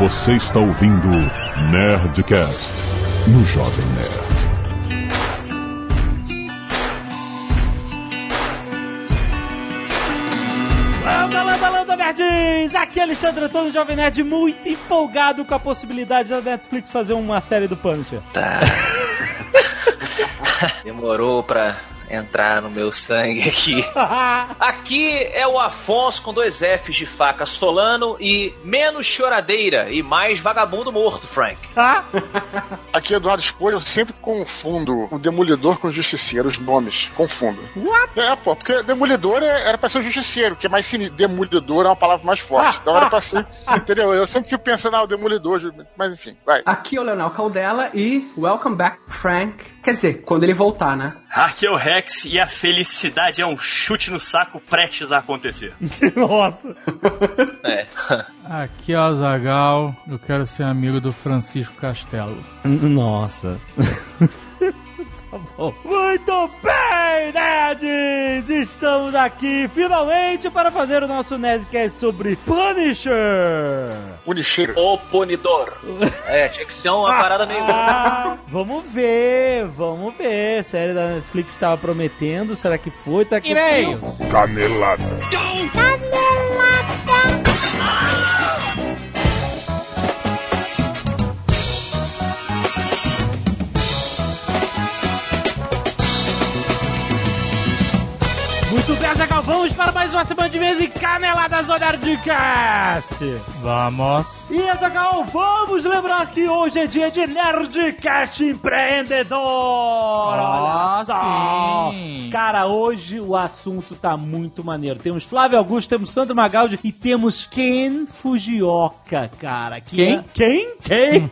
Você está ouvindo Nerdcast no Jovem Nerd. Landa, landa, landa, nerds! Aqui é Alexandre Antônio, Jovem Nerd, muito empolgado com a possibilidade da Netflix fazer uma série do Punisher. Tá. Demorou pra entrar no meu sangue aqui. Aqui é o Afonso com dois Fs de faca Solano e menos choradeira e mais vagabundo morto, Frank. Aqui é Eduardo Spor, eu sempre confundo o Demolidor com o Justiceiro, os nomes, confundo. What? É, pô, porque Demolidor é- era pra ser o Justiceiro, que é mais sinistro. Demolidor é uma palavra mais forte, então era pra ser, entendeu? Eu sempre fico pensando, ah, o Demolidor, mas enfim, vai. Aqui é o Leonel Caldela e Welcome Back, Frank. Quer dizer, quando ele voltar, né? Aqui é o Rex e a felicidade é um chute no saco prestes a acontecer. Nossa. É. Aqui é o Azagal, eu quero ser amigo do Francisco Castelo. Nossa. tá bom. Muito bem, nerds! Estamos aqui finalmente para fazer o nosso Nerdcast sobre Punisher. Punisher. O Punidor. É, tinha que ser uma parada meio. Ah, vamos ver, vamos ver. A série da Netflix estava prometendo. Será que foi? Será que E-mails. Canelada. Muito bem, Azaghal, vamos para mais uma semana de mês e caneladas do Nerdcast. Vamos. E Azaghal, vamos lembrar que hoje é dia de Nerdcast Empreendedor. Olha Ah, só. sim. Cara, hoje o assunto tá muito maneiro. Temos Flávio Augusto, temos Sandro Magaldi e temos Ken Fujioka, cara. que Quem? é- Quem? Quem?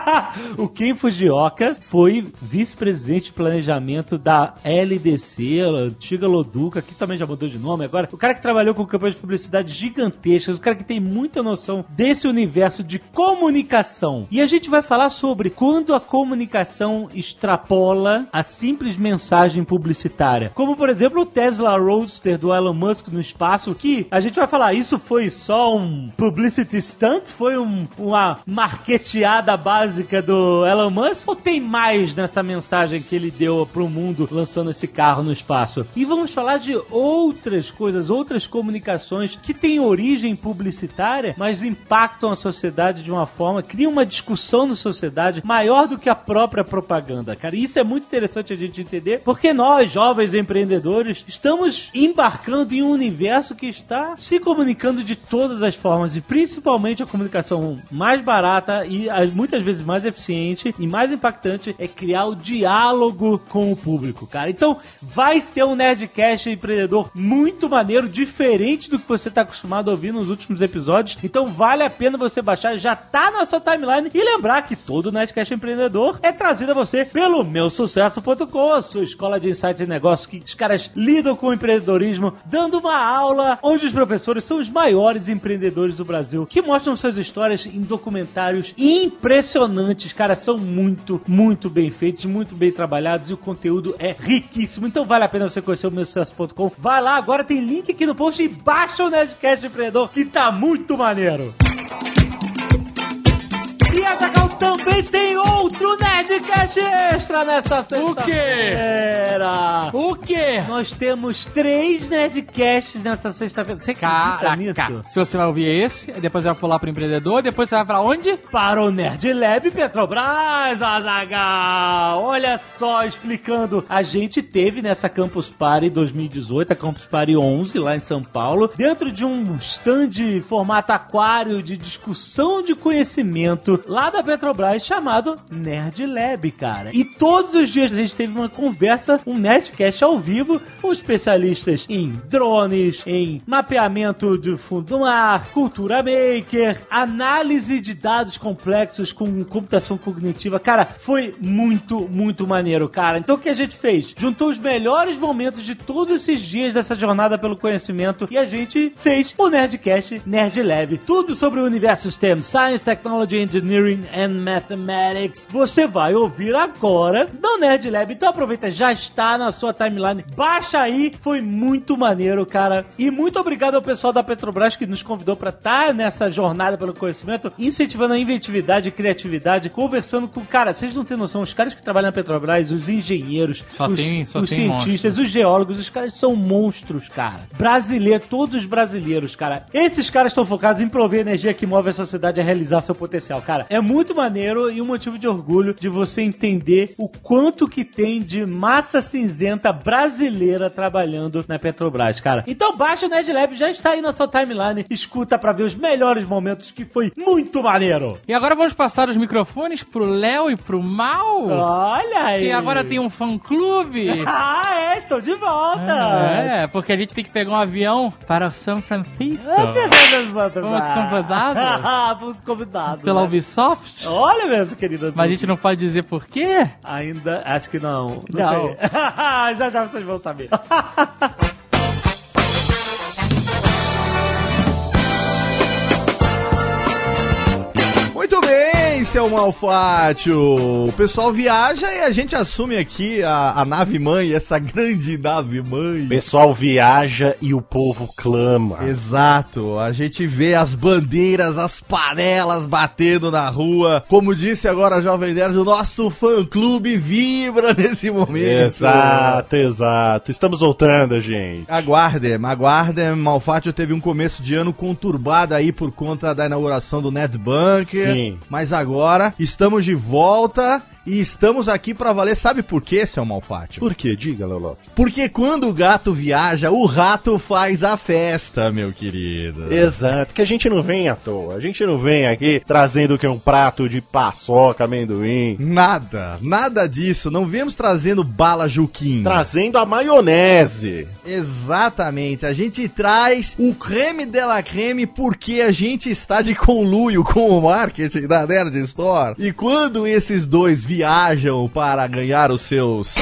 o Ken Fujioka foi vice-presidente de planejamento da LDC, a antiga Loduca, que também já mudou de nome agora. O cara que trabalhou com campanhas de publicidade gigantescas, o cara que tem muita noção desse universo de comunicação. E a gente vai falar sobre quando a comunicação extrapola a simples mensagem publicitária. Como, por exemplo, o Tesla Roadster do Elon Musk no espaço, que a gente vai falar, isso foi só um publicity stunt? Foi um- uma marketeada básica do Elon Musk? Ou tem mais nessa mensagem que ele deu pro mundo lançando esse carro no espaço? E vamos falar de outras coisas, outras comunicações que têm origem publicitária, mas impactam a sociedade de uma forma, criam uma discussão na sociedade maior do que a própria propaganda, cara. Isso é muito interessante a gente entender, porque nós, jovens empreendedores, estamos embarcando em um universo que está se comunicando de todas as formas e principalmente a comunicação mais barata e as- muitas vezes mais eficiente e mais impactante é criar o diálogo com o público, cara. Então, vai ser um Nerdcast empreendedor muito maneiro, diferente do que você está acostumado a ouvir nos últimos episódios. Então, vale a pena você baixar, já tá na sua timeline e lembrar que todo Nerdcast empreendedor é trazido a você pelo meusucesso.com, a sua escola de insights e negócios que os caras lidam com o empreendedorismo, dando uma aula onde os professores são os maiores empreendedores do Brasil, que mostram suas histórias em documentários impressionantes, cara, são muito, muito bem feitos, muito bem trabalhados e o conteúdo é riquíssimo. Então vale a pena você conhecer o meusucesso.com. Vai lá, agora tem link aqui no post e baixa o Nerdcast Empreendedor, que tá muito maneiro. E Azaghal também tem outro Nerdcast extra nessa sexta-feira. quê? O quê? Nós temos três Nerdcasts nessa sexta-feira. Você acredita nisso? Caraca. Se você vai ouvir esse, depois você vai pular pro empreendedor, depois você vai pra onde? Para o Nerd Lab Petrobras, Azagal. Olha só, explicando. A gente teve nessa Campus Party 2018, a Campus Party 11, lá em São Paulo, dentro de um stand formato aquário de discussão de conhecimento lá da Petrobras chamado Nerd Lab, cara. E todos os dias a gente teve uma conversa, um Nerdcast ao vivo, com especialistas em drones, em mapeamento do fundo do mar, cultura maker, análise de dados complexos com computação cognitiva. Cara, foi muito, muito maneiro, cara. Então o que a gente fez? Juntou os melhores momentos de todos esses dias dessa jornada pelo conhecimento e a gente fez o Nerdcast Nerd Lab. Tudo sobre o universo STEM, Science, Technology, Engineering and Mathematics. Você vai ouvir agora no Nerd Lab. Então aproveita, já está na sua timeline. Baixa aí, foi muito maneiro, cara. E muito obrigado ao pessoal da Petrobras que nos convidou para estar nessa jornada pelo conhecimento, incentivando a inventividade e criatividade, conversando com, cara, vocês não têm noção, os caras que trabalham na Petrobras, os engenheiros, Só os, tem- os cientistas, os geólogos, os caras são monstros, cara. Brasileiro, todos os brasileiros, cara. Esses caras estão focados em prover a energia que move a sociedade a realizar seu potencial, cara. É muito maneiro e um motivo de orgulho de você entender o quanto que tem de massa cinzenta brasileira trabalhando na Petrobras, cara. Então baixa o Nerd Lab, já está aí na sua timeline, escuta pra ver os melhores momentos que foi muito maneiro. E agora vamos passar os microfones pro Léo e pro Mal. Olha aí. Que agora tem um fã-clube. Ah, é, estou de volta. É, porque a gente tem que pegar um avião para São Francisco. Fomos convidados? Fomos convidados. Pela né? Ubisoft. Olha mesmo, querida. Mas a gente não pode dizer por quê? Ainda, acho que não. Não, Não. sei. já já vocês vão saber. Muito bem, seu Malfátio. O pessoal viaja e a gente assume aqui a, a nave mãe, essa grande nave mãe. O pessoal viaja e o povo clama. Exato, a gente vê as bandeiras, as panelas batendo na rua. Como disse agora a Jovem Nerd, o nosso fã-clube vibra nesse momento. Exato, exato. Estamos voltando, gente. Aguardem, aguardem. Malfátio teve um começo de ano conturbado aí por conta da inauguração do Nerd Bunker. Sim. Mas agora estamos de volta e estamos aqui pra valer. Sabe por quê, seu Malfátio? Por quê? Diga, Léo Lopes. Porque quando o gato viaja, o rato faz a festa, meu querido. Exato, que a gente não vem à toa. A gente não vem aqui trazendo o que? Um prato de paçoca, amendoim. Nada, nada disso. Não viemos trazendo bala Juquim. Trazendo a maionese. Exatamente. A gente traz o creme de la creme porque a gente está de conluio com o marketing da Nerd Store. E quando esses dois viajam para ganhar os seus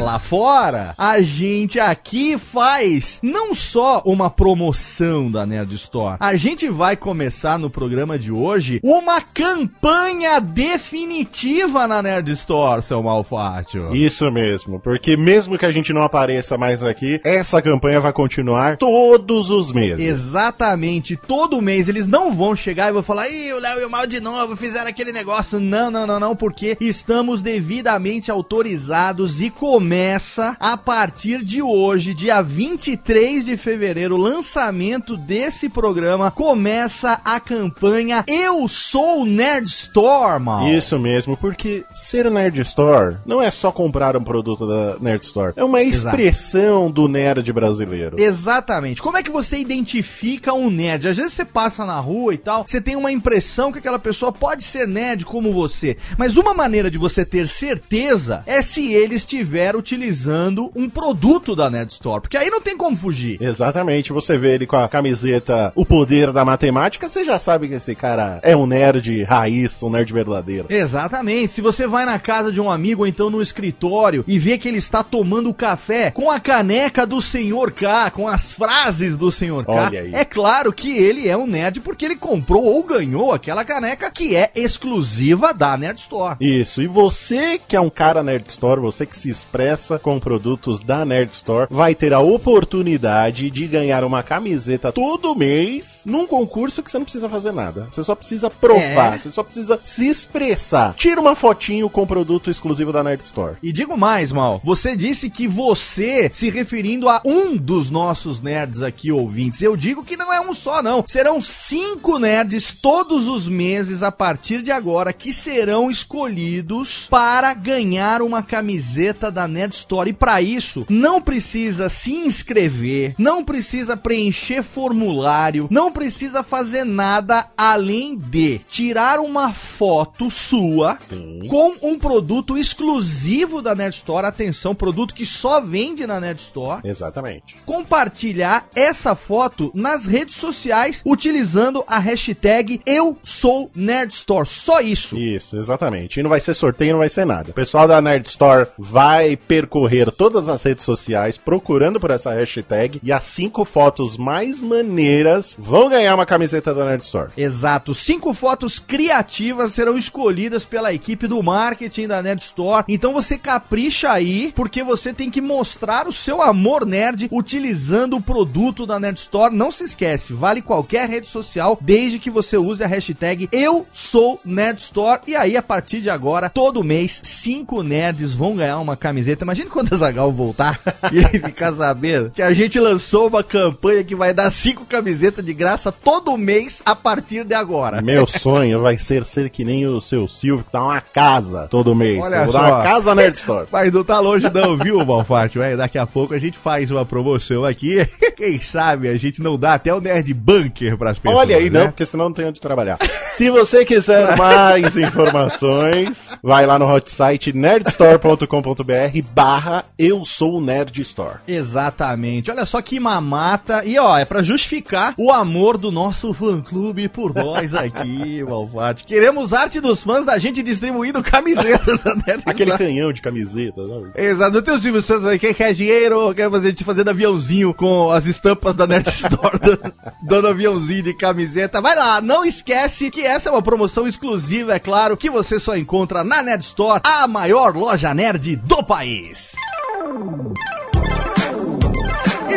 lá fora, a gente aqui faz não só uma promoção da Nerd Store, a gente vai começar no programa de hoje uma campanha definitiva na Nerd Store, seu Malfátio. Isso mesmo, porque mesmo que a gente não apareça mais aqui, essa campanha vai continuar todos os meses. Exatamente, todo mês eles não vão chegar e vão falar, ih, o Léo e o Mal de novo fizeram aquele negócio. Não, não, não, não, porque estamos devidamente autorizados e começa a partir de hoje, dia 23 de fevereiro, o lançamento desse programa, começa a campanha Eu Sou Nerd Store, mal. Isso mesmo, porque ser Nerd Store não é só comprar um produto da Nerd Store, é uma Exato. expressão do nerd brasileiro. Exatamente. Como é que você identifica um nerd? Às vezes você passa na rua e tal, você tem uma impressão que aquela pessoa pode ser nerd como você. Mas uma maneira de você ter certeza é se ele estiver utilizando um produto da Nerd Store. Porque aí não tem como fugir. Exatamente, você vê ele com a camiseta O Poder da Matemática, você já sabe que esse cara é um nerd raiz, um nerd verdadeiro. Exatamente. Se você vai na casa de um amigo ou então no escritório e vê que ele está tomando café com a caneca do Senhor K, com as frases do Senhor K, é claro que ele é um nerd porque ele comprou ou ganhou aquela caneca que é exclusiva da Nerd Store. Isso, e você que é um cara Nerd Store, você que se expressa com produtos da Nerd Store, vai ter a oportunidade de ganhar uma camiseta todo mês num concurso que você não precisa fazer nada. Você só precisa provar, É. você só precisa se expressar. Tira uma fotinho com produto exclusivo da Nerd Store. E digo mais, Mal, você disse que você, se referindo a um dos nossos nerds aqui ouvintes, eu digo que não é um só, não. Serão cinco nerds todos os meses a partir de agora que serão escolhidos para ganhar uma camiseta da Nerd Store. E para isso, não precisa se inscrever, não precisa preencher formulário, não precisa fazer nada além de tirar uma foto sua Sim. com um produto exclusivo da Nerd Store, atenção, produto que só vende na Nerd Store, Exatamente. compartilhar essa foto nas redes sociais utilizando a hashtag Eu Sou Nerd Store. Só isso. Isso, exatamente. E não vai ser sorteio, não vai ser nada. O pessoal da Nerd Store vai percorrer todas as redes sociais procurando por essa hashtag e as cinco fotos mais maneiras vão ganhar uma camiseta da Nerd Store. Exato. Cinco fotos criativas serão escolhidas pela equipe do marketing da Nerd Store. Então você capricha aí, porque você tem que mostrar o seu amor nerd utilizando o produto da Nerd Store. Não se esquece, vale qualquer rede social, desde que você use a hashtag Eu Sou Nerd Store. E aí, a partir de agora, todo mês, cinco nerds vão ganhar uma camiseta. Imagina quando a Zagal voltar e ele ficar sabendo que a gente lançou uma campanha que vai dar cinco camisetas de graça todo mês a partir de agora. Meu sonho vai ser ser que nem o seu Silvio, que dá uma casa todo mês. Olha Eu vou dar só. uma casa Nerd Store. Mas não tá longe não, viu, Malfatti? Ué, Daqui a pouco a gente faz uma promoção aqui. Quem sabe a gente não dá até o Nerd Bunker pras pessoas, Olha aí, né? não, porque senão não tem onde trabalhar. Se você quiser mais informações, vai lá no hot site nerdstore.com.br barra eu sou o Nerd Store. Exatamente. Olha só que mamata. E ó, é pra justificar o amor do nosso fã-clube por nós aqui, Malfatti. Queremos arte dos fãs da gente distribuindo camisetas da Nerd Aquele Store. canhão de camiseta, sabe? Exato, não tem o Silvio Santos aí, quem quer dinheiro, quer fazer te fazendo aviãozinho com as estampas da Nerd Store, dando, dando aviãozinho de camiseta. Vai lá, não esquece que essa é uma promoção exclusiva, é claro, que você só encontra na Nerd Store, a maior loja nerd do país.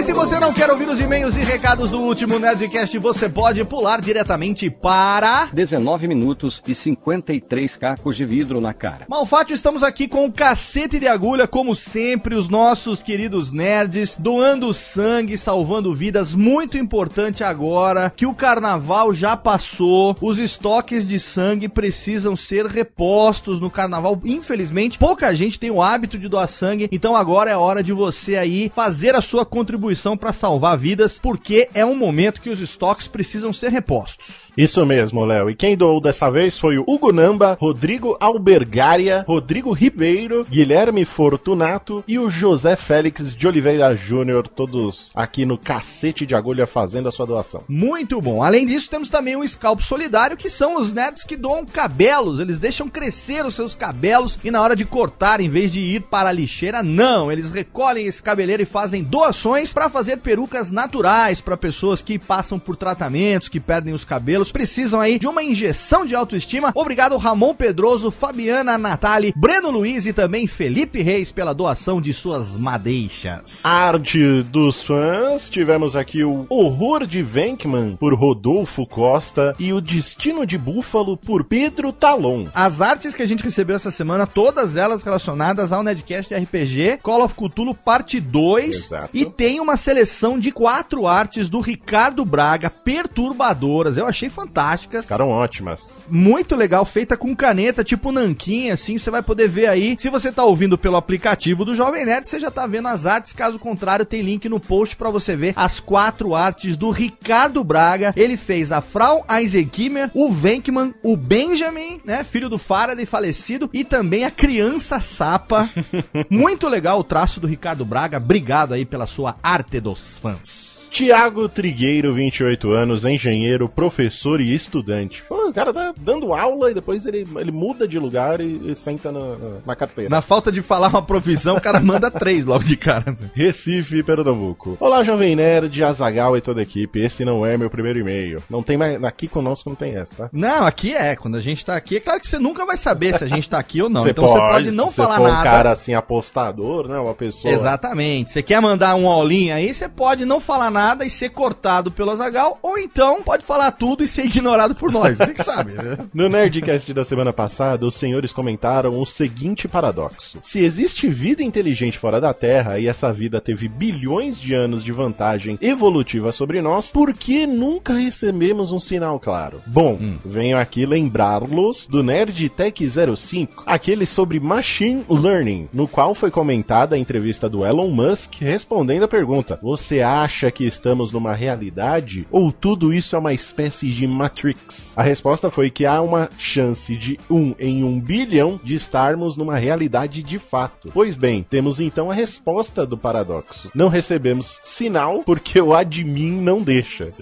E se você não quer ouvir os e-mails e recados do último Nerdcast, você pode pular diretamente para... 19 minutos e 53 cacos de vidro na cara. Malfátio, estamos aqui com o cacete de agulha, como sempre, os nossos queridos nerds, doando sangue, salvando vidas. Muito importante agora que o carnaval já passou, os estoques de sangue precisam ser repostos no carnaval. Infelizmente, pouca gente tem o hábito de doar sangue, então agora é hora de você aí fazer a sua contribuição para salvar vidas, porque é um momento que os estoques precisam ser repostos. Isso mesmo, Léo. E quem doou dessa vez foi o Hugo Namba, Rodrigo Albergaria, Rodrigo Ribeiro, Guilherme Fortunato e o José Félix de Oliveira Júnior, todos aqui no cacete de agulha fazendo a sua doação. Muito bom. Além disso, temos também o Scalp Solidário, que são os nerds que doam cabelos. Eles deixam crescer os seus cabelos e na hora de cortar, em vez de ir para a lixeira, não. Eles recolhem esse cabeleiro e fazem doações para fazer perucas naturais para pessoas que passam por tratamentos, que perdem os cabelos, precisam aí de uma injeção de autoestima. Obrigado, Ramon Pedroso, Fabiana Natali, Breno Luiz e também Felipe Reis pela doação de suas madeixas. Arte dos fãs, tivemos aqui o Horror de Venkman por Rodolfo Costa e o Destino de Búfalo por Pedro Talon. As artes que a gente recebeu essa semana, todas elas relacionadas ao Nedcast RPG, Call of Cthulhu Parte 2. Exato. E tem uma seleção de quatro artes do Ricardo Braga, perturbadoras. Eu achei fantásticas. Ficaram ótimas. Muito legal, feita com caneta, tipo nanquim, assim, você vai poder ver aí. Se você tá ouvindo pelo aplicativo do Jovem Nerd, você já tá vendo as artes. Caso contrário, tem link no post pra você ver as quatro artes do Ricardo Braga. Ele fez a Frau Eisenkimmer, o Venkman, o Benjamin, né, filho do Faraday falecido, e também a criança sapa. Muito legal o traço do Ricardo Braga. Obrigado aí pela sua arte dos fãs. Tiago Trigueiro, 28 anos, engenheiro, professor e estudante. Pô, o cara tá dando aula e depois ele, ele muda de lugar e, e senta na, na carteira. Na falta de falar uma profissão, o cara manda três logo de cara. Recife, Pernambuco. Olá, Jovem Nerd, Azagal e toda a equipe. Esse não é meu primeiro e-mail. Não tem mais. Aqui conosco não tem essa, tá? Não, aqui é. Quando a gente tá aqui, é claro que você nunca vai saber se a gente tá aqui ou não. Você então você pode não falar for nada. um cara assim, apostador, né? Uma pessoa. Exatamente. Você quer mandar um all-in aí, você pode não falar nada e ser cortado pelo Azagal, ou então pode falar tudo e ser ignorado por nós. Você que sabe. né? No Nerdcast da semana passada, os senhores comentaram o seguinte paradoxo: se existe vida inteligente fora da Terra e essa vida teve bilhões de anos de vantagem evolutiva sobre nós, por que nunca recebemos um sinal claro? Bom, venho aqui lembrá-los do Nerd Tech 05, aquele sobre Machine Learning, no qual foi comentada a entrevista do Elon Musk respondendo a pergunta: Você acha que estamos numa realidade ou tudo isso é uma espécie de Matrix? A resposta foi que há uma chance de um em um bilhão de estarmos numa realidade de fato. Pois bem, temos então a resposta do paradoxo. Não recebemos sinal porque o admin não deixa.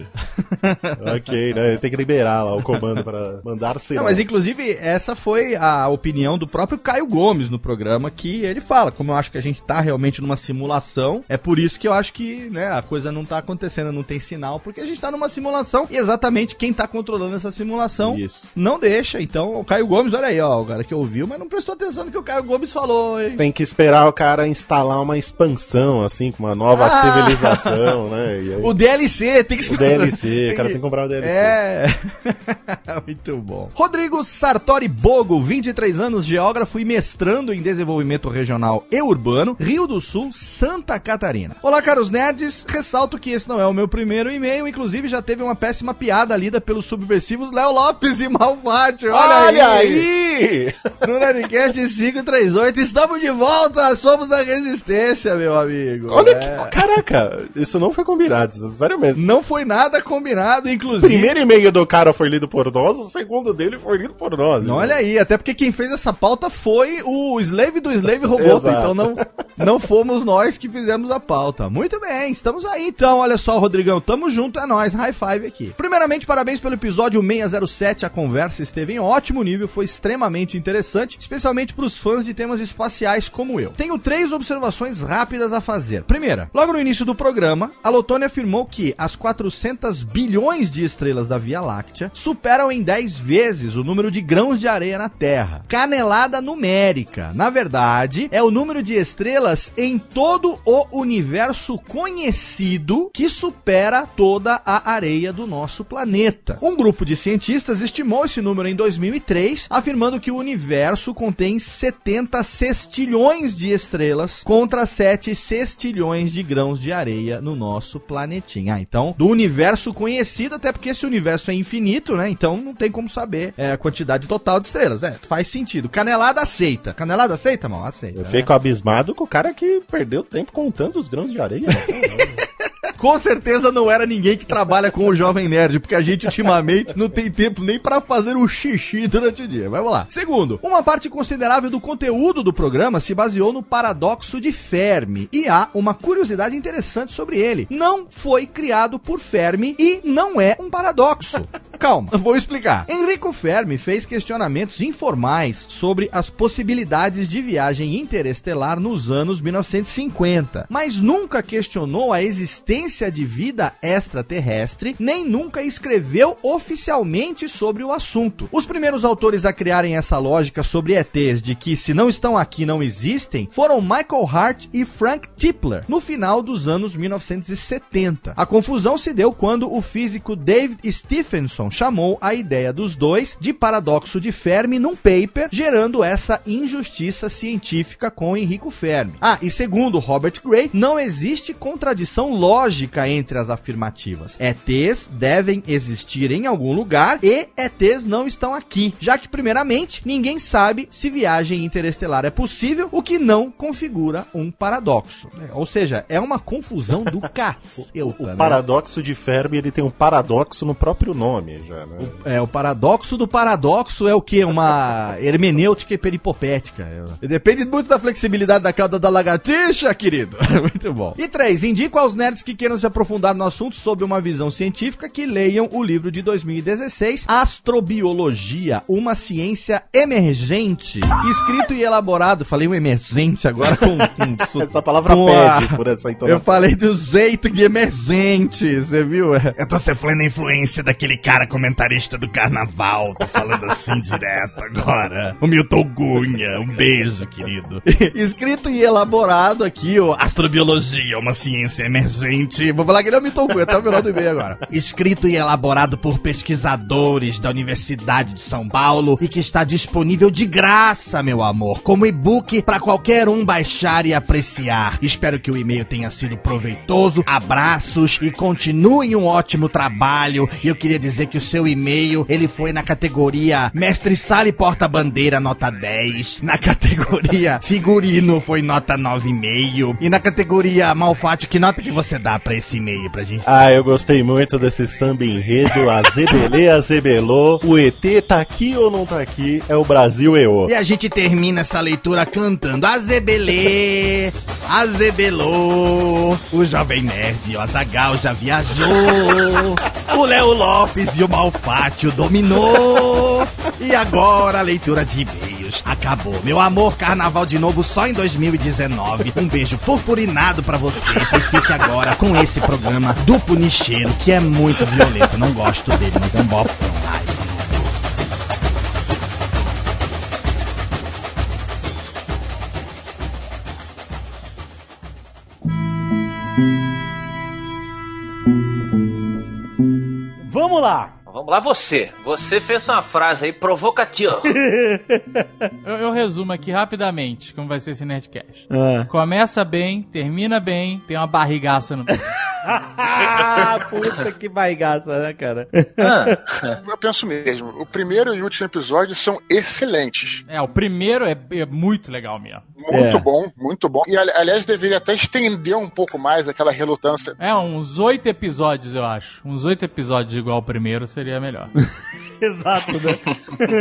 ok, né? Tem que liberar lá o comando para mandar sinal. Não, mas inclusive essa foi a opinião do próprio Caio Gomes no programa, que ele fala, como eu acho que a gente tá realmente numa simulação, é por isso que eu acho que, né, a coisa não tá acontecendo, não tem sinal, porque a gente tá numa simulação e exatamente quem tá controlando essa simulação Isso. não deixa. Então, o Caio Gomes, olha aí, ó, o cara que ouviu, mas não prestou atenção no que o Caio Gomes falou, hein? Tem que esperar o cara instalar uma expansão, assim, com uma nova Ah! civilização, né? Aí- O DLC, tem que o DLC, o cara tem que comprar o DLC. É. Muito bom. Rodrigo Sartori Bogo, 23 anos, geógrafo e mestrando em desenvolvimento regional e urbano, Rio do Sul, Santa Catarina. Olá, caros nerds. Ressalto que esse não é o meu primeiro e-mail, inclusive já teve uma péssima piada lida pelos subversivos Léo Lopes e Malfatti. Olha, Olha aí. aí! No Nerdcast 538, estamos de volta, somos a resistência, meu amigo. Olha É. que. Caraca, isso não foi combinado, sério mesmo. Não foi nada combinado, O inclusive. primeiro e-mail do cara foi lido por nós, o segundo dele foi lido por nós. Não, olha aí, até porque quem fez essa pauta foi o Slave do Slave Roboto, Exato. então não, não fomos nós que fizemos a pauta. Muito bem, estamos aí então, olha só, Rodrigão, tamo junto, é nóis, high five aqui. Primeiramente, parabéns pelo episódio 607, a conversa esteve em ótimo nível, foi extremamente interessante, especialmente pros fãs de temas espaciais como eu. Tenho três observações rápidas a fazer. Primeira, logo no início do programa, a Lotone afirmou que as 400 bilhões de estrelas da Via Láctea superam em 10 vezes o número de grãos de areia na Terra. Canelada numérica. Na verdade, é o número de estrelas em todo o universo conhecido que supera toda a areia do nosso planeta. Um grupo de cientistas estimou esse número em 2003, afirmando que o universo contém 70 sextilhões de estrelas contra 7 sextilhões de grãos de areia no nosso planetinha. Ah, então, do universo conhecido, até porque esse universo é infinito, né? Então não tem como saber é, a quantidade total de estrelas. É, faz sentido. Canelada aceita. Canelada aceita, mano? Aceita. Eu né? fico abismado com o cara que perdeu tempo contando os grãos de areia. Com certeza não era ninguém que trabalha com o Jovem Nerd, porque a gente ultimamente não tem tempo nem pra fazer o xixi durante o dia. Mas Vamos lá. Segundo, uma parte considerável do conteúdo do programa se baseou no paradoxo de Fermi. E há uma curiosidade interessante sobre ele. Não foi criado por Fermi e não é um paradoxo. Calma, vou explicar. Enrico Fermi fez questionamentos informais sobre as possibilidades de viagem interestelar nos anos 1950, mas nunca questionou a existência de vida extraterrestre, nem nunca escreveu oficialmente sobre o assunto. Os primeiros autores a criarem essa lógica sobre ETs de que se não estão aqui não existem foram Michael Hart e Frank Tipler, no final dos anos 1970. A confusão se deu quando o físico David Stephenson chamou a ideia dos dois de paradoxo de Fermi num paper, gerando essa injustiça científica com Enrico Fermi. Ah, e segundo Robert Gray, não existe contradição lógica entre as afirmativas. ETs devem existir em algum lugar e ETs não estão aqui, já que primeiramente ninguém sabe se viagem interestelar é possível, o que não configura um paradoxo. É, Ou seja, é uma confusão do cacete. O paradoxo de Fermi, ele tem um paradoxo no próprio nome já, né? É, o paradoxo do paradoxo é o que? Uma hermenêutica peripopética. É, Depende muito da flexibilidade da cauda da lagartixa, querido. muito bom. E três, indico aos nerds que queiram se aprofundar no assunto sob uma visão científica que leiam o livro de 2016, Astrobiologia, uma ciência emergente, escrito e elaborado, falei um emergente agora com... com Essa palavra com pede por essa entonação. Eu falei do jeito de emergente, você viu? Eu tô sofrendo a influência daquele cara comentarista do carnaval, tô falando assim direto agora. O Milton Gunha, um beijo, querido. Escrito e elaborado aqui, ó, Astrobiologia, uma ciência emergente. Que ele é o Milton o final do e-mail agora. Escrito e elaborado por pesquisadores da Universidade de São Paulo e que está disponível de graça, meu amor, como e-book para qualquer um baixar e apreciar. Espero que o e-mail tenha sido proveitoso. Abraços e continuem um ótimo trabalho. E eu queria dizer que o seu e-mail, ele foi na categoria Mestre Sala e Porta-Bandeira, nota 10. Na categoria Figurino, foi nota 9,5. E na categoria Malfátio, que nota que você dá pra esse e-mail pra gente? Ah, eu gostei muito desse samba enredo, azebelê, azebelô. O ET tá aqui ou não tá aqui? É o Brasil EO. E a gente termina essa leitura cantando Azebelê, Azebelô. O Jovem Nerd, o Azagal já viajou. O Léo Lopes e o Malfátio dominou. E agora a leitura de acabou. Meu amor, carnaval de novo só em 2019. Um beijo purpurinado pra você. E fique agora com esse programa do Punicheiro, que é muito violento. Não gosto dele, mas é um bofão. Vamos lá, você. Você fez uma frase aí provocativa. Eu, eu resumo aqui rapidamente como vai ser esse Nerdcast. Ah. Começa bem, termina bem, tem uma barrigaça no. Puta que baigaça, né, cara? Ah, Eu penso mesmo. O primeiro e último episódio são excelentes. É, o primeiro é, é muito legal mesmo. Muito É. bom, muito bom. E ali- aliás, deveria até estender um pouco mais aquela relutância. É, uns oito episódios, eu acho. Uns oito episódios igual ao primeiro seria melhor. Exato, né?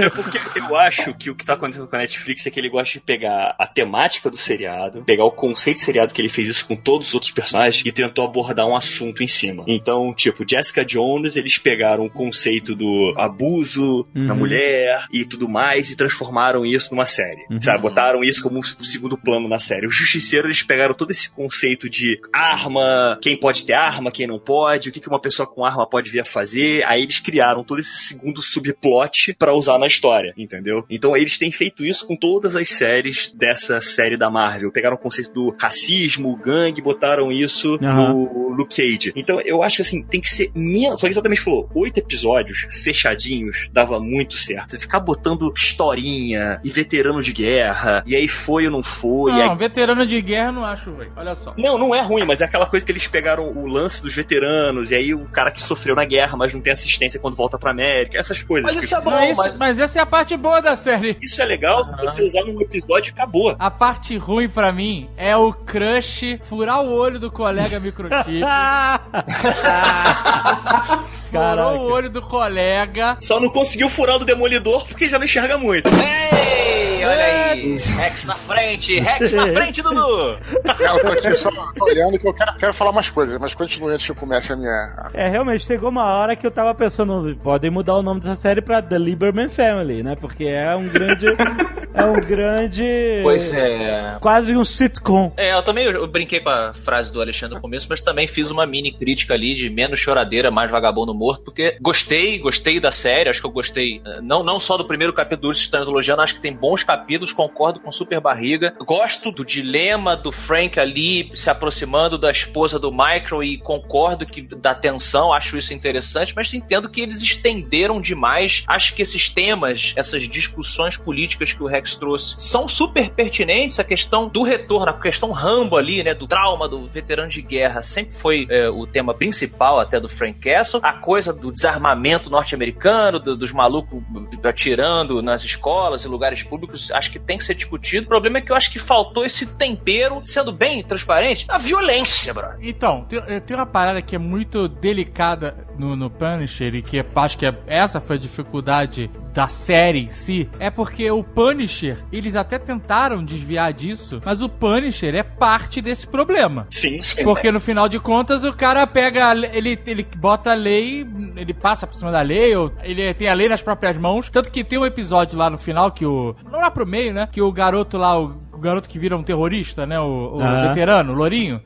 É porque eu acho que o que tá acontecendo com a Netflix é que ele gosta de pegar a temática do seriado, pegar o conceito do seriado que ele fez isso com todos os outros personagens e tentou abordar um assunto em cima. Então, tipo, Jessica Jones, eles pegaram o conceito do abuso Uhum. mulher e tudo mais e transformaram isso numa série. Sabe? Botaram isso como um segundo plano na série. O Justiceiro, eles pegaram todo esse conceito de arma, quem pode ter arma, quem não pode, o que que uma pessoa com arma pode vir a fazer. Aí eles criaram todo esse segundo subplot pra usar na história, entendeu? Então eles têm feito isso com todas as séries dessa série da Marvel. Pegaram o conceito do racismo, gangue, botaram isso Aham. no Luke Cage. Então eu acho que assim, tem que ser menos. Só que exatamente falou, oito episódios fechadinhos dava muito certo. Ficar botando historinha e veterano de guerra, e aí foi ou não foi, e aí Não, veterano de guerra eu não acho ruim. Olha só. não, não é ruim, mas é aquela coisa que eles pegaram o lance dos veteranos, e aí o cara que sofreu na guerra, mas não tem assistência quando volta pra América, essas coisas. mas isso é bom, Não, isso- mas... mas essa é a parte boa da série. Isso é legal se você usar num episódio acabou. A parte ruim pra mim é o crush furar o olho do colega microchip. Furou o olho do colega. Só não conseguiu furar o do demolidor porque já não enxerga muito. Ei, olha aí. Rex na frente, Rex na frente, Dudu. É, Eu tô aqui só olhando que eu quero, quero falar umas coisas, mas continue antes que eu comece a minha. É, realmente, chegou uma hora que eu tava pensando, podem mudar o nome dessa série pra The Lieberman Family, né? Porque é um grande. é um grande. Pois é. Quase um sitcom. É, eu também eu brinquei com a frase do Alexandre no começo, mas também fiz uma mini crítica ali de menos choradeira, mais vagabundo morto, porque gostei, gostei da série, acho que eu gostei, eh, não, não só do primeiro capítulo do Estamos elogiando, acho que tem bons capítulos, concordo com Super Barriga. Gosto do dilema do Frank ali se aproximando da esposa do Michael e concordo que da tensão, acho isso interessante, mas entendo que eles estenderam demais. Acho que esses temas, essas discussões políticas que o Rex trouxe, são super pertinentes. A questão do retorno, a questão Rambo ali, né, do trauma do veterano de guerra, sempre foi é, o tema principal até do Frank Castle. A coisa do desarmamento norte-americano, do- dos malucos atirando nas escolas e lugares públicos, acho que tem que ser discutido. O problema é que eu acho que faltou esse tempero, sendo bem transparente, a violência, brother. Então, tem, eh, tem uma parada que é muito delicada no, no Punisher e que acho que é- essa foi a dificuldade da série em si. É porque o Punisher, eles até tentaram desviar disso, mas o Punisher é parte desse problema. Sim, sim. Porque no final de contas o cara pega, ele, ele bota a lei, ele passa por cima da lei, ou ele tem a lei nas próprias mãos. Tanto que tem um episódio lá no final que o. Não lá pro meio, né? Que o garoto lá, o garoto que vira um terrorista, né? O, o veterano, o Lourinho.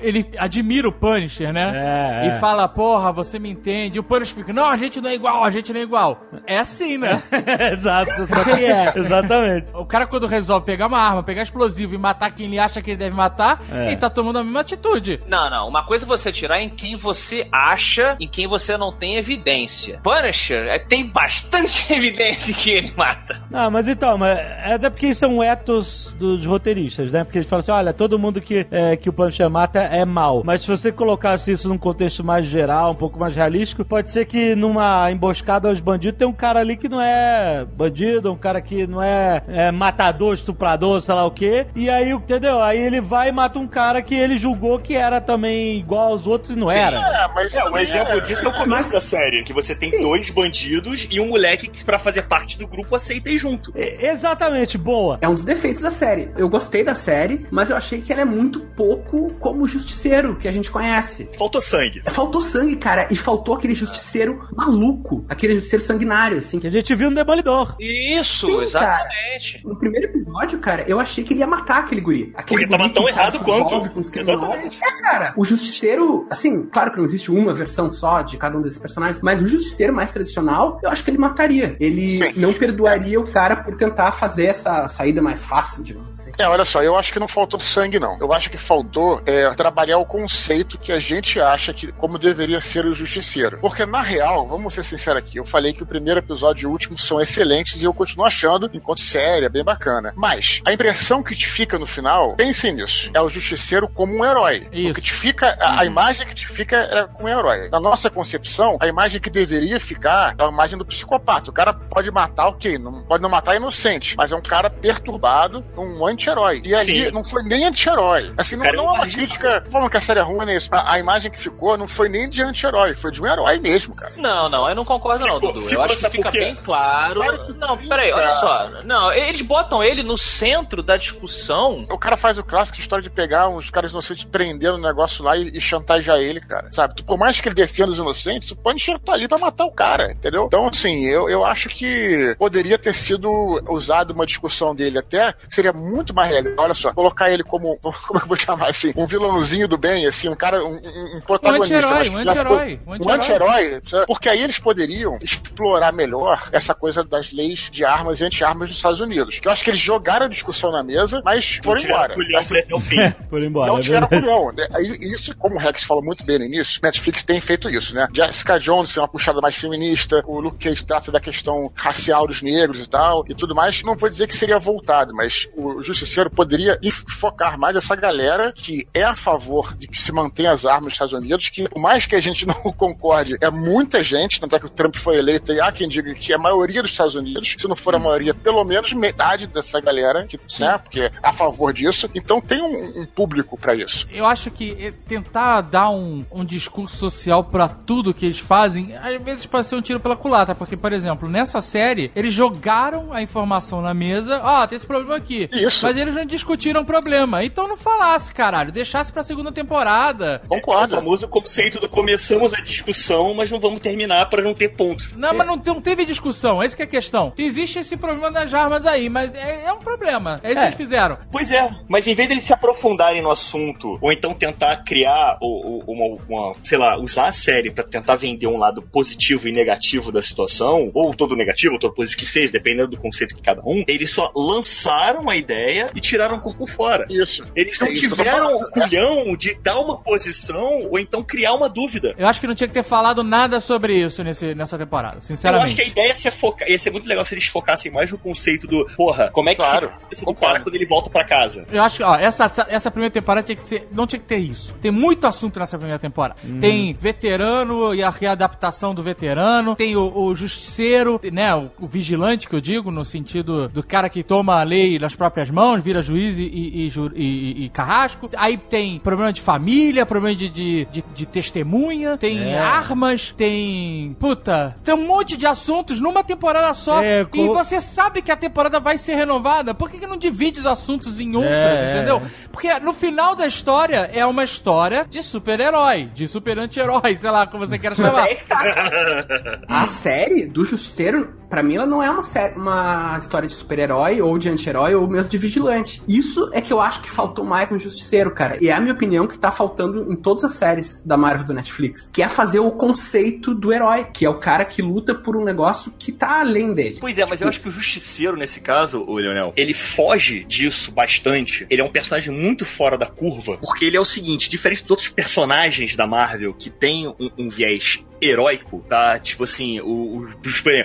Ele admira o Punisher, né? É, E é. fala, porra, você me entende. E o Punisher fica, não, a gente não é igual, a gente não é igual. É assim, né? Exato, só que é, exatamente. O cara, quando resolve pegar uma arma, pegar explosivo e matar quem ele acha que ele deve matar, É. ele tá tomando a mesma atitude. Não, não. Uma coisa é você tirar em quem você acha, em quem você não tem evidência. Punisher é, tem bastante evidência que ele mata. Ah, mas então, mas é até porque são etos do dos roteiristas, né? Porque eles falam assim: olha, todo mundo que, é, que o Punisher mata é mal. Mas se você colocasse isso num contexto mais geral, um pouco mais realístico, pode ser que numa emboscada aos bandidos tem um cara ali que não é bandido, um cara que não é, é matador, estuprador, sei lá o quê. E aí, entendeu? Aí ele vai e mata um cara que ele julgou que era também igual aos outros e não era. É, mas É, um exemplo é- disso é o começo da série, que você tem dois bandidos e um moleque que, pra fazer parte do grupo, aceita ir junto. E- Exatamente, boa. É um dos defeitos da série. Eu gostei da série, mas eu achei que ela é muito pouco como o Justiceiro que a gente conhece. Faltou sangue. Faltou sangue, cara, e faltou aquele Justiceiro maluco, aquele Justiceiro sanguinário, assim. Que a gente viu no Demolidor. Isso, Sim, exatamente. No primeiro episódio, cara, eu achei que ele ia matar aquele guri. Aquele Porque tava guri tão que, errado quanto. Com os. Exatamente. É, cara, o Justiceiro, assim, claro que não existe uma versão só de cada um desses personagens, mas o Justiceiro mais tradicional, eu acho que ele mataria. Ele Sim. não perdoaria o cara por tentar fazer essa saída mais fácil, digamos assim. É, olha só, eu acho que não faltou sangue, não. Eu acho que faltou é, trabalhar o conceito que a gente acha que como deveria ser o justiceiro. Porque, na real, vamos ser sinceros aqui, eu falei que o primeiro episódio e o último são excelentes e eu continuo achando, enquanto série, é bem bacana. Mas, a impressão que te fica no final, pensem nisso, é o justiceiro como um herói. Isso. O que te fica, a, a imagem que te fica é como um herói. Na nossa concepção, a imagem que deveria ficar é a imagem do psicopata. O cara pode matar, ok, não pode não matar inocente, mas é um cara perturbado, um anti-herói. E ali Sim. não foi nem anti-herói. Assim, não, cara é não um é uma crítica falando que a série é ruim, né? A, a imagem que ficou não foi nem de anti-herói, foi de um herói mesmo, cara. Não, não, eu não concordo não, Ficou- Dudu. ficou, eu acho que fica bem claro. Claro que Não, peraí, olha só. Não, eles botam ele no centro da discussão. O cara faz o clássico história de pegar uns caras inocentes, prender no negócio lá e, e chantagear ele, cara. Sabe? Tu, Por mais que ele defenda os inocentes, o Punisher tá ali pra matar o cara, entendeu? Então, assim, eu, eu acho que poderia ter sido usado uma discussão dele até, seria muito mais legal. Olha só, colocar ele como, como é que eu vou chamar assim? Um vilãozinho do bem, assim, um cara, um, um- um protagonista. anti-herói, um que já anti-herói, um Um anti-herói, porque aí eles poderiam explorar melhor essa coisa das leis de armas e anti-armas dos Estados Unidos. Que eu acho que eles jogaram a discussão na mesa, mas foram embora. culhão Assim, o fim. Por embora. não é tiveram verdade. culhão. né? Isso, como o Rex falou muito bem no início, Netflix tem feito isso, né? Jessica Jones tem uma puxada mais feminista, o Luke Cage trata da questão racial dos negros e tal, e tudo mais. Não vou dizer que seria voltado, mas o Justiceiro poderia focar mais essa galera que é a favor de que se mantenha as armas nos Estados Unidos, que por mais que a gente não concorde, é muita gente, tanto é que o Trump foi eleito, e há quem diga que é a maioria dos Estados Unidos, se não for a maioria, pelo menos metade dessa galera, que, né, porque é a favor disso. Então tem um, um público pra isso. Eu acho que eh, tentar dar um, um discurso social pra tudo que eles fazem, às vezes pode ser um tiro pela culatra, porque, por exemplo, nessa série, eles jogaram a informação na mesa, ó, tem esse problema aqui. Isso. Mas eles não discutiram o problema. Então não falasse, caralho, deixasse pra segunda temporada. O Concordo. famoso conceito do começamos a discussão, mas não vamos terminar pra não ter pontos. Não, mas não, não teve discussão, essa que é a questão. Existe esse problema das armas aí, mas é, é um problema. É isso que É. eles fizeram. Pois é, mas em vez deles se aprofundarem no assunto, ou então tentar criar o- o- uma, uma- sei lá, usar a série pra tentar vender um lado positivo e negativo da situação, ou todo negativo, ou todo positivo que seja, dependendo do conceito de cada um, eles só lançaram a ideia e tiraram o corpo fora. Isso. Eles não É isso eu tiveram o culhão de dar uma posição ou então criar uma dúvida. Eu acho que não tinha que ter falado nada sobre isso nesse, nessa temporada, Eu sinceramente. acho que a ideia é se focar, ia ser muito legal se eles focassem mais no conceito do, porra, como é que Claro, fica a cabeça do cara quando ele volta pra casa? Eu acho que, ó, essa, essa- essa primeira temporada tinha que ser. Não tinha que ter isso. Tem muito assunto nessa primeira temporada. Tem veterano e a readaptação do veterano. Tem o, o justiceiro, né? O, o vigilante, que eu digo, no sentido do cara que toma a lei nas próprias mãos, vira juiz e, e, e e- e carrasco. Aí tem problema de família, problema de, de, de- de testemunha, tem É. armas, tem. Puta, tem um monte de assuntos numa temporada só. É, E co- você sabe que a temporada vai ser renovada. Por que, que não divide os assuntos em outras, É, entendeu? é. Porque no final da história é uma história de super-herói, de super-anti-herói, sei lá como você queira Mas chamar. tá. A série do Justiceiro, pra mim, ela não é uma, série, uma história de super-herói, ou de anti-herói, ou mesmo de vigilante. Isso é que eu acho que faltou mais no Justiceiro, cara. E é a minha opinião que tá faltando em todas as séries da Marvel do Netflix. Que é fazer o conceito do herói, que é o cara que luta por um negócio que tá além dele. Pois é, mas eu acho que o Justiceiro, nesse caso, o Leonel, ele foge disso bastante. Ele é um personagem muito fora da curva, porque ele é o seguinte, diferente de outros personagens da Marvel que tem um, um viés heróico, tá? Tipo assim, o, o,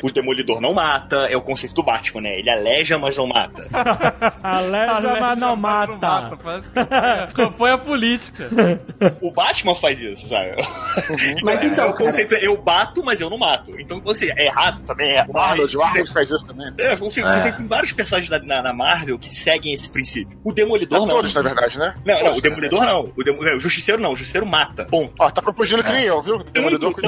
o Demolidor não mata, é o conceito do Batman, né? Ele aleja, mas não mata. Aleja, mas não mata. Compõe a política. O Batman faz isso, sabe? Mas É, então, o conceito é eu bato, mas eu não mato. Então, ou seja, é errado também. É. O Arnold, o Arnold faz isso também. É, você, você tem vários personagens na, na- na Marvel que seguem esse princípio. O Demolidor Não não. todos, na verdade, né? Não, não, Todos, o Demolidor não. O, Demo- é, o Justiceiro não. O Justiceiro mata. Ponto. Ó, tá confundindo que nem eu, viu? Demolidor com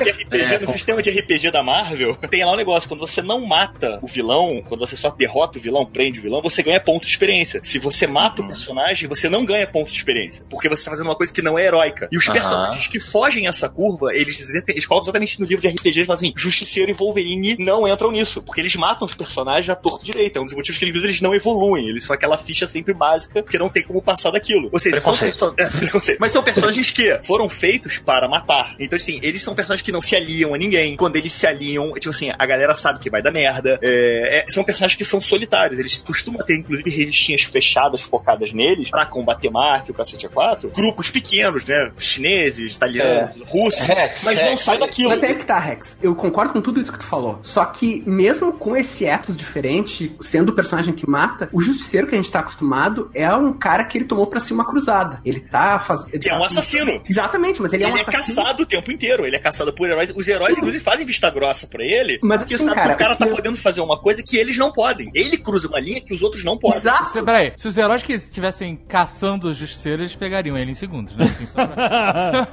RPG, no sistema de RPG da Marvel, tem lá um negócio: quando você não mata o vilão, quando você só derrota o vilão, prende o vilão, você ganha ponto de experiência. Se você mata o personagem, você não ganha ponto de experiência. Porque você tá fazendo uma coisa que não é heróica. E os Aham. personagens que fogem essa curva, eles, eles colocam exatamente no livro de RPG, eles falam assim: Justiceiro e Wolverine não entram nisso. Porque eles matam os personagens à torto direito. É um dos motivos que eles, eles não evoluem. Eles são aquela ficha sempre básica, porque não tem como passar daquilo. Ou seja, são Preconceito. perso- é, preconceito. Mas são personagens que foram feitos para matar. Então, assim, eles são personagens que não se aliam a ninguém. Quando eles se aliam, tipo assim, a galera sabe que vai dar merda. É, é, são personagens que são solitários. Eles costumam ter, inclusive, revistinhas fechadas focadas neles pra combater máfia, o cacete A4. Grupos pequenos, né? Chineses, italianos, russos. Rex, mas não Rex. sai daquilo. Mas é que tá, Rex. Eu concordo com tudo isso que tu falou. Só que, mesmo com esse ethos diferente, sendo o personagem que mata, o justiceiro que a gente tá acostumado é um cara que ele tomou pra si uma cruzada. Ele tá fazendo. É um assassino. Exatamente, mas ele, Ele é um é assassino. caçado o tempo inteiro, ele é caçado por heróis. Os heróis, inclusive, fazem vista grossa pra ele, Mas, porque assim, sabe cara, que o cara o tá que podendo fazer uma coisa que eles não podem. Ele cruza uma linha que os outros não podem. Exato. Se, peraí, se os heróis que estivessem caçando os justiceiros, eles pegariam ele em segundos, né? Assim, só pra-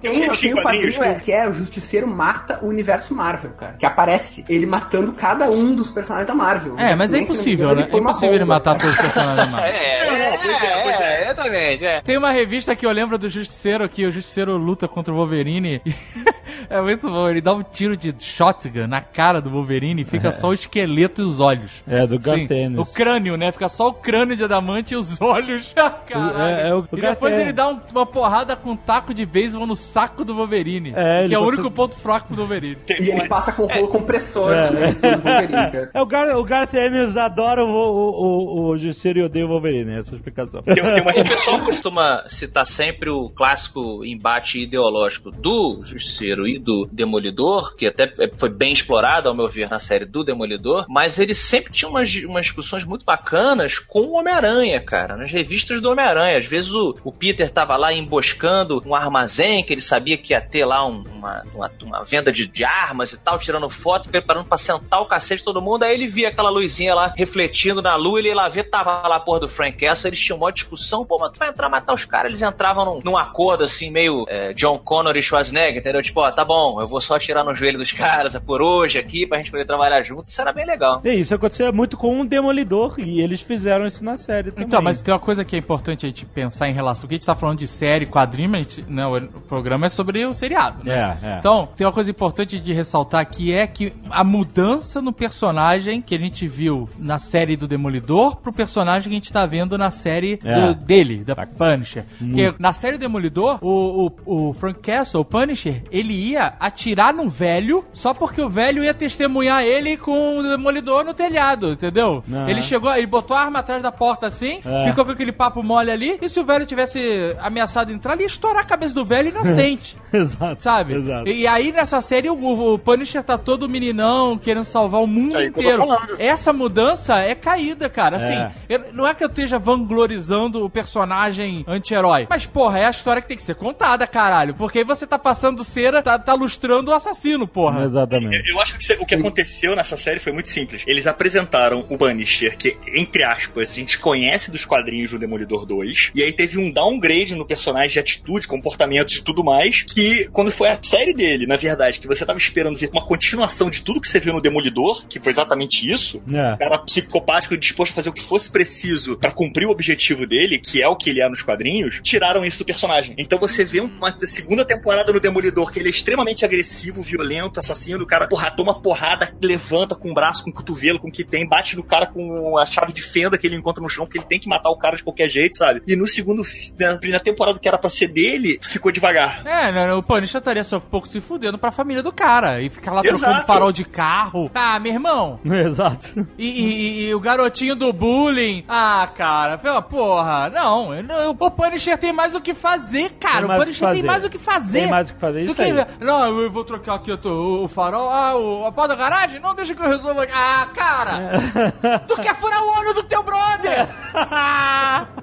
Tem, Tem tem um quadrinho é, que é o Justiceiro mata o universo Marvel, cara. Que aparece ele matando cada um dos personagens da Marvel. É, mas é impossível, né? É impossível ele matar todos os personagens da Marvel. É, Não, não, pois é, pois é. exatamente, é. Tem uma revista que eu lembro do Justiceiro, que o Justiceiro luta contra o Wolverine. é muito bom, ele dá um tiro de shotgun na cara do Wolverine e fica só o esqueleto e os olhos. É, do Ennis. O crânio, né? Fica só o crânio de adamante e os olhos. Caralho. É, é o- e depois ele dá um- uma porrada com um taco de beisebol no saco do Wolverine. É, que é o único ponto fraco do Wolverine. E ele passa com rolo compressor É. isso do Wolverine, cara. É, o, Gar o Garth Ennis adora o, o, o, o Justiceiro e odeia o Wolverine, essa é a explicação. Tem, tem uma O pessoal costuma citar sempre o clássico embate ideológico do Justiceiro e do Demolidor, que até foi bem explorado, ao meu ver, na série do Demolidor, mas ele sempre tinha umas, umas discussões muito bacanas com o Homem-Aranha, cara, nas revistas do Homem-Aranha. Às vezes o, o Peter tava lá emboscando um armazém que ele sabia que ia ter lá um- uma, uma, uma venda de, de armas e tal, tirando foto, preparando pra sentar o cacete de todo mundo. Aí ele via aquela luzinha lá refletindo na lua, ele ia lá ver, tava lá a porra do Frank Castle, eles tinham uma discussão, pô, mas tu vai entrar matar os caras, eles entravam num, num acordo assim, meio é, John Connor e Schwarzenegger, entendeu? Tipo, ó, tá bom, eu vou só atirar no joelho dos caras é por hoje aqui, pra gente poder trabalhar junto, isso era bem legal. É isso acontecia muito com o Demolidor e eles fizeram isso na série também. Então, mas tem uma coisa que é importante a gente pensar em relação. Que a gente tá falando de série, quadrinho, mas a gente, não, o programa é sobre o seriado, né? É, é. Então, tem uma coisa importante de ressaltar que é que a mudança no personagem que a gente viu na série do Demolidor pro personagem que a gente tá vendo na série É. do- dele, da Punisher. Porque na série do Demolidor, o, o, o Frank Castle, o Punisher, ele ia atirar num velho só porque o velho ia testemunhar ele com o Demolidor no telhado, entendeu? Aham. Ele chegou, ele botou a arma atrás da porta assim, É. ficou com aquele papo mole ali, e se o velho tivesse ameaçado entrar, ele ia estourar a cabeça do velho inocente. Exato. Sabe? Exato. E, e aí nessa série o, o Punisher tá todo meninão, querendo salvar o mundo É eu inteiro. Essa mudança é caída, cara. Assim, É. eu- não é que eu esteja vanglorizando o personagem anti-herói. Mas, porra, é a história que tem que ser contada, caralho. Porque aí você tá passando cera, tá, tá lustrando o assassino, porra. Exatamente. Eu acho que o que aconteceu nessa série foi muito simples. Eles apresentaram o Punisher, que, entre aspas, a gente conhece dos quadrinhos do Demolidor 2, e aí teve um downgrade no personagem de atitude, comportamentos e tudo mais, que quando foi a série dele, na verdade, que você tava esperando ver uma continuação de tudo que você viu no Demolidor, que foi exatamente isso, É. cara psicopático e disposto a fazer o que fosse preciso pra cumprir o objetivo dele, que é o que ele é nos quadrinhos, tiraram isso do personagem. Então você vê uma segunda temporada no Demolidor que ele é extremamente agressivo, violento, assassino, o cara, porra, toma porrada, levanta com o braço, com o cotovelo, com o que tem, bate no cara com a chave de fenda que ele encontra no chão, porque ele tem que matar o cara de qualquer jeito, sabe? E no segundo, na primeira temporada que era pra ser dele, ficou devagar. É, não, o Punisher estaria só um pouco se fudendo pra família do cara. E ficar lá trocando Exato. farol de carro. Ah, meu irmão. Exato. E, e- e o garotinho do bullying. Ah, cara, pela porra. Não, o Punisher tem mais o que fazer, cara. O Punisher que tem mais o que fazer. Tem mais o que fazer, isso quer aí. Não, eu vou trocar aqui o, o farol. Ah, o, a porta da garagem? Não, deixa que eu resolvo aqui. Ah, cara. Cara! tu quer furar o olho do teu brother!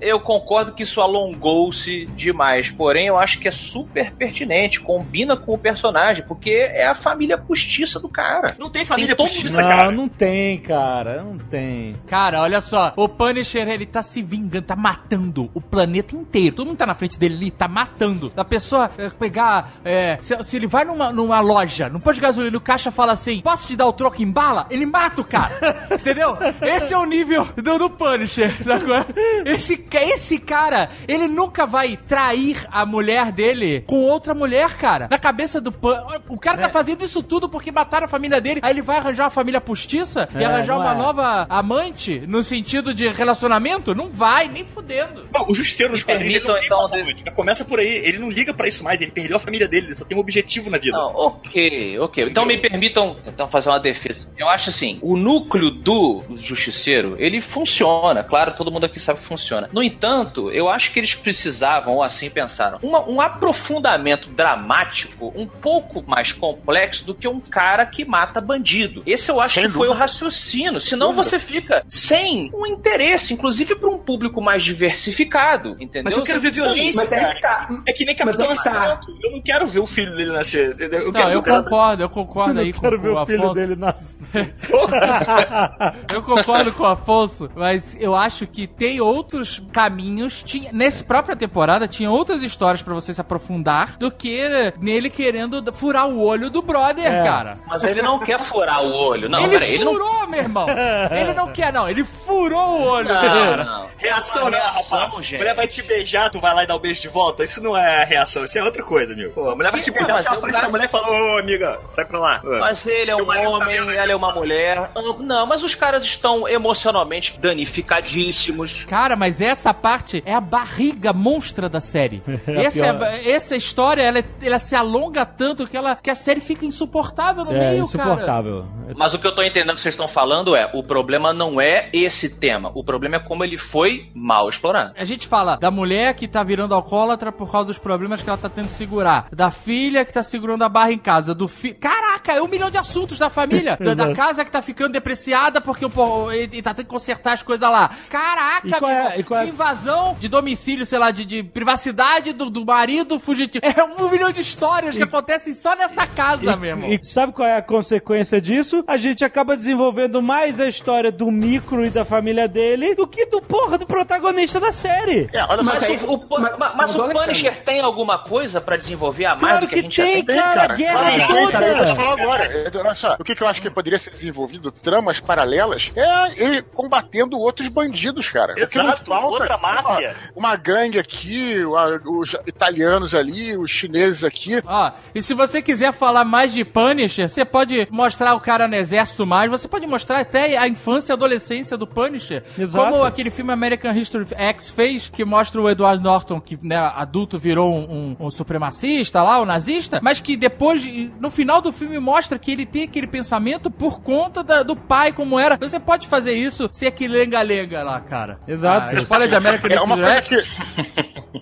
Eu concordo que isso alongou-se demais, porém eu acho que é super pertinente, combina com o personagem, porque é a família postiça do cara. Não tem família todo- postiça, Não, cara. não tem, cara. Não tem. Cara, olha só, o Punisher, ele tá se vingando, tá matando o planeta inteiro. Todo mundo tá na frente dele ali, tá matando. Da pessoa é, pegar, é, se, se ele vai numa, numa loja, no posto de gasolina, o caixa fala assim, posso te dar o troco em bala? Ele mata o cara, entendeu? Esse é o nível do, do Punisher, sacou? Esse, esse cara, ele nunca vai trair a mulher dele com outra mulher, cara. Na cabeça do Punisher, o cara tá fazendo isso tudo porque mataram a família dele, aí ele vai arranjar uma família postiça e É, arranjar não uma é. nova amante no sentido de relacionamento? Não vai, nem fudendo. Não, o justiceiro nos quadrinhos ele permitam, não liga então, de- Começa por aí, ele não liga pra isso mais, ele perdeu a família dele, ele só tem um objetivo na vida. Não, ok, ok. Então me permitam então fazer uma defesa. Eu acho assim, o núcleo do justiceiro, ele funciona. Claro, todo mundo aqui sabe que funciona. No entanto, eu acho que eles precisavam, ou assim pensaram, uma- um aprofundamento dramático um pouco mais complexo do que um cara que mata bandido. Esse eu acho Sem que foi o dúvida. raciocínio. Senão você fica sem um interesse, inclusive para um público mais diversificado, entendeu? Mas eu quero ver violência, Mas é que tá. É que nem Capitão que tá. Nascimento. Eu não quero ver o filho dele nascer, entendeu? Eu Não, quero ver eu concordo, eu concordo aí com, Quero com ver o o filho Afonso. dele nascer. Eu concordo com o Afonso, mas eu acho que tem outros caminhos. Tinha, nessa própria temporada, tinha outras histórias pra você se aprofundar do que nele querendo furar o olho do brother, É. cara. Mas ele não quer furar o olho. Não, ele peraí, ele não furou, meu irmão. Ele não quer, não. Ele furou o olho Não, cara. não. Reação, É reação, rapaz. gente. Mulher vai te beijar, tu vai lá e dá o beijo de volta. Isso não é reação, isso é outra coisa, amigo. Pô, a mulher vai te Que- beijar, mas é um frente cara- da mulher e fala, ô amiga, sai pra lá. Mas ele é um tá homem, vendo, ela é uma mulher. Não, mas os caras estão emocionalmente danificadíssimos. Cara, mas essa parte é a barriga monstra da série. É essa, é essa história, ela, é- ela se alonga tanto que, ela, que a série fica insuportável no É meio, cara. insuportável. Mas o que eu tô entendendo que vocês estão falando é: o problema não é esse tema. O problema é como ele foi mal explorado. A gente fala da mulher que tá virando alcoólatra por causa dos problemas que ela tá tendo que segurar. Da filha que tá segurando a barra em casa. Do filho. Caraca, é um milhão de assuntos da família. da, da casa que tá ficando depreciada porque o ele, ele tá tendo que consertar as coisas lá. Caraca, E qual é- e qual é- de invasão de domicílio, sei lá, de, de privacidade do, do marido fugitivo. É um milhão de histórias que acontecem só nessa casa, meu irmão. E, e sabe qual é a consequência disso? A gente acaba desenvolvendo mais a história do micro e da família dele do que do porra do protagonista da série. É, olha só. Mas, aí- o, o- mas- ma- mas mas o Punisher tem alguma coisa pra desenvolver a mais Claro do que, a que gente já tem, tem? Tem, cara, cara. a guerra Claro tem, cara. Eu vou toda. falar agora. Olha só, o que, que eu acho que poderia ser desenvolvido, tramas paralelas, é ele combatendo outros bandidos, cara. O Exato, outra máfia. ó, uma gangue aqui, a- os italianos ali, os chineses aqui. Ó, e se você quiser falar mais de Punisher, você pode mostrar o cara no exército mais, você pode mostrar até a infância e adolescência do Punisher. Exato. Como aquele filme American History X fez, que mostra o Edward Norton, que né, adulto virou um, um- um supremacista lá, um nazista, mas que depois, no final do filme, mostra que ele tem aquele pensamento por conta da- do pai, como era. Você pode fazer isso sem aquele lenga-lenga lá, cara. Exato. A spoiler de American É uma coisa que.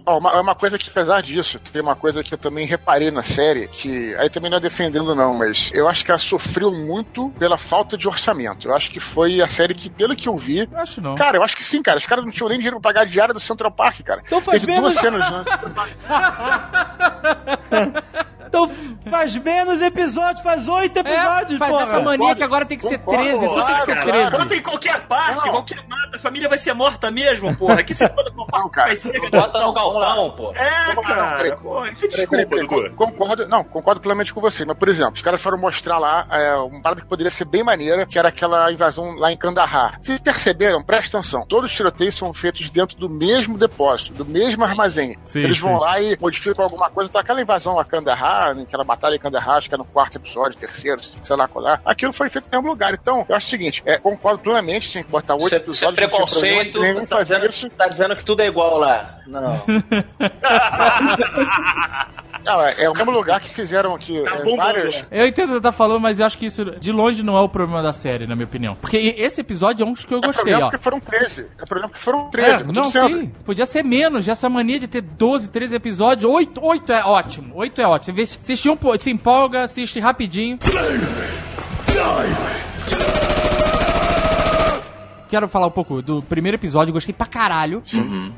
Ó, uma, é uma coisa que, apesar disso, tem uma coisa que eu também reparei na série, que aí também não é defendendo, não, mas eu acho que ela sofreu muito pela falta de orçamento. Eu acho que foi a série que, pelo que eu vi. Eu acho não. Cara, eu acho que sim, cara. Os caras não tinham nem dinheiro pra pagar a diária do Central Park, cara. Então faz Teve duas menos- cenas. Né? Então faz menos episódios, faz oito episódios, É, faz porra. essa mania que agora tem que ser concordo, 13, tudo tem que ser claro, 13. Bota em qualquer parte, Não. qualquer mata, a família vai ser morta mesmo, porra. Que você bota com Não, cara. Bota no galpão, pô. É, cara. Pô, isso é desculpa. Concordo, não, concordo plenamente com você. Mas, por exemplo, os caras foram mostrar lá é, uma parada que poderia ser bem maneira, que era aquela invasão lá em Kandahar. Vocês perceberam? Presta atenção. Todos os tiroteios são feitos dentro do mesmo depósito, do mesmo armazém. Sim, Eles vão sim. lá e modificam alguma coisa. Então, aquela invasão a Kandahar, aquela batalha em Kandahar, acho que é no quarto episódio, terceiro, sei lá qual é. Aquilo foi feito no mesmo lugar. Então, eu acho o seguinte, é, concordo plenamente, tinha que botar oito episódios. problema preconceito. nenhum Tá fazer dizendo, isso. tá dizendo que tudo é igual lá. Não. Não, é, é o mesmo lugar que fizeram aqui Tá é, bom, várias... Eu entendo o que você tá falando, mas eu acho que isso de longe não é o problema da série, na minha opinião. Porque esse episódio é um que eu É gostei, problema ó. porque foram 13. É problema porque foram 13. É, não, dizendo. sim. Podia ser menos. Essa mania de ter 12, 13 episódios. 8, 8 é ótimo. 8 é ótimo. Você vê, assiste um, se empolga, assiste rapidinho. Quero falar um pouco do primeiro episódio, gostei pra caralho.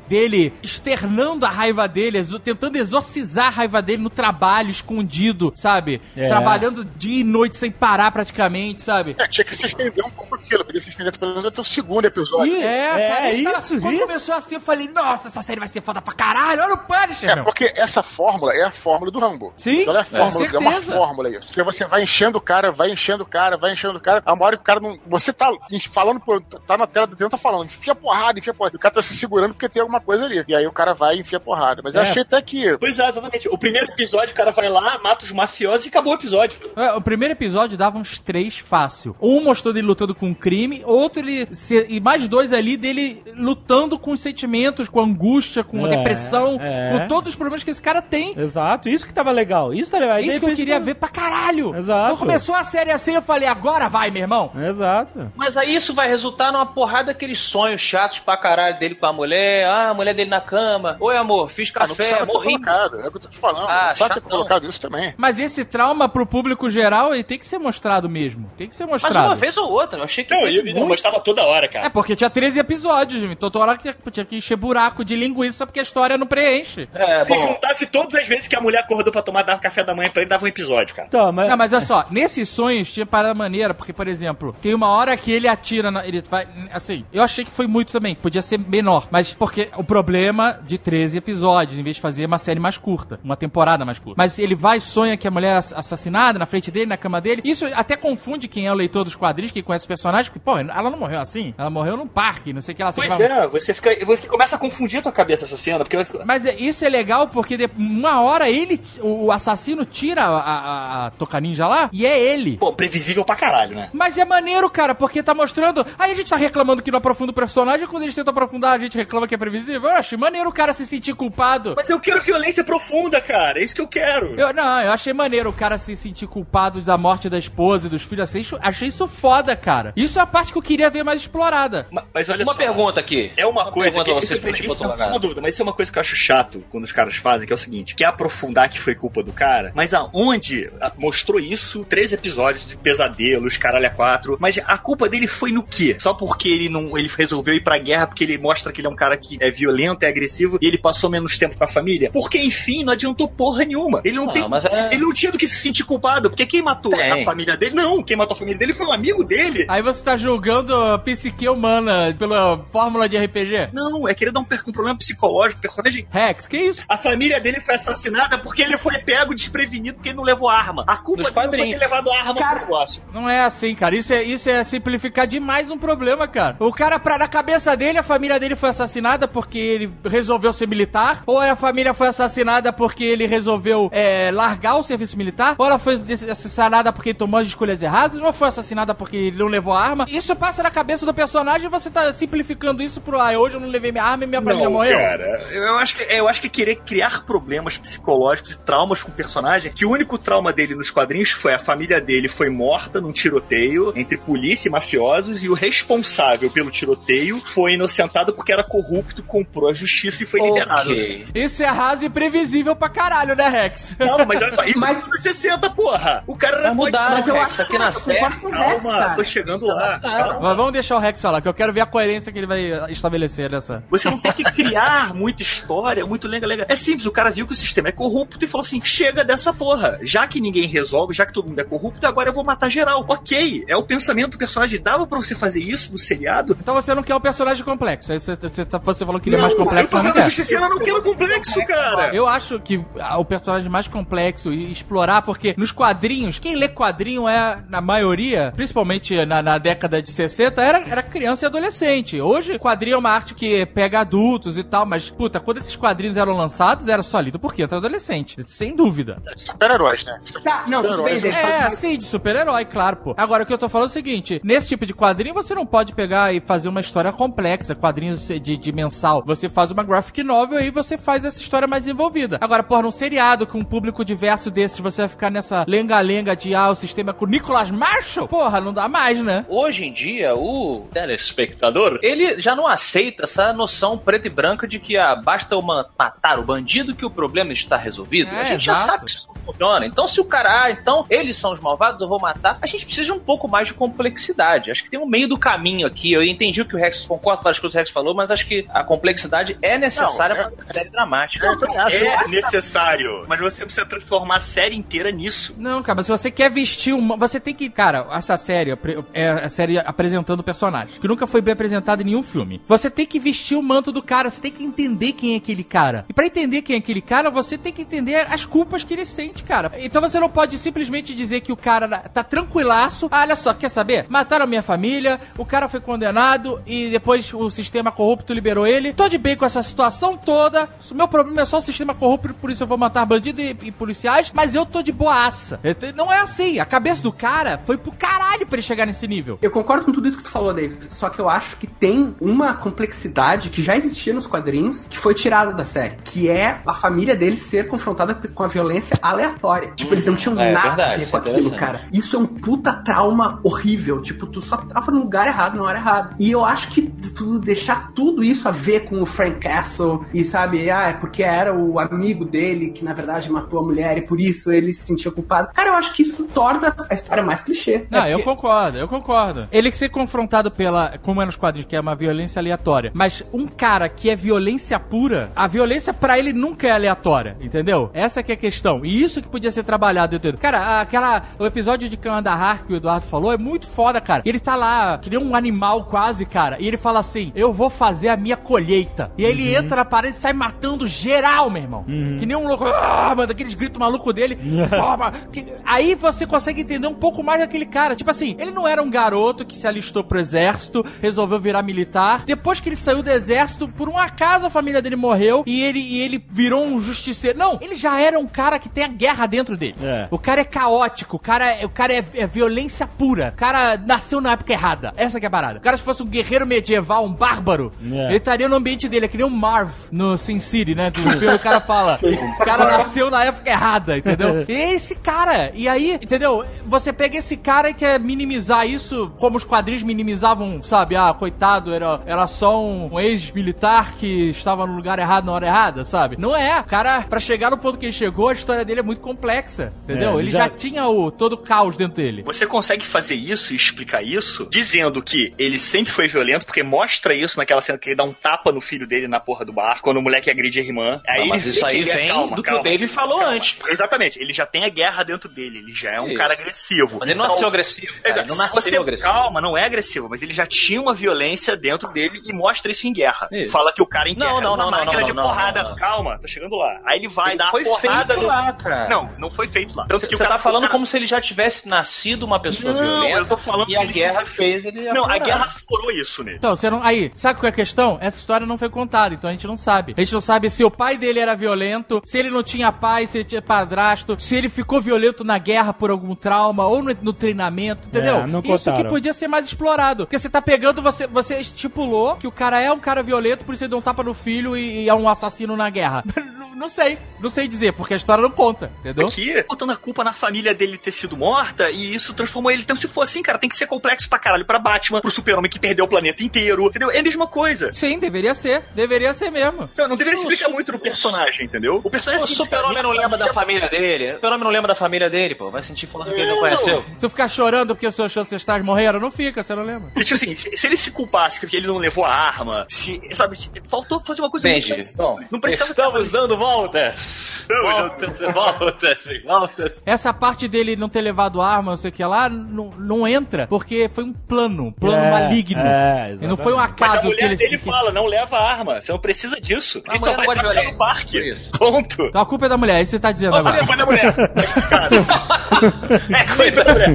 Dele externando a raiva dele, exo- tentando exorcizar a raiva dele no trabalho, escondido, sabe? É. Trabalhando dia e noite sem parar praticamente, sabe? É, tinha que se estender um pouco aquilo, podia se estender pelo menos até o segundo episódio. Ih, É, É, cara, isso, tava- Quando isso. começou assim, eu falei, nossa, essa série vai ser foda pra caralho, olha o Punisher, É, meu. porque essa fórmula é a fórmula do Rambo. Sim, Ela é a fórmula, é, uma certeza. fórmula isso. Porque você vai enchendo o cara, vai enchendo o cara, vai enchendo o cara. A hora que o cara não. Você tá falando, pô, tá na tela dentro, tá falando, enfia porrada, enfia porrada. E o cara tá se segurando porque tem alguma coisa ali. E aí o cara vai e enfia porrada. Mas eu É. achei até que. Pois é, exatamente. O primeiro episódio, o cara vai lá, mata os mafiosos e acabou o episódio. É, O primeiro episódio dava uns três fácil. Um mostrou ele lutando com um crime, outro ele. se- e mais dois ali dele lutando com os sentimentos, com angústia, com É, depressão, é. com todos os problemas que esse cara tem. Exato, isso que tava legal. Isso tá legal. Isso que eu queria ver pra caralho. Exato. Então começou a série assim, eu falei, agora vai, meu irmão. Exato. Mas aí isso vai resultar numa porrada daqueles sonhos chatos pra caralho dele com a mulher. Ah, a mulher dele na cama. Oi, amor, fiz Ah, café, ter morri. colocado. É o que eu tô te falando. Ah, não precisava ter colocado isso também. Mas esse trauma pro público geral, ele tem que ser mostrado mesmo. Tem que ser Mas mostrado. uma vez ou outra, eu achei que. Não, eu, muito- mostrava toda hora, É cara. porque tinha 13 episódios, gente. Toda hora que tinha que encher buraco de linguiça porque a história não preenche. É, Se bom, juntasse todas as vezes que a mulher acordou pra tomar dar café da manhã pra ele, dava um episódio, cara. Então, mas. Não, mas olha só, nesses sonhos tinha parada maneira, porque, por exemplo, tem uma hora que ele atira na. Ele vai. Assim, eu achei que foi muito também, podia ser menor. Mas porque o problema de 13 episódios, em vez de fazer uma série mais curta, uma temporada mais curta. Mas ele vai e sonha que a mulher é ass- assassinada na frente dele, na cama dele. Isso até confunde quem é o leitor dos quadrinhos, quem conhece os personagens, porque, pô, ela não morreu assim. Ela morreu num parque, não sei o que ela Pois lá. é, você, fica, você começa a confundir a tua cabeça essa cena, porque Mas é- isso é legal porque de- uma hora ele, o o assassino tira a, a, a Toca Ninja lá e é ele. Pô, previsível pra caralho, né? Mas é maneiro, cara, porque tá mostrando. Aí a gente tá reclamando que não aprofunda o personagem, quando eles tentam aprofundar, a gente reclama que é previsível. Eu achei maneiro o cara se sentir culpado. Mas eu quero violência profunda, cara. É isso que eu quero. Eu, não, eu achei maneiro o cara se sentir culpado da morte da esposa e dos filhos. Achei isso, achei isso foda, cara. Isso é a parte que eu queria ver mais explorada. Ma- Mas olha uma só. pergunta aqui. É uma, coisa pergunta que. Isso, gente isso, botar não, uma só uma dúvida, mas isso é uma coisa que eu acho chato quando os caras fazem, que é o seguinte: que é aprofundar que foi culpa do cara, mas aonde mostrou isso? Três episódios de pesadelos, caralho a quatro. Mas a culpa dele foi no quê? Só porque ele não. ele resolveu ir pra guerra porque ele mostra que ele é um cara que é violento, é agressivo e ele passou menos tempo com a família? Porque, enfim, não adiantou porra nenhuma. Ele não Não, tem. mas é- Ele não tinha do que se sentir culpado, porque quem matou Tem. a família dele? Não, quem matou a família dele foi um amigo dele. Aí você tá julgando a psique humana pela fórmula de RPG? Não, é querer dar um, um problema psicológico pro personagem. Rex, que isso? A família dele foi assassinada porque ele foi pego desprevenido porque ele não levou arma. A culpa Dos dele não foi ter levado arma Cara, pro negócio. Não é assim, cara. Isso é, isso é simplificar demais um problema, cara. O cara, pra, na cabeça dele, a família dele foi assassinada porque ele resolveu ser militar? Ou a família foi assassinada porque ele resolveu é, largar o serviço militar? Ou ela foi assassinada porque ele tomou as escolhas erradas? Ou foi assassinada porque ele não levou a arma? Isso passa na cabeça do personagem e você tá simplificando isso pro, ah, hoje eu não levei minha arma e minha família Não, morreu. cara. Eu acho, que, eu acho que querer criar problemas psicológicos e traumas com o personagem, que o único trauma dele nos quadrinhos foi a família dele foi morta num tiroteio entre polícia e mafiosos e o responsável pelo tiroteio foi inocentado porque era corrupto, comprou a justiça e foi liberado. Ok. Isso é raso e previsível pra caralho, né, Rex? Não, mas olha só, isso Mas- é 60, porra! O cara não pode... mudar, Mas eu Rex, acho aqui na eu série. Rex, Calma, cara. tô chegando lá. Calma. Mas vamos deixar o Rex falar, que eu quero ver a coerência que ele vai estabelecer nessa. Você não tem que criar muita história, muito legal, legal. É simples, o cara viu que o sistema é corrupto e falou assim: chega dessa porra. Já que ninguém resolve, já que todo mundo é corrupto, agora eu vou matar geral. Ok, é o pensamento do personagem. Dava pra você fazer isso no seriado? Então você não quer o personagem complexo. Aí você, você, tá- você falou que ele é mais eu complexo, tô mas não vendo a quer. justiceira, eu não quero complexo, cara. Eu acho que ah, o personagem mais complexo e explorar, porque nos quadrinhos, quem lê quadrinho é, na maioria, principalmente na, na década de 60, era, era criança e adolescente. Hoje, quadrinho é uma arte que pega adultos e tal, mas, puta, quando esses quadrinhos eram lançados, era só lido por criança e adolescente. Sem dúvida. Super-heróis, né? Tá, não, tudo bem, É, eu sim, de super-herói, claro, pô. Agora, o que eu tô falando é o seguinte: nesse tipo de quadrinho, você não pode pegar e fazer uma história complexa, quadrinhos de, de mensal. Você faz uma graphic novel e aí você faz essa história mais desenvolvida. Agora, porra, num seriado com um público diverso desses, você vai ficar nessa lenga-lenga de, ah, o sistema é com o Nicholas Marshall? Porra, não dá mais, né? Hoje em dia, o telespectador, ele já não aceita essa noção preta e branca de que ah, basta eu ma- matar o bandido que o problema está resolvido. É, a gente já exato. sabe que isso funciona. Então, se o cara, ah, então eles são os malvados, eu vou matar. A gente precisa de um pouco mais de complexidade. Acho que tem um meio do caminho aqui. Eu entendi o que o Rex concordo com várias coisas que o Rex falou, mas acho que a complexidade é necessária Não, é- para uma série dramática. Eu também acho. É necessário, mas você precisa transformar a série inteira nisso. Não, cara, mas se você quer vestir uma. Você tem que. Cara, essa série é a série apresentando personagens, que nunca foi bem apresentado em nenhum filme. Você tem que vestir o manto do cara, você tem que entender quem é aquele cara. E pra entender quem é aquele cara, você tem que entender as culpas que ele sente, cara. Então você não pode simplesmente dizer que o cara tá tranquilaço. Ah, olha só, quer saber? Mataram minha família, o cara foi condenado e depois o sistema corrupto liberou ele. Tô de bem com essa situação toda. O meu problema é só o sistema corrupto, por isso eu vou matar bandido e, e policiais, mas eu tô de boaça. Não é assim. A cabeça do cara foi pro caralho pra ele chegar nesse nível. Eu concordo com tudo isso que tu falou, Dave. Só que eu acho que tem uma complexidade que já existia nos quadrinhos que foi tirada da série. Que é a família dele ser confrontada com a violência aleatória. Tipo, eles não tinham É, nada verdade, a ver com é aquilo, cara. Isso é um puta trauma horrível. Tipo, tu só tava no lugar errado, na hora errada. E eu acho que tu deixar tudo isso a ver com o Frank Castle e sabe, ah, é porque era o amigo dele que na verdade matou a mulher e por isso ele se sentia culpado. Cara, eu acho que isso torna a história mais clichê. Não, É eu porque- concordo, eu concordo. Ele ser confrontado pela, como é nos quadrinhos, que é uma violência aleatória. Mas um cara que é violência pura, a violência pra ele nunca é aleatória, entendeu? Essa que é a questão. E isso que podia ser trabalhado dentro dele. Cara, aquela, o episódio de Kandahar que o Eduardo falou é muito foda, cara. Ele tá lá, que nem um animal quase, cara. E ele fala assim, eu vou fazer a minha colheita. E aí ele entra na parede e sai matando geral, meu irmão. Que nem um louco, ah, mano, aqueles gritos malucos dele. Que- Aí você consegue entender um pouco mais daquele cara. Tipo assim, ele não era um garoto que se alistou pro exército, resolveu virar militar. Depois que ele saiu do exército, por um acaso a família dele morreu e ele, e ele virou um justiceiro. Não, ele já era um cara que tem a guerra dentro dele. É. O cara é caótico, o cara, é- o cara é, é violência pura. O cara nasceu na época errada. Essa que é a parada. O cara, se fosse um guerreiro medieval, um bárbaro, É. ele estaria no ambiente dele, é que nem o Marv no Sin City, né? Do filme, o cara fala. o cara nasceu na época errada, entendeu? E é esse cara. E aí, entendeu? Você pega esse cara e quer minimizar isso, como os quadrinhos minimizavam, sabe? Ah, coitado, era, era só um, um ex-militar que estava no lugar errado na hora errada, sabe? Não é. O cara, pra chegar no ponto que ele chegou, a história dele é muito complexa, entendeu? É, ele já- já tinha o todo o caos dentro dele. Você consegue fazer isso e explicar isso dizendo que ele sempre foi violento, porque mostra isso naquela cena que ele dá um tapa no filho dele na porra do bar, quando o moleque agride a irmã. Aí Não, mas ele- isso aí vem do que o Dave falou antes. Exatamente, ele já tem a guerra dentro dele, ele já é um Isso. cara agressivo. Mas ele não nasceu agressivo, cara, não nasceu você, agressivo. Calma, não é agressivo, mas ele já tinha uma violência dentro dele e mostra isso em guerra. Isso. Fala que o cara em Não, guerra não, é uma não, não, máquina não, de não, porrada. não, não. Calma, tô chegando lá. Aí ele vai Ele dar foi a porrada feito no... lá, cara. Não, não foi feito lá. Tanto que o Você cara tá falando cara, como se ele já tivesse nascido uma pessoa Não, violenta eu tô falando e que a guerra se- fez ele Não, a aflorar. guerra florou isso nele. Então, você não. Aí, sabe qual é a questão? Essa história não foi contada, então a gente não sabe. A gente não sabe se o pai dele era violento, se ele não tinha pai, se ele tinha padrasto, se ele ficou violento na guerra por algum trauma ou no, no treinamento, entendeu? É, não Isso que podia ser mais explorado. Porque você tá pegando, você, você estipulou que o cara é um cara violento, por isso ele deu um tapa no filho e, e é um assassino na guerra. não, sei, não sei dizer, porque a história não conta, entendeu? Aqui, botando a culpa na família dele ter sido morta, e isso transformou ele. Então, se for assim, cara, tem que ser complexo pra caralho pra Batman, pro super-homem que perdeu o planeta inteiro, entendeu? É a mesma coisa. Sim, deveria ser. Deveria ser mesmo. Não, não deveria explicar su- muito do personagem, entendeu? O personagem O assim, super-homem não lembra da família dele. O super-homem não lembra da família dele, pô. Vai sentir falando que ele não conheceu. Tu ficar chorando porque os seus ancestrais morreram? Não fica, você não lembra. E, tipo assim, se, se ele se culpasse porque ele não levou a arma, se, sabe, se- faltou fazer uma coisa Entendi. muito Bom, não precisava estamos dando voltas. Voltas. Essa parte dele não ter levado arma, não sei o que lá, não, não entra, porque foi um plano, um plano É, maligno. é, e não foi um Mas a acaso que mulher ele dele se... fala, não leva a arma, você não precisa disso. A Ele só mulher vai passear no parque. Ponto. Então a culpa é da mulher, é isso que você tá dizendo agora. Foi da mulher. Tá explicado. é, foi da mulher.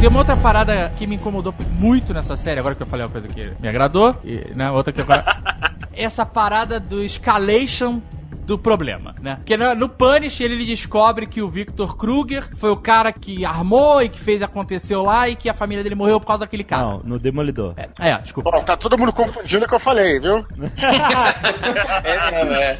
Tem uma outra parada que me incomodou muito nessa série, agora que eu falei uma coisa que me agradou, e né, outra que agora... Essa parada do escalation do problema, né? Porque no, no Punish ele descobre que o Victor Kruger foi o cara que armou e que fez aconteceu lá e que a família dele morreu por causa daquele cara. Não, no Demolidor. É, é, desculpa. Bom, tá todo mundo confundindo o que eu falei, viu? É, é.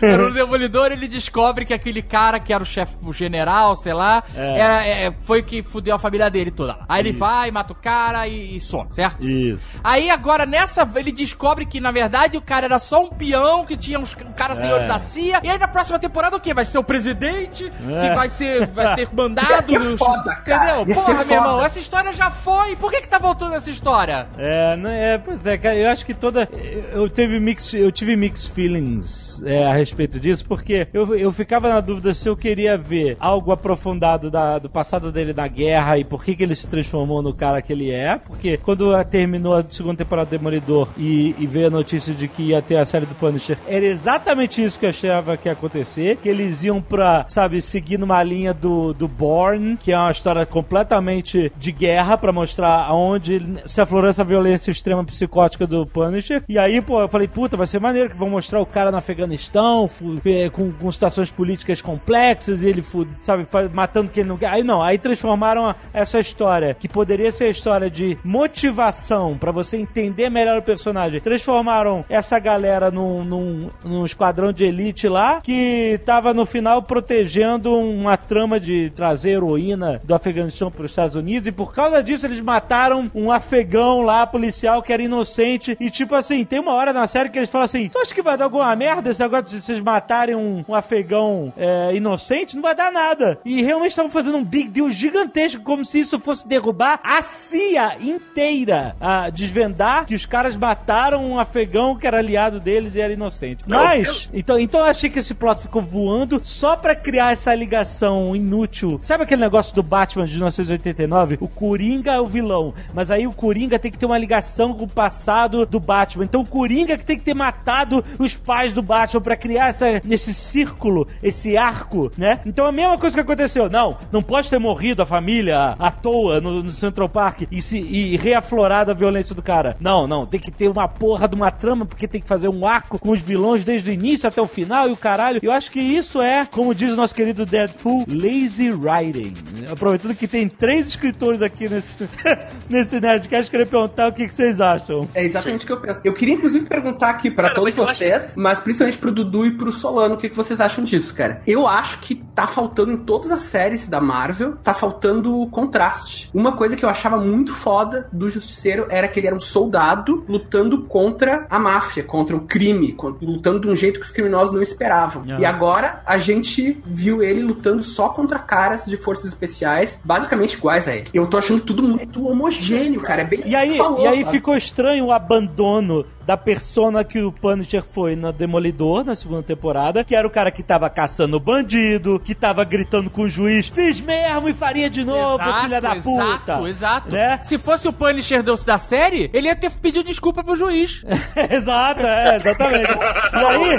era o Demolidor, ele descobre que aquele cara que era o chefe, o general, sei lá, É. era, é, foi que fudeu a família dele toda. Aí ele vai, mata o cara e, e some, certo? Isso. Aí agora nessa ele descobre que na verdade o cara era só um peão que tinha uns, um cara senhor É. da CIA. E aí na próxima temporada o quê? Vai ser o presidente É. que vai ser vai ter mandado Ia ser nos- foda, cara. Entendeu? Ia Porra, ser meu irmão, essa história já foi. Por que que tá voltando essa história? É, não é, pois é, cara, eu acho que toda. Eu tive mix, eu tive mixed feelings é, a respeito disso, porque eu, eu ficava na dúvida se eu queria ver algo aprofundado da- do passado dele na guerra e por que, que ele se transformou no cara que ele é. Porque quando a- terminou a segunda temporada do Demolidor e, e veio a notícia de que ia ter a série do Punisher, era exatamente isso que eu achava que ia acontecer. Que eles iam pra, sabe, seguir numa linha do, do Born, que é uma história completamente de guerra pra mostrar aonde se aflorou essa violência extrema psicótica do Punisher. E aí, pô, eu falei, puta, vai ser maneiro que vão mostrar o cara no Afeganistão com, com situações políticas complexas e ele, sabe, matando quem não quer. Aí não, aí transformaram essa história, que poderia ser a história de motivação pra você entender melhor o personagem. Transformaram essa galera num, num, num esquadrão de elite lá que tava no final protegendo uma trama de trazer heroína do Afeganistão para os Estados Unidos e por causa disso eles mataram um afegão lá, policial, que era inocente e tipo assim, tem uma hora na série que eles falam assim, tu acha que vai dar alguma merda esse negócio de vocês matarem um, um afegão é, inocente? Não vai dar nada. E realmente estavam fazendo um big deal gigantesco, como se isso fosse derrubar a CIA inteira a desvendar que os caras mataram um afegão que era aliado deles e era inocente. Mas, então, então eu achei que esse plot ficou voando só pra criar essa ligação inútil. Sabe aquele negócio do Batman de 1989? O Coringa é o vilão, mas aí o Coringa tem que ter uma ligação com o passado do Batman. Então o Coringa que tem que ter matado os pais do Batman pra criar essa, esse círculo, esse arco, né? Então a mesma coisa que aconteceu. Não, não pode ter morrido a família à toa no, no Central Park e, se, e reaflorado a violência do cara. Não, não, tem que ter uma porra de uma trama porque tem que fazer um arco com os vilões desde o início até o final e o caralho. Eu acho que isso é, como diz o nosso querido Deadpool, lazy writing. Aproveitando que tem três escritores aqui nesse, nesse Nerdcast, queria perguntar o que, que vocês acham. É exatamente o que eu penso. Eu queria, inclusive, perguntar aqui pra Cara, todos mas vocês, mas principalmente pro Dudu e pro Solano, o que, que vocês acham disso, cara? Eu acho que tá faltando em todas as séries da Marvel, tá faltando contraste. Uma coisa que eu achava muito foda do Justiceiro era que ele era um soldado lutando contra a máfia, contra o crime, lutando de um jeito que os criminosos não esperavam. Ah. E agora a gente viu ele lutando só contra caras de forças especiais, basicamente iguais a ele. Eu tô achando tudo muito homogêneo, cara. É bem E aí, falou, e aí sabe? ficou estranho o abandono da persona que o Punisher foi na Demolidor, na segunda temporada, que era o cara que tava caçando bandido, que tava gritando com o juiz, fiz mesmo e faria de novo, filha da puta. Exato, exato. Né? Se fosse o Punisher do- da série, ele ia ter pedido desculpa pro juiz. Exato, é, exatamente. E aí,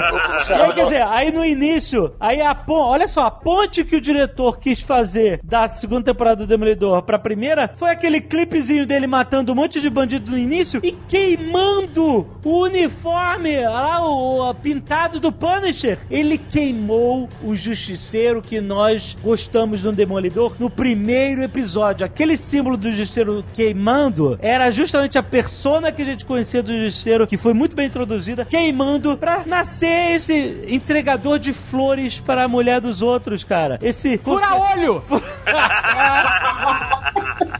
e aí, quer dizer, aí no início, aí a ponte, olha só, a ponte que o diretor quis fazer da segunda temporada do Demolidor pra primeira foi aquele clipezinho dele matando um monte de bandido no início e queimando o uniforme, lá o, o pintado do Punisher. Ele queimou o justiceiro que nós gostamos do Demolidor no primeiro episódio. Aquele símbolo do justiceiro queimando era justamente a persona que a gente conhecia do justiceiro, que foi muito bem introduzida, queimando pra nascer esse entregador de flores para a mulher dos outros, cara. Esse Fura olho!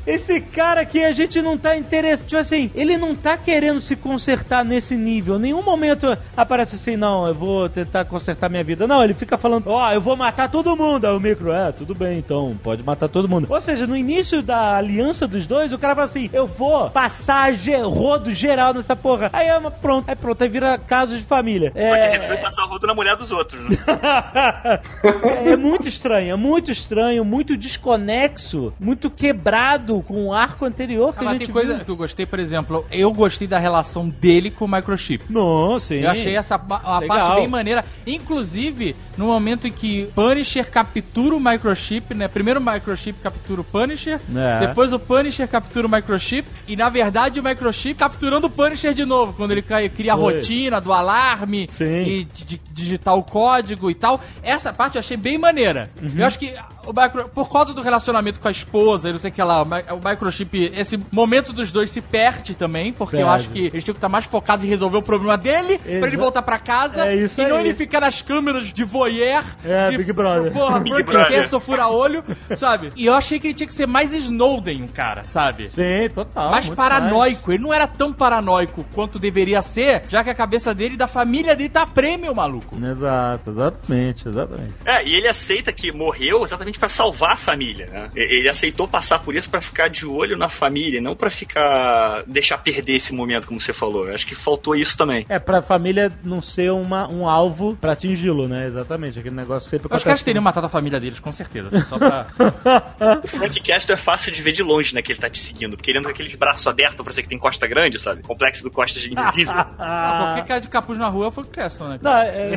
esse cara que a gente não tá interessado. Tipo assim, ele não tá querendo se consertar nesse nível. Em nenhum momento aparece assim, não, eu vou tentar consertar minha vida. Não, ele fica falando, ó, eu vou matar todo mundo. Aí o micro, é, tudo bem, então, pode matar todo mundo. Ou seja, no início da aliança dos dois, o cara fala assim, eu vou passar ge rodo geral nessa porra. Aí é uma- pronto, aí pronto, aí vira caso de família. Só que É, resolveu passar o rodo na mulher dos outros, né? é muito estranho, é muito estranho, muito desconexo, muito quebrado com o arco anterior que Ah, a mas gente tem coisa viu. que eu gostei, por exemplo, eu gostei da relação dele com o microchip. Não, sim. Eu achei essa a Legal. parte bem maneira. Inclusive, no momento em que Punisher captura o microchip, né? Primeiro o microchip captura o Punisher, É. depois o Punisher captura o microchip, e na verdade o microchip capturando o Punisher de novo, quando ele cai- cria a Foi. rotina do alarme Sim. e di- di- digitar o código e tal. Essa parte eu achei bem maneira. Uhum. Eu acho que o micro- por causa do relacionamento com a esposa e não sei o que lá, o mi- o microchip, esse momento dos dois se perde também, porque eu acho que eles tinham que estar mais focados em resolver o problema dele, pra ele Exa- voltar pra casa, É isso e não aí. ele ficar nas câmeras de voyeur, É, de Big Brother. Porra, Big Brother. Fura-olho, sabe? E eu achei que ele tinha que ser mais Snowden, cara, sabe? Sim, total. mais paranoico. Ele não era tão paranoico quanto deveria ser, já que a cabeça dele e da família dele tá prêmio, maluco. mais. Exato, exatamente, exatamente. É, e ele aceita que morreu exatamente pra salvar a família, né? Ele aceitou passar por isso pra ficar de olho na família, não pra ficar deixar perder esse momento, como você falou. Eu acho que faltou isso também. É, pra família não ser uma, um alvo pra atingi-lo, né? Exatamente, aquele negócio que sempre Os caras acontece teriam matado a família deles, com certeza. assim, Só pra... O Frank Castle é fácil de ver de longe, né, que ele tá te seguindo, porque ele anda com aqueles braços abertos pra você que tem costa grande, sabe? Complexo do costas invisível. Ah, qualquer cara de capuz na rua foi o Castle, né? Não, é...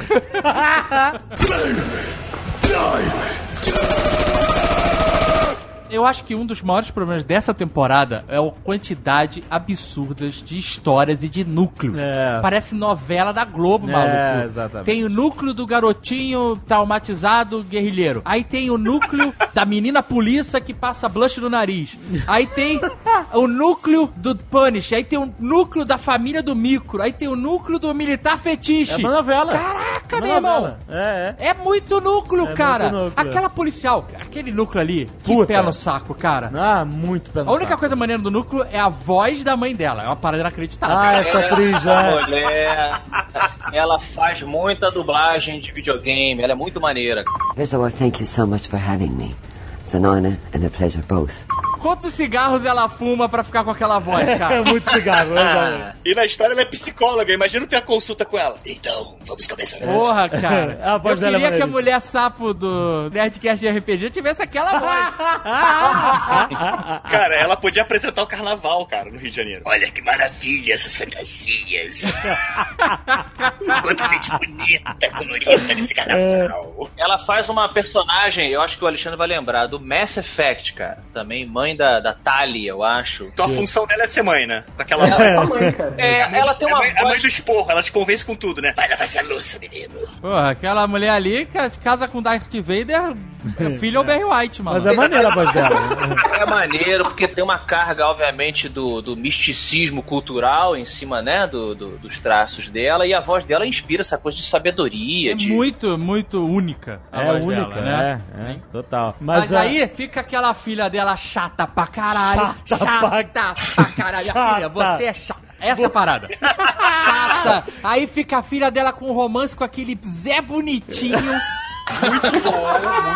Eu acho que um dos maiores problemas dessa temporada é a quantidade absurda de histórias e de núcleos. É. Parece novela da Globo, É, maluco. exatamente. Tem o núcleo do garotinho traumatizado guerrilheiro. Aí tem o núcleo da menina polícia que passa blush no nariz. Aí tem o núcleo do Punish. Aí tem o núcleo da família do micro. Aí tem o núcleo do militar É fetiche. uma novela. Caraca, É uma meu irmão. novela. É, é. É muito núcleo, É cara. muito núcleo. Aquela policial, aquele núcleo ali, que Puta. pé no saco, cara. Ah, muito pé no A única saco. coisa maneira do núcleo é a voz da mãe dela. É uma parada inacreditável. Ah, essa atriz, Essa é. mulher, ela faz muita dublagem de videogame, ela é muito maneira. First of all, thank you so much for having me. It's an honor and a pleasure both. Quantos cigarros ela fuma pra ficar com aquela voz, É cara? muito cigarro, é E na história ela é psicóloga, imagina ter a consulta com ela. Então, vamos começar. né? Porra, cara. A voz Eu dela é queria que a mulher sapo do Nerdcast de RPG tivesse aquela voz. Cara, ela podia apresentar o carnaval, cara, no Rio de Janeiro. Olha que maravilha essas fantasias. Quanta gente bonita, colorida nesse carnaval. Ela faz uma personagem, eu acho que o Alexandre vai lembrar, do Mass Effect, cara. Também mãe da, da Talia, eu acho. Então a função dela é ser mãe, né? Com aquela Ela- voz. Sua mãe, cara. É, ela tem É a uma mãe, a mãe voz... do esporro, ela te convence com tudo, né? Vai lavar essa louça, menino. Porra, aquela mulher ali ca- casa com Darth Vader, é filho é o Barry White, mano. Mas é maneira a voz dela. É maneiro, porque tem uma carga, obviamente, do, do misticismo cultural em cima, né, do, do- dos traços dela, e a voz dela inspira essa coisa de sabedoria, É de... muito, muito única a É voz única, dela, né? é, é, total. Mas, a- aí fica aquela filha dela chata pra caralho. Chata Chata, pra- pra, caralho. Minha Chata. filha, você é chata. Essa é a parada. chata. Aí fica a filha dela com romance com aquele Zé bonitinho.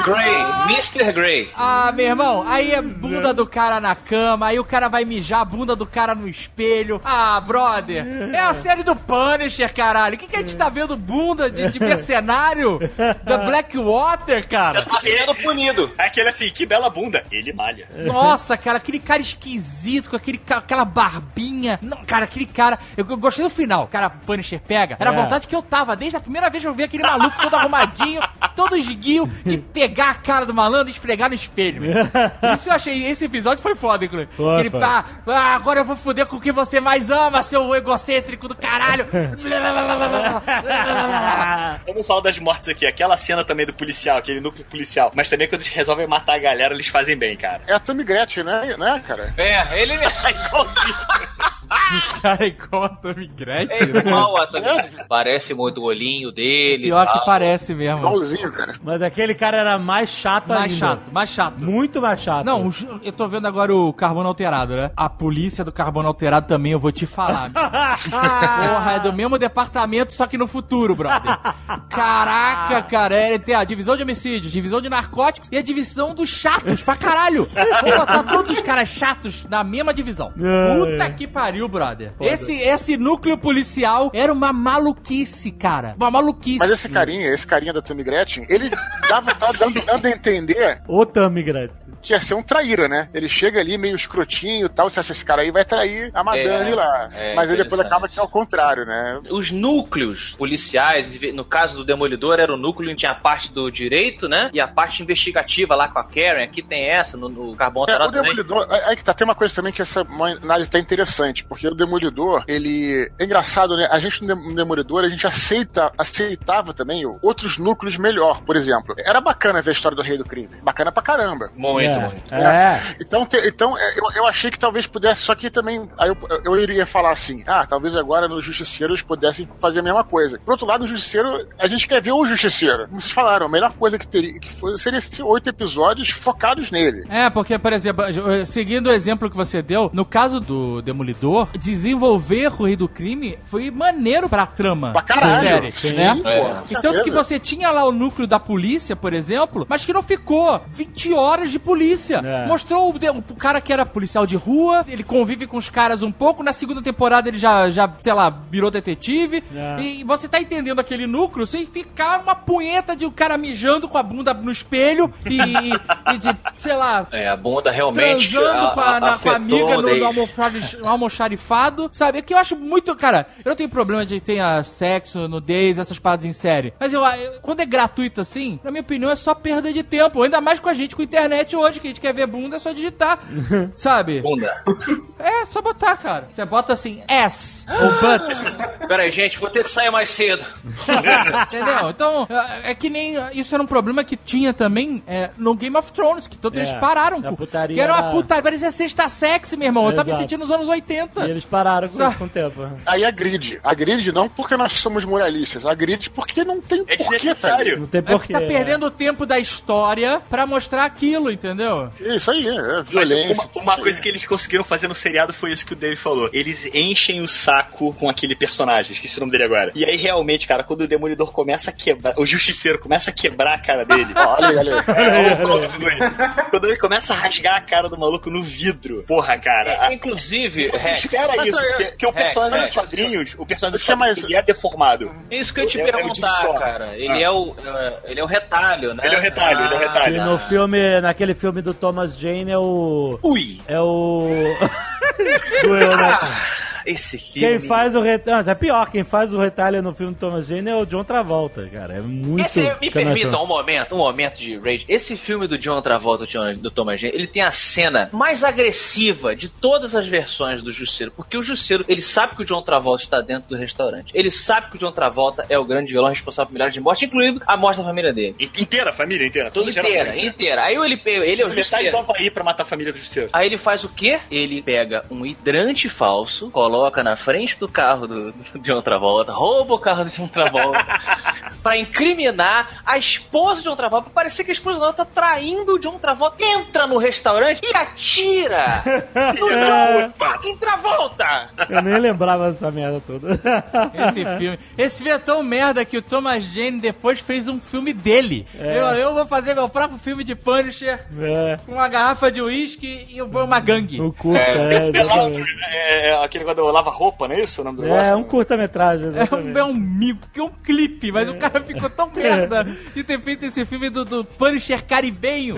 Grey, Mr. Grey. Ah, meu irmão, aí é bunda do cara na cama, aí o cara vai mijar a bunda do cara no espelho. Ah, brother, é a série do Punisher, caralho. O que, que a gente tá vendo bunda de, de mercenário da Blackwater, cara? Tá sendo punido. É aquele assim, que bela bunda. Ele malha. Nossa, cara, aquele cara esquisito, com aquele, aquela barbinha. Não, cara, aquele cara. Eu, eu gostei do final. Cara, o Punisher pega. Era a É. vontade que eu tava, desde a primeira vez que eu vi aquele maluco todo arrumadinho, todo esguio, de pegar a cara do malandro e esfregar no espelho. Isso eu achei. Esse episódio foi foda, inclusive. Foi, Ele, foi. ah, ah, agora eu vou foder com o que você mais ama, seu egocêntrico do caralho. Vamos falar das mortes aqui. Aquela cena também do policial, aquele núcleo policial. Mas também quando eles resolvem matar a galera, eles fazem bem, cara. É a Tammy Gretchen, né, né, cara? É, ele É igualzinho. cara, igual a Tommy é Gretchen. igual a Parece muito o olhinho dele. Pior tal. que parece mesmo. Igualzinho, cara. Mas aquele cara era mais chato Mais ainda. chato, mais chato. Muito mais chato. Não, o eu tô vendo agora o carbono alterado, né? A polícia do carbono alterado também, eu vou te falar. Porra, é do mesmo departamento, só que no futuro, brother. Caraca, cara, é, tem a divisão de homicídios, divisão de narcóticos e a divisão dos chatos pra caralho. Vou botar todos os caras chatos na mesma divisão. Puta que pariu, brother. Esse, esse núcleo policial era uma maluquice, cara. Uma maluquice. Mas esse carinha, esse carinha da Tammy Gretchen, ele dava, tava dando, dando a entender Ô, Tammy Gretchen. que ia ser um traíra, né? Ele chega ali meio escrotinho e tal, você acha esse cara aí vai trair a Madame É, lá. é Mas aí depois acaba que é o contrário, né? Os núcleos policiais, no caso do Demolidor, era o núcleo onde tinha a parte do direito, né? E a parte investigativa lá com a Karen. Aqui tem essa, no, no Carbon É, o. Demolidor, aí que tá, tem uma coisa também que essa análise tá interessante, porque o Demolidor, ele. É engraçado, né? A gente no Dem- no Demolidor, a gente aceita, aceitava também outros núcleos melhor. Por exemplo, era bacana ver a história do rei do crime. Bacana pra caramba. Muito, é, muito. É. Então, te- então é, eu, eu achei que talvez pudesse, só que também. Aí eu, eu iria falar assim: ah, talvez agora no Justiceiro eles pudessem fazer a mesma coisa. Por outro lado, no Justiceiro, a gente quer ver o Justiceiro. Como vocês falaram, a melhor coisa que teria que foi, seria esses oito episódios focados nele. É, porque, por exemplo, seguindo o exemplo que você deu, no caso do Demolidor, desenvolver o Rei do Crime foi maneiro pra trama Pra caralho. série, Sim, né? pô, É. E tanto que você tinha lá o núcleo da polícia, por exemplo, mas que não ficou 20 horas de polícia. É. Mostrou o, o cara que era policial de rua, ele convive com os caras um pouco, na segunda temporada ele já, já sei lá, virou detetive. É. E você tá entendendo aquele núcleo sem ficar uma punheta de um cara mijando com a bunda no espelho e, e- e de, sei lá, É, a bunda realmente. transando com, a, na- com a afetou amiga no, no almoxarif- no almoxarifado, sabe? É que eu acho muito, cara, eu não tenho problema de ter ah, sexo, nudez, essas paradas em série. Mas eu, eu- quando é gratuito assim, na minha opinião, é só perda de tempo. Ainda mais com a gente com internet hoje, que a gente quer ver bunda, é só digitar, sabe? Bunda. É, só botar, cara. Você bota assim, ass ou butt. Pera aí, gente, vou ter que sair mais cedo. Entendeu? Então, é é que nem. Isso era um problema que tinha também é, no Game of Thrones, que tanto É, eles pararam. a com- putaria que era uma putaria, parecia sexta sexy, meu irmão. Eu tava me Exato. sentindo nos anos 80. E eles pararam com Sa- com o tempo. Aí a grid. A grid não porque nós somos moralistas, a grid porque não tem É porquê, desnecessário. Não tem É porquê. porque tá perdendo o tempo da história pra mostrar aquilo, entendeu? tá? Isso aí, é Mas violência. uma, uma coisa que eles conseguiram fazer no seriado foi isso que o Dave falou. Eles enchem o saco com aquele personagem, esqueci o nome dele agora. E aí, realmente, cara, quando o Demolidor começa a quebrar, o Justiceiro começa a quebrar a cara dele. Olha aí, olha aí. É, o- o- Quando ele começa a rasgar a cara do maluco no vidro. Porra, cara. a- Inclusive, Rex, espera mas isso, é- porque, porque o personagem é- dos quadrinhos, o personagem dos que é mais- quadrinhos, ele é deformado. isso que eu ia te É- é perguntar, cara. Ele Ah. é o. é, Ele é o retalho, né? Ele é o retalho, ele é o retalho. E no filme, naquele filme do Thomas Jane é o. Ui! É o. Doeu, né? Esse filme. Quem faz o retalho. Mas é pior, quem faz o retalho no filme do Thomas Jane é o John Travolta, cara. É muito. Esse, me permita um momento, um momento de rage. Esse filme do John Travolta, do Thomas Jane, ele tem a cena mais agressiva de todas as versões do Justiceiro. Porque o Justiceiro, ele sabe que o John Travolta está dentro do restaurante. Ele sabe que o John Travolta é o grande vilão responsável por milhares de mortes, incluindo a morte da família dele. Inteira a família, inteira. Todas as inteira, inteira. Aí ele, ele é o Metade Justiceiro. do Havaí pra matar a família do Justiceiro. Aí ele faz o quê? Ele pega um hidrante falso, coloca na frente do carro do, do John Travolta, rouba o carro do John Travolta, pra incriminar a esposa de John Travolta, pra parecer que a esposa dela tá traindo o John Travolta, entra no restaurante e atira no John fucking Travolta! Eu nem lembrava dessa merda toda. Esse filme. Esse filme é tão merda que o Thomas Jane depois fez um filme dele. Eu, eu vou fazer meu próprio filme de Punisher É. com uma garrafa de uísque e uma gangue. O curta, é, exatamente. é, é, aquele negócio do lava-roupa, não é isso o nome do É, negócio? um curta-metragem, É um, é um mico, que é um clipe, mas o cara ficou tão merda de ter feito esse filme do, do Punisher caribenho.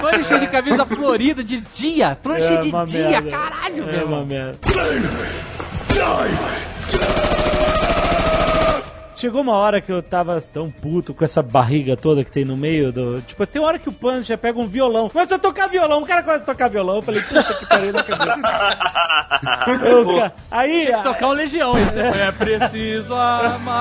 Punisher de camisa florida, de dia. Punisher de uma dia, merda. caralho, meu É uma merda. Chegou uma hora que eu tava tão puto com essa barriga toda que tem no meio do. Tipo, tem hora que o Punisher pega um violão. Começa a tocar violão, o cara começa a tocar violão. Eu falei, puta que pariu, não. Eu, ca- Aí. Tinha que tocar um Legião, esse é preciso amar.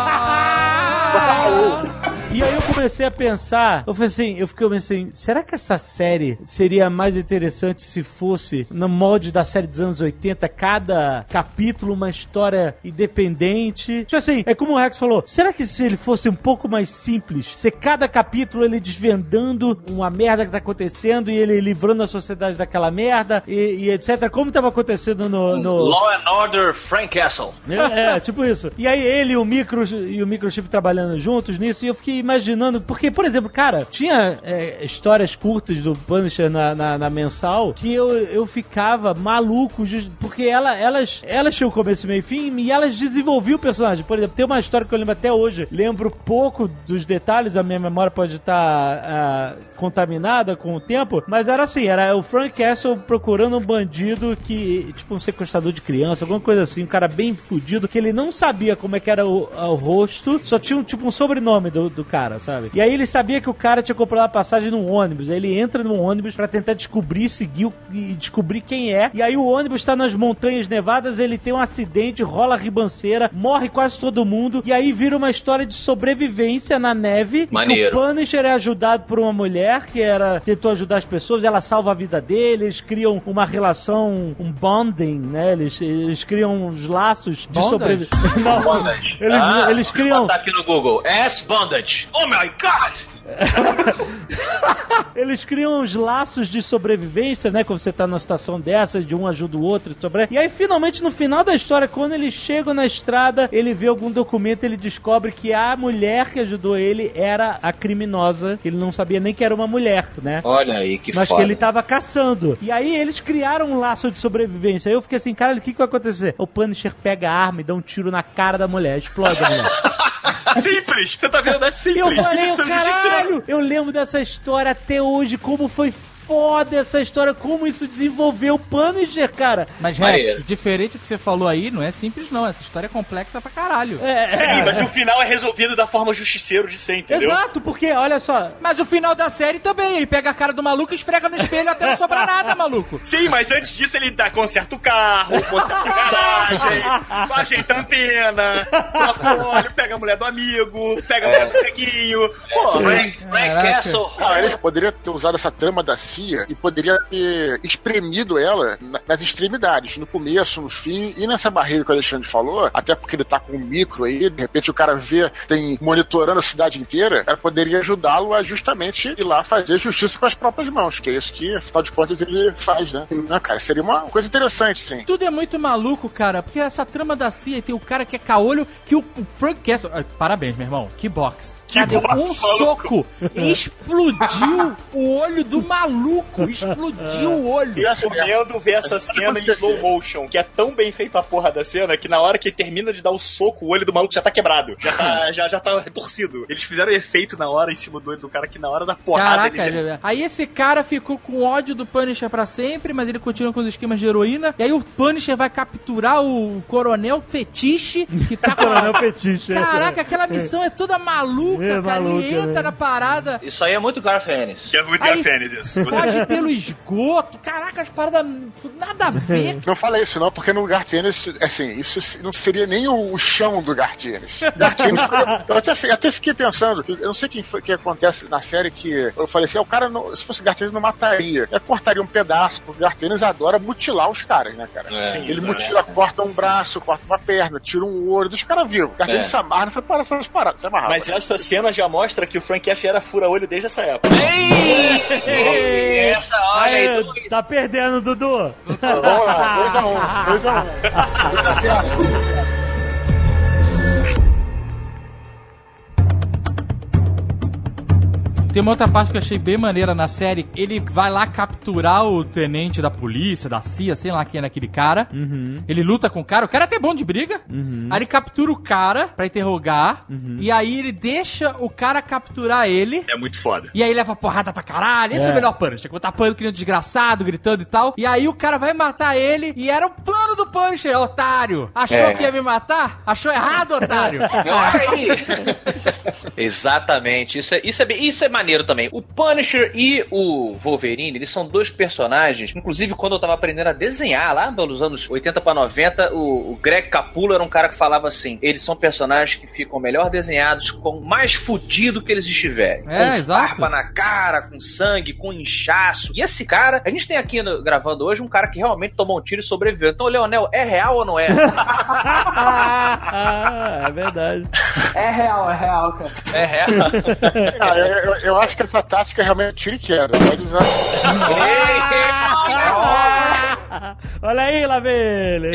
E aí eu comecei a pensar, eu falei assim, eu fiquei assim, será que essa série seria mais interessante se fosse no molde da série dos anos 80, cada capítulo uma história independente? Tipo assim, é como o Rex falou, será que se ele fosse um pouco mais simples, se cada capítulo ele desvendando uma merda que tá acontecendo e ele livrando a sociedade daquela merda e, e etc, como tava acontecendo no... no... Law and Order Frank Castle. É, é, tipo isso. E aí ele e o micro e o microchip trabalhando juntos nisso, e eu fiquei imaginando, porque, por exemplo, cara, tinha é, histórias curtas do Punisher na, na, na mensal que eu, eu ficava maluco, porque ela, elas, elas tinham começo, meio e fim, e elas desenvolviam o personagem. Por exemplo, tem uma história que eu lembro até hoje, lembro pouco dos detalhes, a minha memória pode estar ah, contaminada com o tempo, mas era assim, era o Frank Castle procurando um bandido que, tipo um sequestrador de criança, alguma coisa assim, um cara bem fudido, que ele não sabia como é que era o, o rosto, só tinha um, tipo um sobrenome do, do cara, sabe? E aí ele sabia que o cara tinha comprado a passagem num ônibus. Aí ele entra num ônibus pra tentar descobrir, seguir e descobrir quem é. E aí o ônibus tá nas montanhas nevadas, ele tem um acidente, rola a ribanceira, morre quase todo mundo. E aí vira uma história de sobrevivência na neve. E que Maneiro. o Punisher é ajudado por uma mulher que era tentou ajudar as pessoas, ela salva a vida dele, eles criam uma relação, um bonding, né? Eles, eles criam uns laços de Bondage? sobrevivência. Não, Bondage. eles, Ah, eles criam. Botar aqui no Google. S Bondage. Oh my God! Eles criam uns laços de sobrevivência, né? Quando você tá numa situação dessa, de um ajuda o outro. Sobre... E aí, finalmente, no final da história, quando eles chegam na estrada, ele vê algum documento, ele descobre que a mulher que ajudou ele era a criminosa. Ele não sabia nem que era uma mulher, né? Olha aí, que Mas foda. que ele tava caçando. E aí eles criaram um laço de sobrevivência. Aí eu fiquei assim, cara, o que, que vai acontecer? O Punisher pega a arma e dá um tiro na cara da mulher, explode a mulher. Simples! Você tá vendo? É E eu falei, Isso é caralho, eu lembro dessa história até hoje, como foi foda essa história, como isso desenvolveu o Punisher, cara. Mas. Rex, diferente do que você falou aí, não é simples não. Essa história é complexa pra caralho. É, Sim, é. mas no final é resolvido da forma justiceiro de ser, entendeu? Exato, porque, olha só, Mas o final da série também, ele pega a cara do maluco e esfrega no espelho até não sobrar nada, maluco. Sim, mas antes disso ele dá, conserta o carro, conserta a garagem, ajeita a antena, troca o óleo, pega a mulher do amigo, pega a mulher do ceguinho. Pô, Frank, Frank. Castle. Ah, eles poderiam ter usado essa trama da E poderia ter espremido ela na- nas extremidades, no começo, no fim, e nessa barreira que o Alexandre falou, até porque ele tá com um micro aí, de repente o cara vê, tem monitorando a cidade inteira, ela poderia ajudá-lo a justamente ir lá fazer justiça com as próprias mãos, que é isso que, afinal de contas, ele faz, né? Não, cara, seria uma coisa interessante, sim. Tudo é muito maluco, cara, porque essa trama da CIA tem o cara que é caolho, que o, Frank Castle... ah, Parabéns, meu irmão, que box. Que deu box, um maluco. soco, explodiu o olho do maluco, explodiu o olho. E essa recomendo ver essa cena em slow motion, que é tão bem feita a porra da cena que na hora que ele termina de dar o soco, o olho do maluco já tá quebrado. Já tá, já, já tá retorcido. Eles fizeram efeito na hora em cima do olho do cara que na hora da porrada Caraca, ele já- aí esse cara ficou com ódio do Punisher pra sempre, mas ele continua com os esquemas de heroína. E aí o Punisher vai capturar o Coronel Fetiche, que tá com Coronel Petiche. Caraca, aquela missão é toda maluca, É cara. maluca, ele entra né? na parada, Isso aí é muito. Que é muito Aí- Garfênis isso. Foge pelo esgoto. Caraca, as paradas nada a ver. Não fala isso não, porque no Gartienes, assim, isso não seria nem o, o chão do Gartienes. Gartienes eu até, fi- até fiquei pensando, eu não sei quem foi que acontece na série que eu falei assim, ah, o cara, não- se fosse Gartienes, não mataria. Eu cortaria um pedaço, porque o Gartienes adora mutilar os caras, né, cara? É, Sim, Ele exato. mutila, corta um braço, corta uma perna, tira um olho, deixa o cara vivo. Gartienes É. se amarra essas paradas, se amarrava. Mas essa cena já mostra que o Frank F era fura-olho desde essa época. Essa, olha aí, Aí, dois. tá perdendo, Dudu. Vamos lá, 2x1, um, 2x1. Tem uma outra parte que eu achei bem maneira na série. Ele vai lá capturar o tenente da polícia, da CIA, sei lá quem é aquele cara. Ele luta com o cara. O cara é até bom de briga. Aí ele captura o cara pra interrogar. E aí ele deixa o cara capturar ele. É muito foda. E aí leva porrada pra caralho. Esse é, É. o melhor Punisher. Quando tá apanhando que nem um desgraçado, gritando e tal. E aí o cara vai matar ele. E era um plano do Punisher, otário. Achou É. que ia me matar? Achou errado, otário. Olha aí! Exatamente, isso é, isso, é, bem- isso é maneiro também. O Punisher e o Wolverine, eles são dois personagens. Inclusive, quando eu tava aprendendo a desenhar lá nos anos 80 pra 90, o, o Greg Capullo era um cara que falava assim: eles são personagens que ficam melhor desenhados com mais fudido que eles estiverem. É, com exato. farpa na cara, com sangue, com inchaço. E esse cara, a gente tem aqui no- gravando hoje um cara que realmente tomou um tiro e sobreviveu. Então, Leonel, é real ou não é? ah, é verdade. É real, é real, cara. É real. Eu, eu- eu acho que essa tática é realmente tiro e queda. Pode usar. Olha aí, Lavelli.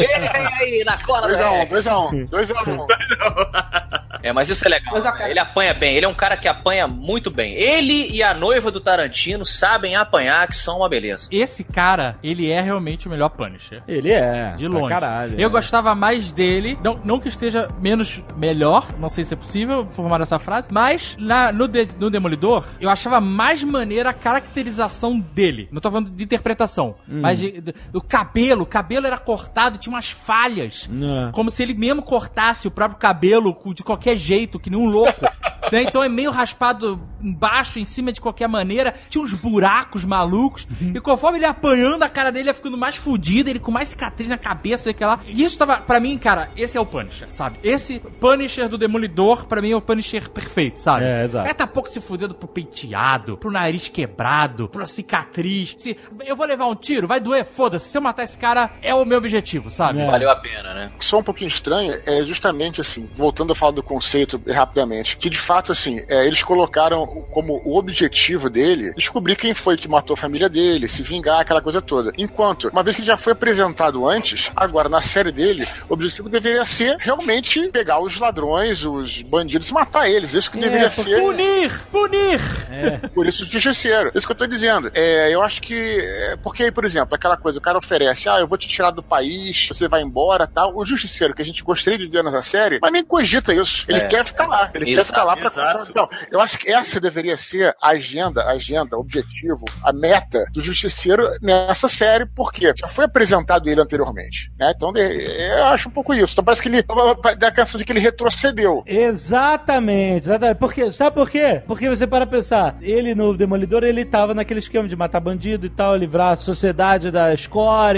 Ei, na cola 2x1, Rex. 2x1, 2x1. É, mas isso é legal. Né? Ele apanha bem. Ele é um cara que apanha muito bem. Ele e a noiva do Tarantino sabem apanhar, que são uma beleza. Esse cara, ele é realmente o melhor Punisher. Ele é. De pra longe. Caralho. eu é. gostava mais dele. Não, não que esteja menos melhor, não sei se é possível formar essa frase, mas na- no, De- no Demolidor, eu achava mais maneira a caracterização dele. Não tô falando de interpretação, Hum. mas de- de- o cabelo. O cabelo era cortado, tinha umas falhas. É. Como se ele mesmo cortasse o próprio cabelo de qualquer jeito, que nem um louco. né? Então é meio raspado embaixo, em cima de qualquer maneira. Tinha uns buracos malucos. E conforme ele ia apanhando, a cara dele ia ficando mais fodida, ele com mais cicatriz na cabeça, aquela. E isso tava, pra mim, cara, esse é o Punisher, sabe? Esse Punisher do Demolidor, pra mim, é o Punisher perfeito, sabe? É, exato. É tá pouco se fudendo pro penteado, pro nariz quebrado, pro cicatriz. Se eu vou levar um tiro, vai doer, foda-se. Eu matar esse cara, é o meu objetivo, sabe? É. Valeu a pena, né? só um pouquinho estranho é justamente assim, voltando a falar do conceito rapidamente, que de fato assim, é, eles colocaram como o objetivo dele descobrir quem foi que matou a família dele, se vingar, aquela coisa toda. Enquanto, uma vez que ele já foi apresentado antes, agora na série dele, o objetivo deveria ser realmente pegar os ladrões, os bandidos e matar eles. Isso que deveria ser. Punir! Punir! Por isso o justiceiro. Isso que eu tô dizendo. É, eu acho que. é, porque aí, por exemplo, aquela coisa, o cara oferece, ah, eu vou te tirar do país, você vai embora tal. O justiceiro, que a gente gostaria de ver nessa série, mas nem cogita isso. Ele É. quer ficar lá. Ele quer Exato, ficar lá pra. exato. Então, eu acho que essa deveria ser a agenda, a agenda, o objetivo, a meta do justiceiro nessa série, porque já foi apresentado ele anteriormente. Né? Então, eu acho um pouco isso. Então parece que ele. dá a impressão de que ele retrocedeu. Exatamente, exatamente. Porque, sabe por quê? Porque você para pensar, ele no Demolidor, ele tava naquele esquema de matar bandido e tal, livrar a sociedade da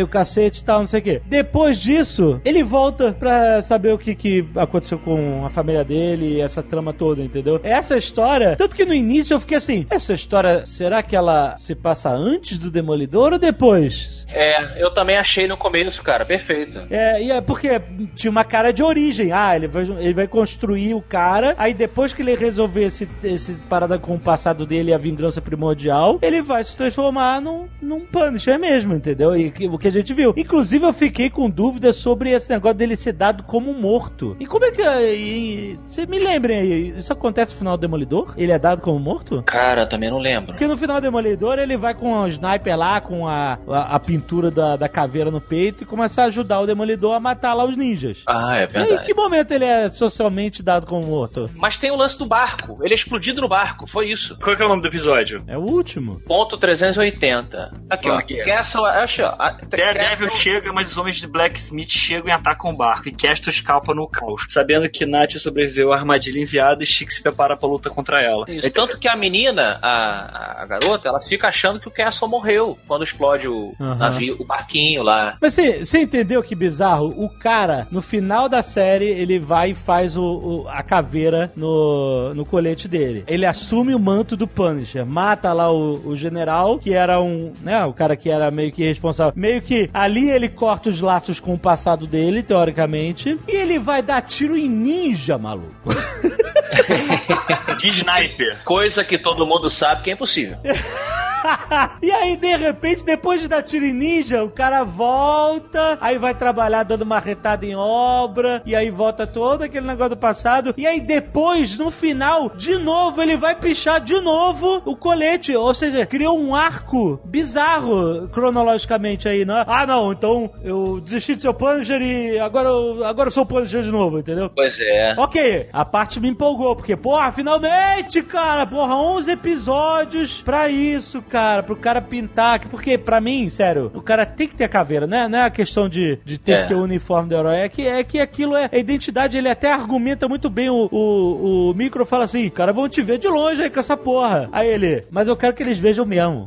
o cacete e tal, não sei o quê. Depois disso, ele volta pra saber o que, que aconteceu com a família dele e essa trama toda, entendeu? Essa história, tanto que no início eu fiquei assim, essa história, será que ela se passa antes do Demolidor ou depois? É, eu também achei no começo, cara, perfeito. É, e é porque tinha uma cara de origem. Ah, ele vai, ele vai construir o cara, aí depois que ele resolver esse, esse parada com o passado dele e a vingança primordial, ele vai se transformar num, num Punisher mesmo, entendeu? E que- o que a gente viu. Inclusive, eu fiquei com dúvidas sobre esse negócio dele ser dado como morto. E como é que. e- Você me lembrem aí, isso acontece no final do Demolidor? Ele é dado como morto? Cara, também não lembro. Porque no final do Demolidor ele vai com o sniper lá, com a, a, a pintura da, da caveira no peito e começa a ajudar o Demolidor a matar lá os ninjas. Ah, é E aí, em verdade. que momento ele é socialmente dado como morto? Mas tem o lance do barco. Ele é explodido no barco. Foi isso. Qual que é o nome do episódio? É o último. Ponto 380. Aqui, ó. Aqui. Castle, acho, ó. Daredevil Castle- chega, mas os homens de Blacksmith chegam e atacam o barco, e Castor escapa no caos. Sabendo que Nath sobreviveu à armadilha enviada, Chic se prepara pra luta contra ela. Isso. Tanto que a menina, a, a garota, ela fica achando que o Castle morreu quando explode o Aham. navio, o barquinho lá. Mas você você entendeu que bizarro? O cara, no final da série, ele vai e faz o, o- a caveira no, no colete dele. Ele assume o manto do Punisher, mata lá o, o general, que era um, né, o cara que era meio que responsável. Meio que ali ele corta os laços com o passado dele, teoricamente, e ele vai dar tiro em ninja, maluco. De sniper. Coisa que todo mundo sabe que é impossível. e aí, de repente, depois de dar tiro em ninja, o cara volta, aí vai trabalhar dando uma retada em obra, e aí volta todo aquele negócio do passado, e aí depois, no final, de novo, ele vai pichar de novo o colete, ou seja, criou um arco bizarro, cronologicamente aí, não é? Ah, não, então eu desisti de ser o Punisher e agora eu, agora eu sou o Punisher de novo, entendeu? Pois é. Ok, a parte me empolgou, porque, porra, finalmente, cara, porra, 11 episódios pra isso, cara, pro cara pintar. Porque, pra mim, sério, o cara tem que ter a caveira, né? Não é a questão de, de ter É. que ter o uniforme do herói, é que, é que aquilo é a identidade, ele até argumenta muito bem. O, o, o micro fala assim, cara, vão te ver de longe aí com essa porra. Aí ele, mas eu quero que eles vejam mesmo.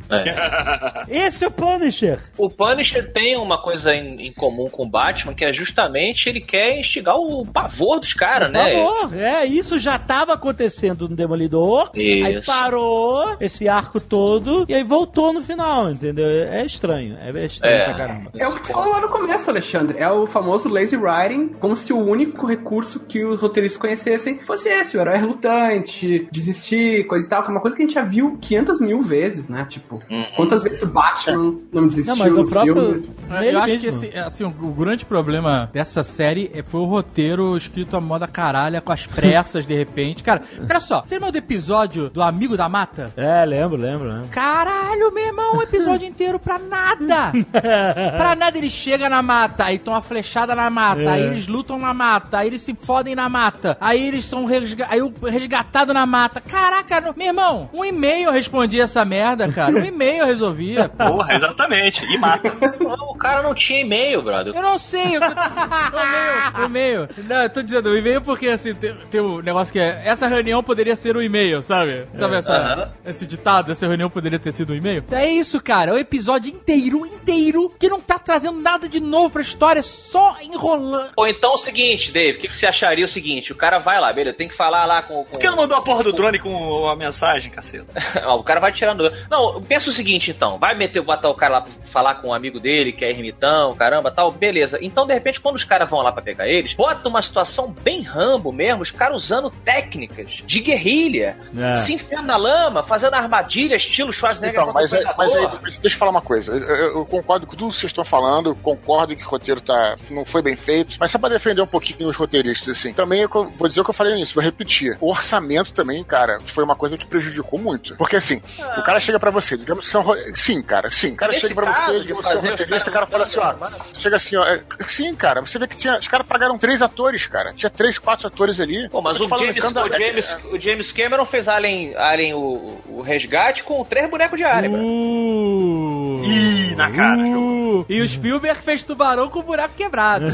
Esse é o Punisher. O Punisher tem uma coisa em, em comum com o Batman, que é justamente ele quer instigar o pavor dos caras, né? favor, é, isso já tava acontecendo no Demolidor. Aí Isso. parou esse arco todo e aí voltou no final, entendeu? É estranho, é estranho É. pra caramba. É o que tu falou lá no começo, Alexandre. É o famoso lazy writing, como se o único recurso que os roteiristas conhecessem fosse esse, o herói relutante, desistir, coisa e tal, que é uma coisa que a gente já viu 500 mil vezes, né? Tipo, quantas vezes o Batman não desistiu Não, mas o nos próprio-? Ele eu acho mesmo. que esse, assim, o, o grande problema dessa série é- foi o roteiro escrito a moda caralha, com as pressas, de repente. Cara, olha só, você lembra do episódio do Amigo da Mata? É, lembro, lembro, lembro. Caralho, meu irmão, um episódio inteiro pra nada. pra nada, ele chega na mata, aí toma flechada na mata, É. aí eles lutam na mata, aí eles se fodem na mata, aí eles são resga aí o resgatado na mata. Caraca, no- meu irmão, um e-mail eu respondia essa merda, cara. Um e-mail eu resolvia. Porra, exatamente. E mata. Não, cara não tinha e-mail, brother. Eu não sei, eu tô dizendo, o e-mail, o e-mail. Não, eu tô dizendo o e-mail porque, assim, tem, tem um negócio que é, essa reunião poderia ser um e-mail, sabe? Sabe essa, Aham. esse ditado, essa reunião poderia ter sido um e-mail? É isso, cara, é o episódio inteiro, inteiro, que não tá trazendo nada de novo pra história, só enrolando. Ou então é o seguinte, Dave, o que, que você acharia o seguinte? O cara vai lá, beleza, tem que falar lá com. com... Por que não mandou a porra do drone com a mensagem, caceta? Ó, o cara vai tirando. Não, pensa o seguinte então. Vai meter, botar o cara lá pra falar com um amigo dele, que é ermitão, caramba, tal, beleza. Então, de repente, quando os caras vão lá pra pegar eles, bota uma situação bem rambo mesmo, os caras usando técnicas de guerrilha, É. se enfiando na lama, fazendo armadilha, estilo Schwarzenegger Então, mas, contra é- mas aí, mas deixa eu falar uma coisa. Eu, eu- concordo com tudo que vocês estão falando, concordo que o roteiro tá, não foi bem feito, mas só pra defender um pouquinho os roteiristas, assim. Também eu vou dizer o que eu falei nisso, vou repetir. O orçamento também, cara, foi uma coisa que prejudicou muito. Porque assim, o cara chega pra você, digamos que são. Sim, cara, sim. O cara Nesse chega pra caso você, é um fazer roteirista, o cara fala assim, ó. Chega assim, ó. é, sim, cara, você vê que tinha. Os caras pagaram três atores, cara. Tinha três, quatro atores ali. Pô, mas Eu o James, o, James, o James Cameron fez Alien, Alien o, o resgate com três bonecos de Alien, bro. Uh, Na cara. uh, e o Spielberg fez tubarão com o buraco quebrado.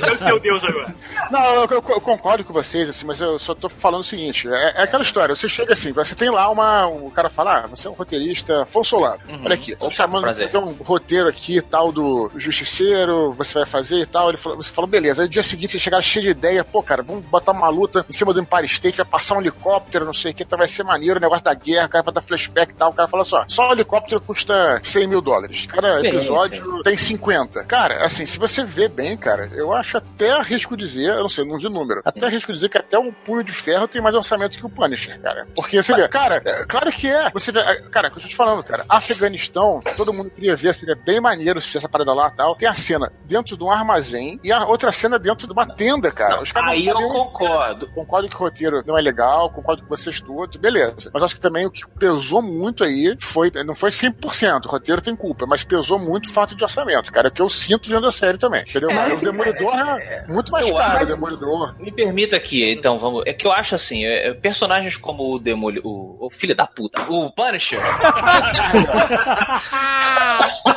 Deve ser o Deus agora. Não, eu, eu- eu concordo com vocês, assim, mas eu só tô falando o seguinte: é, é aquela história, você chega assim, você tem lá uma. O cara fala, ah, você é um roteirista Afonso Solano. Olha aqui, tô Opa, chamando pra prazer. fazer um roteiro aqui tal do Justiceiro, você vai fazer e tal. Ele falou, você falou, beleza. Aí no dia seguinte você chegaram cheio de ideia, pô, cara, vamos botar uma luta em cima do Empire State, vai passar um helicóptero, não sei o que, então vai ser maneiro o negócio da guerra, o cara vai dar flashback e tal. O cara fala só, só o helicóptero custa 100 mil dólares. Cada Sim, episódio tem 50. Cara, assim, se você vê bem, cara, eu acho até arrisco dizer, eu não sei, não vi número, até arrisco dizer que até o Punho de Ferro tem mais orçamento que o Punisher, cara. Porque você vê, cara, é, claro que é. Você vê, é, cara, que eu tô te falando, cara, Afeganistão, todo mundo queria ver, seria bem maneiro se essa parada lá e tal. Tem a cena dentro de um armazém e a outra cena dentro de uma tenda, cara. Os caras não Aí eu concordo. Concordo que o roteiro não é legal, concordo com vocês todos, beleza. Mas acho que também o que pesou muito aí foi, não foi 100%, o roteiro tem culpa, mas pesou muito o fato de orçamento, cara, é o que eu sinto vendo a série também, entendeu? É, Mas assim, o Demolidor é, muito mais eu caro, o Demolidor. Me permita aqui, então, vamos. É que eu acho assim, é, é, personagens como o Demoli. O, o filho da puta, o Punisher.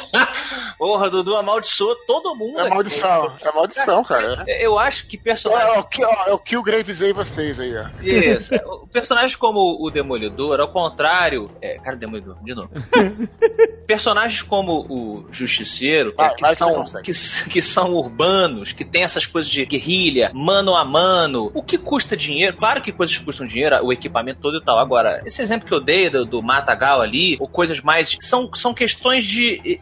Porra, Dudu amaldiçoou todo mundo. É maldição, é maldição, cara. Eu acho que É, personagens. é o que, é o que o Gravesei vocês aí, ó. Isso. O- Personagens como o Demolidor, ao contrário. É, cara, Demolidor, de novo. Personagens como o Justiceiro, que, são, que, que são urbanos, que tem essas coisas de guerrilha, mano a mano. O que custa dinheiro? Claro que coisas custam dinheiro, o equipamento todo e tal. Agora, esse exemplo que eu dei do, do Matagal ali, ou coisas mais. São, são questões de eh,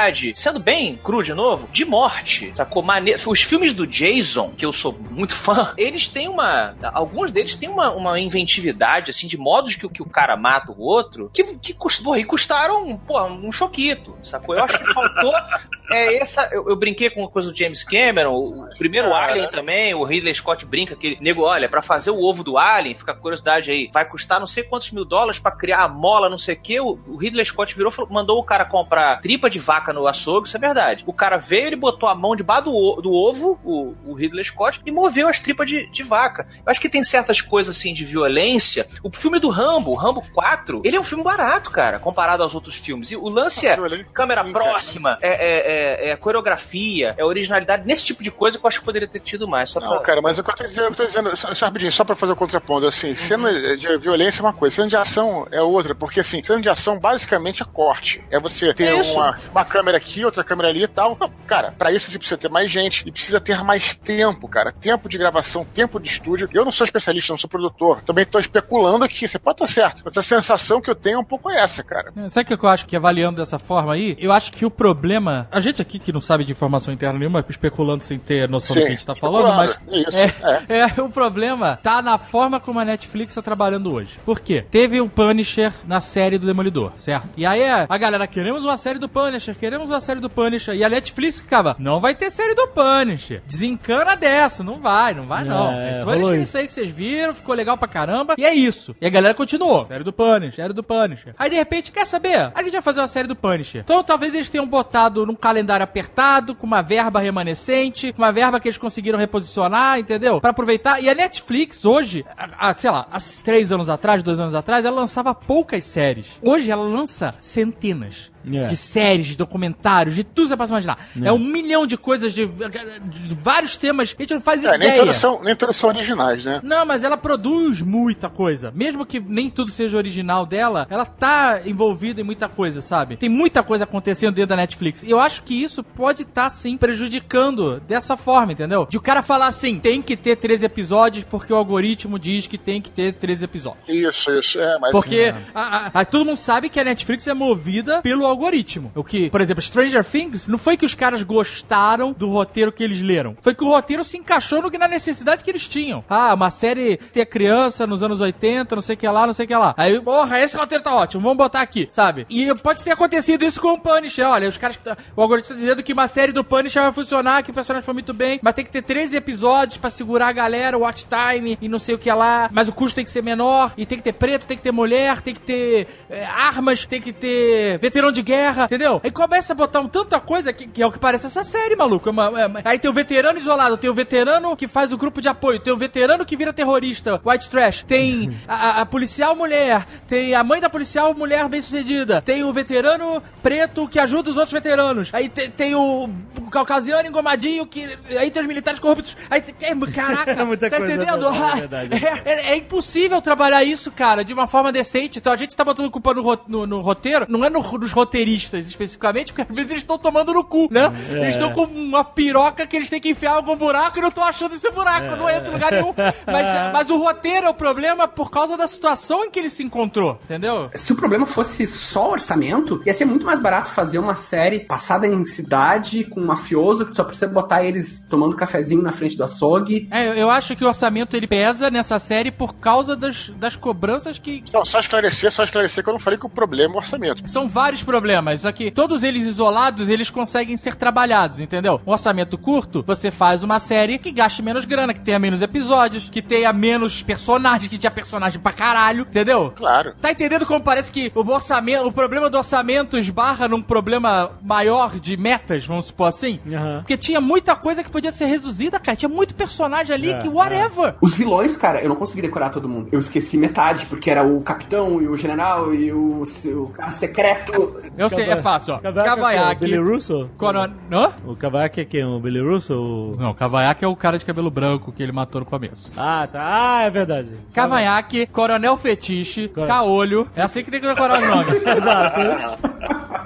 criatividade, sendo bem cru de novo, de morte. Sacou? Mane... Os filmes do Jason, que eu sou muito fã, eles têm uma. Alguns deles têm uma, uma inventividade, assim, de modos que, o- que o cara mata o outro, que, que porra, e custaram, pô, um choquito, sacou? Eu acho que faltou. É essa. Eu, eu brinquei com a coisa do James Cameron, o, o primeiro Ah, Alien é. também, o Ridley Scott brinca que, nego, olha, pra fazer o ovo do Alien, fica a curiosidade aí, vai custar não sei quantos mil dólares pra criar a mola, não sei o que. O, o Ridley Scott virou, falou- mandou o cara comprar tripa de vaca no açougue, isso é verdade. O cara veio, ele botou a mão debaixo do, do ovo, o, o Ridley Scott, e moveu as tripas de, de vaca. Eu acho que tem certas coisas assim de violência. O filme do Rambo, Rambo 4, ele é um filme barato, cara, comparado aos outros filmes. E o lance é câmera Sim, cara. próxima, é, é, é, é coreografia, é originalidade, nesse tipo de coisa que eu acho que poderia ter tido mais. Só Não, pra... cara, mas o que eu tô dizendo, eu tô dizendo só, só rapidinho, só pra fazer o contraponto, assim, cena de violência é uma coisa, cena de ação é outra, porque assim, cena de ação basicamente é corte. É você ter É uma, uma câmera aqui, outra câmera ali e tal. Não, cara, pra isso você precisa ter mais gente e precisa ter mais tempo, cara. Tempo de gravação, tempo de estúdio. Eu não sou especialista, não sou produtor. Também tô especulando aqui, você pode estar certo, mas a sensação que eu tenho é um pouco essa, cara. É, Sabe o que eu acho que avaliando dessa forma aí? Eu acho que o problema. A gente aqui que não sabe de informação interna nenhuma, especulando sem ter noção do Sim, que a gente tá falando, mas. isso, é, é, o problema tá na forma como a Netflix tá trabalhando hoje. Por quê? Teve o Punisher na série do Demolidor, certo? E aí é, a galera, queremos uma série do Punisher, queremos uma série do Punisher. E a Netflix ficava, não vai ter série do Punisher. Desencana dessa, não vai, não vai não. É, É, Punisher, isso. isso aí que vocês viram, ficou legal pra caramba. E é isso. E a galera continuou. Série do Punisher, série do Punisher. Aí de repente, quer saber? A gente vai fazer uma série do Punisher. Então talvez eles tenham botado num calendário apertado, com uma verba remanescente, com uma verba que eles conseguiram reposicionar, entendeu? Pra aproveitar. E a Netflix hoje, a- a- sei lá, há três anos atrás, dois anos atrás, ela lançava poucas séries. Hoje ela lança centenas. É. De séries, de documentários, de tudo que você possa imaginar. É, um milhão de coisas, de, de vários temas que a gente não faz É, nem ideia. todos, são, nem todos são originais, né? Não, mas ela produz muita coisa. Mesmo que nem tudo seja original dela, ela tá envolvida em muita coisa, sabe? Tem muita coisa acontecendo dentro da Netflix. E eu acho que isso pode estar, sim, prejudicando dessa forma, entendeu? De o cara falar assim, tem que ter 13 episódios porque o algoritmo diz que tem que ter 13 episódios. Isso, isso. É, mas. Porque a- a- a- todo mundo sabe que a Netflix é movida pelo algoritmo. O que, por exemplo, Stranger Things, não foi que os caras gostaram do roteiro que eles leram. Foi que o roteiro se encaixou no, na necessidade que eles tinham. Ah, uma série ter criança nos anos 80, não sei o que lá, não sei o que lá. Aí, porra, esse roteiro tá ótimo, vamos botar aqui, sabe? E pode ter acontecido isso com o Punisher. Olha, os caras. O algoritmo tá dizendo que uma série do Punisher vai funcionar, que o personagem foi muito bem, mas tem que ter 13 episódios pra segurar a galera, o watch time e não sei o que lá. Mas o custo tem que ser menor, e tem que ter preto, tem que ter mulher, tem que ter é, armas, tem que ter veterano de guerra, entendeu? Aí começa a botar um tanta coisa que, que é o que parece essa série, maluco. É uma- é aí tem o veterano isolado, tem o veterano que faz o grupo de apoio, tem o veterano que vira terrorista, white trash, tem a, a- policial mulher, tem a mãe da policial mulher bem sucedida, tem o veterano preto que ajuda os outros veteranos, aí tem, tem o, caucasiano engomadinho que. Aí tem os militares corruptos. Aí tem. é, Caraca, É tá entendendo? é. É, é- é impossível trabalhar isso, cara, de uma forma decente. Então a gente tá botando culpa no, no- no roteiro, não é no- nos roteiristas especificamente, porque às vezes eles estão tomando no cu, né? É. Eles estão com uma piroca que eles têm que enfiar em algum buraco e não estão achando esse buraco, não entra em lugar nenhum. Mas, mas o roteiro é o problema por causa da situação em que ele se encontrou, entendeu? Se o problema fosse só orçamento, ia ser muito mais barato fazer uma série passada em cidade com um mafioso que só precisa botar eles tomando cafezinho na frente do açougue. É, eu- eu acho que o orçamento ele pesa nessa série por causa das, das cobranças que, Não, só esclarecer, só esclarecer que eu não falei que o problema é o orçamento. São vários problemas, só que todos eles isolados, eles conseguem ser trabalhados, entendeu? Um orçamento curto, você faz uma série que gaste menos grana, que tenha menos episódios, que tenha menos personagens, que tenha personagem pra caralho, entendeu? Claro. Tá entendendo como parece que o orçamento, o problema do orçamento esbarra num problema maior de metas, vamos supor assim? Aham. Porque tinha muita coisa que podia ser reduzida, cara. Tinha muito personagem ali É, que whatever. Os vilões, cara, eu não consegui decorar todo mundo. Eu esqueci metade, porque era o capitão e o general e o, o cara secreto. Eu sei, é fácil, ó. Cavaco é o. Billy Russo? Coron... Hã? O Cavaco é quem? O Billy Russo? ou- Não, Kavaiaki é o cara de cabelo branco que ele matou no começo. Ah, tá. Ah, é verdade. Cavanhaque, Coronel Fetiche, Cor- Caolho. É assim que tem que decorar os nomes. Exato.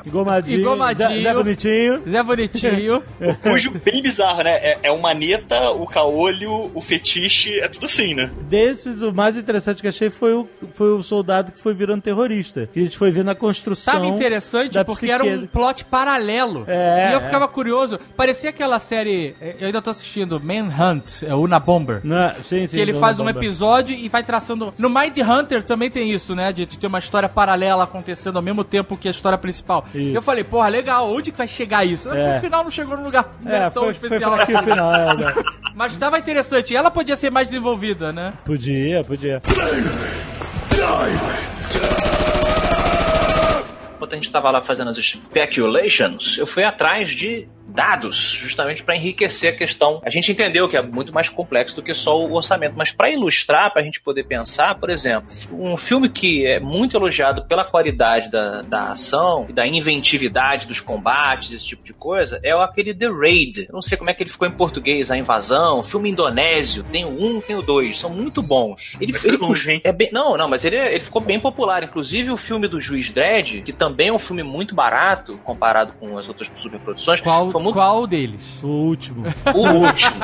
Engomadinho. Engomadinho. Zé, Zé Bonitinho. Zé Bonitinho. Cujo bem bizarro, né? É, é o maneta, o caolho, o fetiche, é tudo assim, né? Desses, o mais interessante que achei foi o, foi o soldado que foi virando terrorista. Que a gente foi vendo a construção. Tava interessante porque era um plot paralelo. É, e eu é. ficava curioso. Parecia aquela série. eh, Eu ainda tô assistindo Manhunt, é Una Bomber. Não, é? sim, sim. Que ele Dona faz um Bomba. episódio e vai traçando. No Mind Hunter também tem isso, né? De, de ter uma história paralela acontecendo ao mesmo tempo que a história principal. Isso. Eu falei, porra, legal, onde que vai chegar isso? É. No final não chegou num lugar É, tão foi, foi especial. fraquinho o final. É, né? Mas estava interessante. E ela podia ser mais desenvolvida, né? Podia, podia. Enquanto a gente tava lá fazendo as speculations, eu fui atrás de dados, justamente para enriquecer a questão. A gente entendeu que é muito mais complexo do que só o orçamento, mas para ilustrar, para a gente poder pensar, por exemplo, um filme que é muito elogiado pela qualidade da, da ação e da inventividade dos combates, esse tipo de coisa, é aquele The Raid. Eu não sei como é que ele ficou em português, A Invasão, filme indonésio, tem o um, tem o dois, são muito bons. Ele, Foi ele longe, hein? é bem, não, não, mas ele, ele ficou bem popular. Inclusive o filme do Juiz Dredd, que também é um filme muito barato comparado com as outras superproduções, Qual, muito qual deles? O último. o último.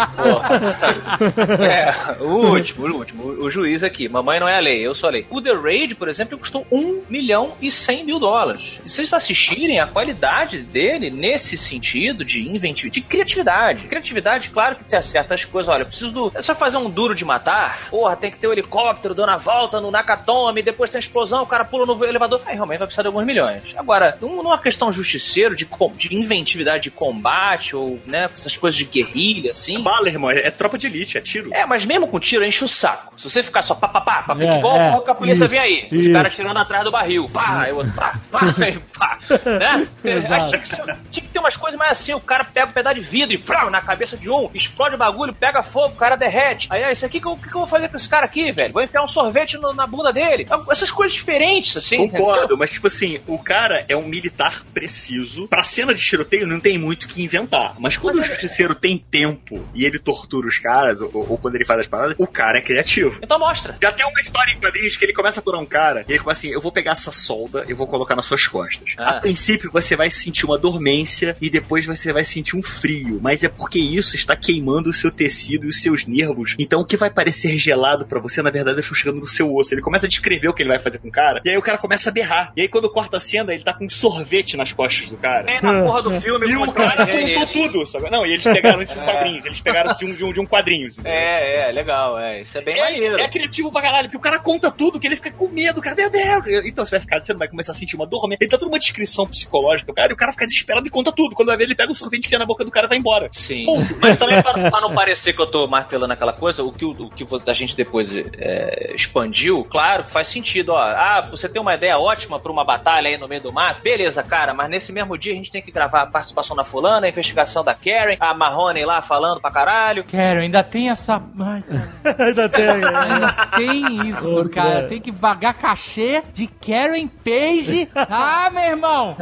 é, o último, o último. O, juiz aqui. Mamãe não é a lei, eu sou a lei. O The Raid, por exemplo, custou 1 milhão e 100 mil dólares. E se vocês assistirem, a qualidade dele, nesse sentido de inventividade, de criatividade. Criatividade, claro que tem certas coisas. Olha, eu preciso do. É só fazer um duro de matar. Porra, tem que ter o helicóptero dando a volta no Nakatomi, depois tem a explosão, o cara pula no elevador. Aí realmente vai precisar de alguns milhões. Agora, num- numa questão justiceiro, de, com- de inventividade de combate, combate, ou, né, essas coisas de guerrilha, assim. Bala, irmão, é, é tropa de elite, é tiro. É, mas mesmo com tiro enche o saco. Se você ficar só pá, pá, pá, pá, É, igual é, que a polícia isso, vem aí. Os isso. caras tirando atrás do barril. Pá, aí o outro pá, pá, pá. Né? Tinha que, ser- tinha que ter umas coisas mais assim. O cara pega um pedaço de vidro e frau, na cabeça de um, explode o bagulho, pega fogo, o cara derrete. Aí, ah, isso aqui, o que, eu- que eu vou fazer com esse cara aqui, velho? Vou enfiar um sorvete no- na bunda dele. Essas coisas diferentes, assim. Concordo, entendeu? mas tipo assim, o cara é um militar preciso. Pra cena de tiroteio não tem muito que inventar. Mas quando Mas o é- justiceiro tem tempo e ele tortura os caras, ou, ou quando ele faz as paradas, o cara é criativo. Então mostra. Já tem uma história em quadrinhos que ele começa a curar um cara e ele começa assim: eu vou pegar essa solda e vou colocar nas suas costas. Ah. A princípio você vai sentir uma dormência e depois você vai sentir um frio, mas é porque isso está queimando o seu tecido e os seus nervos. Então o que vai parecer gelado pra você, na verdade, está chegando no seu osso. Ele começa a descrever o que ele vai fazer com o cara e aí o cara começa a berrar. E aí quando corta a cena, ele tá com um sorvete nas costas do cara. É na porra do filme. E o cara é contou tudo, sabe? Não, e eles pegaram isso de quadrinhos, eles pegaram isso de um, de um, de um quadrinho. É, é, legal, é. Isso é bem É, maneiro. é criativo pra caralho, porque o cara conta tudo, que ele fica com medo, cara, meu Deus. Então você vai ficar, você vai começar a sentir uma dormência. Ele dá toda uma descrição psicológica, cara, e o cara fica desesperado e conta tudo. Quando vai ver, ele pega o sorvete, enfia na boca do cara e vai embora. Sim. Mas também pra, pra não parecer que eu tô martelando aquela coisa, o que, o, o que a gente depois é, expandiu, claro que faz sentido, ó. Ah, você tem uma ideia ótima pra uma batalha aí no meio do mato, beleza, cara, mas nesse mesmo dia a gente tem que gravar a participação da fulana, a investigação da Karen, a Marrone lá falando pra caralho. Quero, ainda tem essa. Ai. Ainda tem. Ainda tem isso, cara. cara. Tem que pagar cachê de Karen Page. Ah, meu irmão!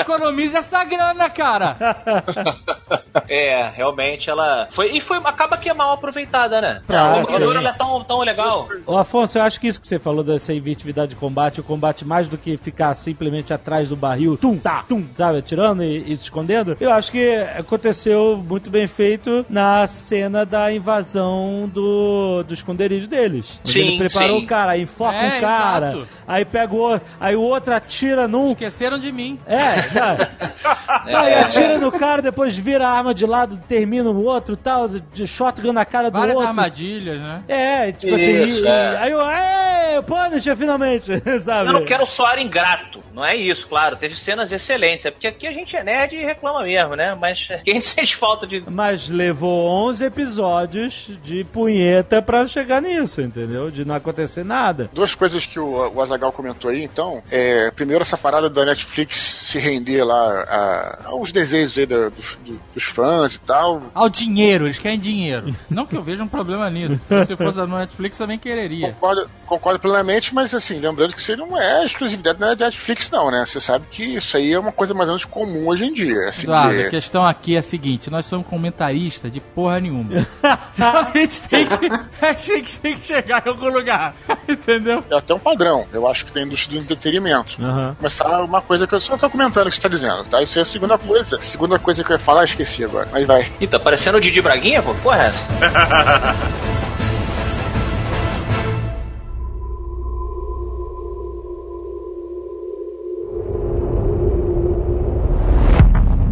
Economiza essa grana, cara. É, realmente ela. Foi, e foi, acaba que é mal aproveitada, né? Ah, sim. ela é tão, tão legal. Ô Afonso, eu acho que isso que você falou dessa inventividade de combate, o combate mais do que ficar simplesmente atrás do barril, tum, tá, tum, sabe, atirando e, e se escondendo, eu acho que aconteceu muito bem feito na cena da invasão do, do esconderijo deles. Sim, ele preparou sim. o cara, aí enfoca É, um cara, exato. aí pegou, aí o outro atira num. Esqueceram de mim. É, não. Aí atira no cara, depois vira a arma de lado, termina o outro tal, de shotgun na cara do Várias outro. armadilhas, né? É, tipo Isso, assim, é. e- aí eu, ê, Punisher, finalmente, sabe? Eu não quero soar ingrato, não é isso, claro. Teve cenas excelentes, é porque aqui a gente é nerd e reclama mesmo, né? Mas quem sente falta de. Mas levou 11 episódios de punheta pra chegar nisso, entendeu? De não acontecer nada. Duas coisas que o, o Azagal comentou aí, então. É, primeiro, essa parada da Netflix se render lá a- aos desejos aí da- dos, do- dos fãs e tal. Ao dinheiro, eles querem dinheiro. Não que eu veja um problema nisso. Se fosse da Netflix, também quereria. Concordo, concordo plenamente, mas assim, lembrando que isso não é exclusividade da Netflix, não, né? Você sabe que isso aí é uma coisa mais ou menos comum hoje em dia. Assim, Eduardo, é- a questão aqui é a seguinte: nós somos comentaristas de porra nenhuma. Então a gente tem que, a gente tem que chegar em algum lugar. Entendeu? é até um padrão, eu acho que tem indústria do entretenimento. Aham. Mas tá uma coisa que eu só tô comentando o que você tá dizendo, tá? Isso é a segunda coisa. Segunda coisa que eu ia falar, esqueci agora. Mas vai. Ih, tá parecendo o Didi Braguinha, pô? Porra, é essa?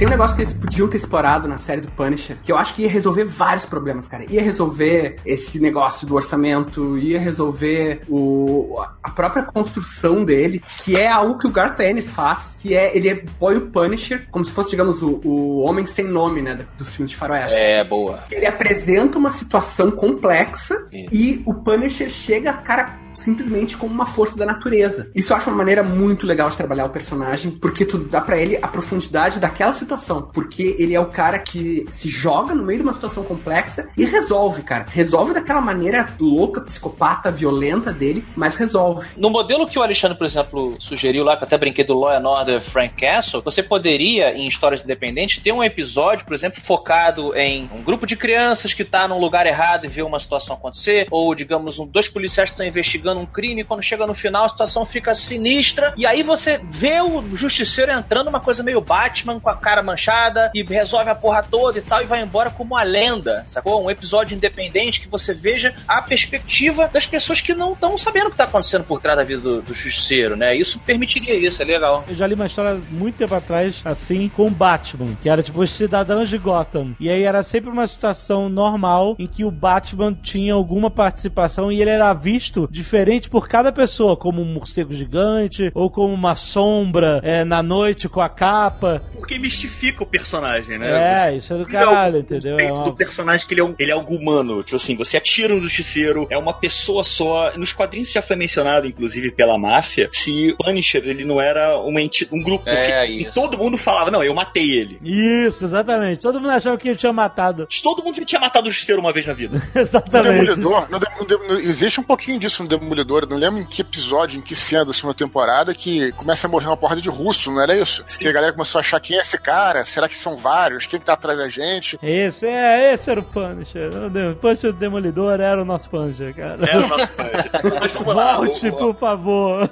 Tem um negócio que eles podiam ter explorado na série do Punisher, que eu acho que ia resolver vários problemas, cara. Ia resolver esse negócio do orçamento, ia resolver o, a própria construção dele, que é algo que o Garth Ennis faz, que é, ele põe o Punisher como se fosse, digamos, o, o homem sem nome, né, dos filmes de faroeste. É, boa. Ele apresenta uma situação complexa Isso. e o Punisher chega, cara, simplesmente como uma força da natureza. Isso eu acho uma maneira muito legal de trabalhar o personagem, porque tu dá pra ele a profundidade daquela situação, porque ele é o cara que se joga no meio de uma situação complexa e resolve, cara. Resolve daquela maneira louca, psicopata, violenta dele, mas resolve. No modelo que o Alexandre, por exemplo, sugeriu lá, que eu até brinquei do Law and Order Frank Castle, você poderia, em histórias independentes, ter um episódio, por exemplo, focado em um grupo de crianças que tá num lugar errado e vê uma situação acontecer, ou, digamos, um, dois policiais estão investigando um crime e quando chega no final a situação fica sinistra, e aí você vê o justiceiro entrando uma coisa meio Batman com a cara manchada e resolve a porra toda e tal, e vai embora como uma lenda, sacou? Um episódio independente que você veja a perspectiva das pessoas que não estão sabendo o que tá acontecendo por trás da vida do, do justiceiro, né? Isso permitiria isso, é legal. Eu já li uma história muito tempo atrás, assim, com o Batman, que era tipo os cidadãos de Gotham. E aí era sempre uma situação normal em que o Batman tinha alguma participação e ele era visto diferente por cada pessoa, como um morcego gigante, ou como uma sombra é, na noite com a capa. Porque mistifica o personagem, né? É, Você- isso é do Ele é o- caralho, entendeu? o É uma- do personagem que ele é, um, ele é algo humano. Tipo assim, você atira um justiceiro, é uma pessoa só. Nos quadrinhos já foi mencionado, inclusive, pela máfia, se o Punisher ele não era uma enti- um grupo. É, e isso. todo mundo falava, não, eu matei ele. Isso, exatamente. Todo mundo achava que ele tinha matado. Todo mundo tinha matado o justiceiro uma vez na vida. Exatamente. Demolidor, no Dem- no Dem- no- existe um pouquinho disso no Demolidor. Eu não lembro em que episódio, em que cena da segunda temporada, que começa a morrer uma porrada de russo, não era isso? Que a galera começou a achar quem é esse cara? Será que são vários? Quem que tá atrás da gente? Esse, é, esse era o Punisher. O Punisher do Demolidor era o nosso Punisher, cara. É o nosso Punisher. Mas vamos lá. Volte, por favor.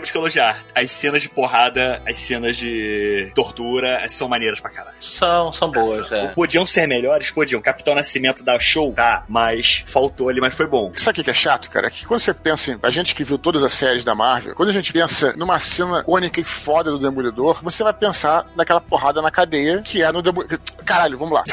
Temos que elogiar. As cenas de porrada, as cenas de tortura, são maneiras pra caralho. São, são boas, é. Podiam ser melhores? Podiam. Capitão Nascimento dá show? Tá, mas faltou ali, mas foi bom. Sabe o que é chato, cara? É que quando você pensa em. A gente que viu todas as séries da Marvel, quando a gente pensa numa cena icônica e foda do Demolidor, você vai pensar naquela porrada na cadeia que é no Demolidor. Caralho, vamos lá.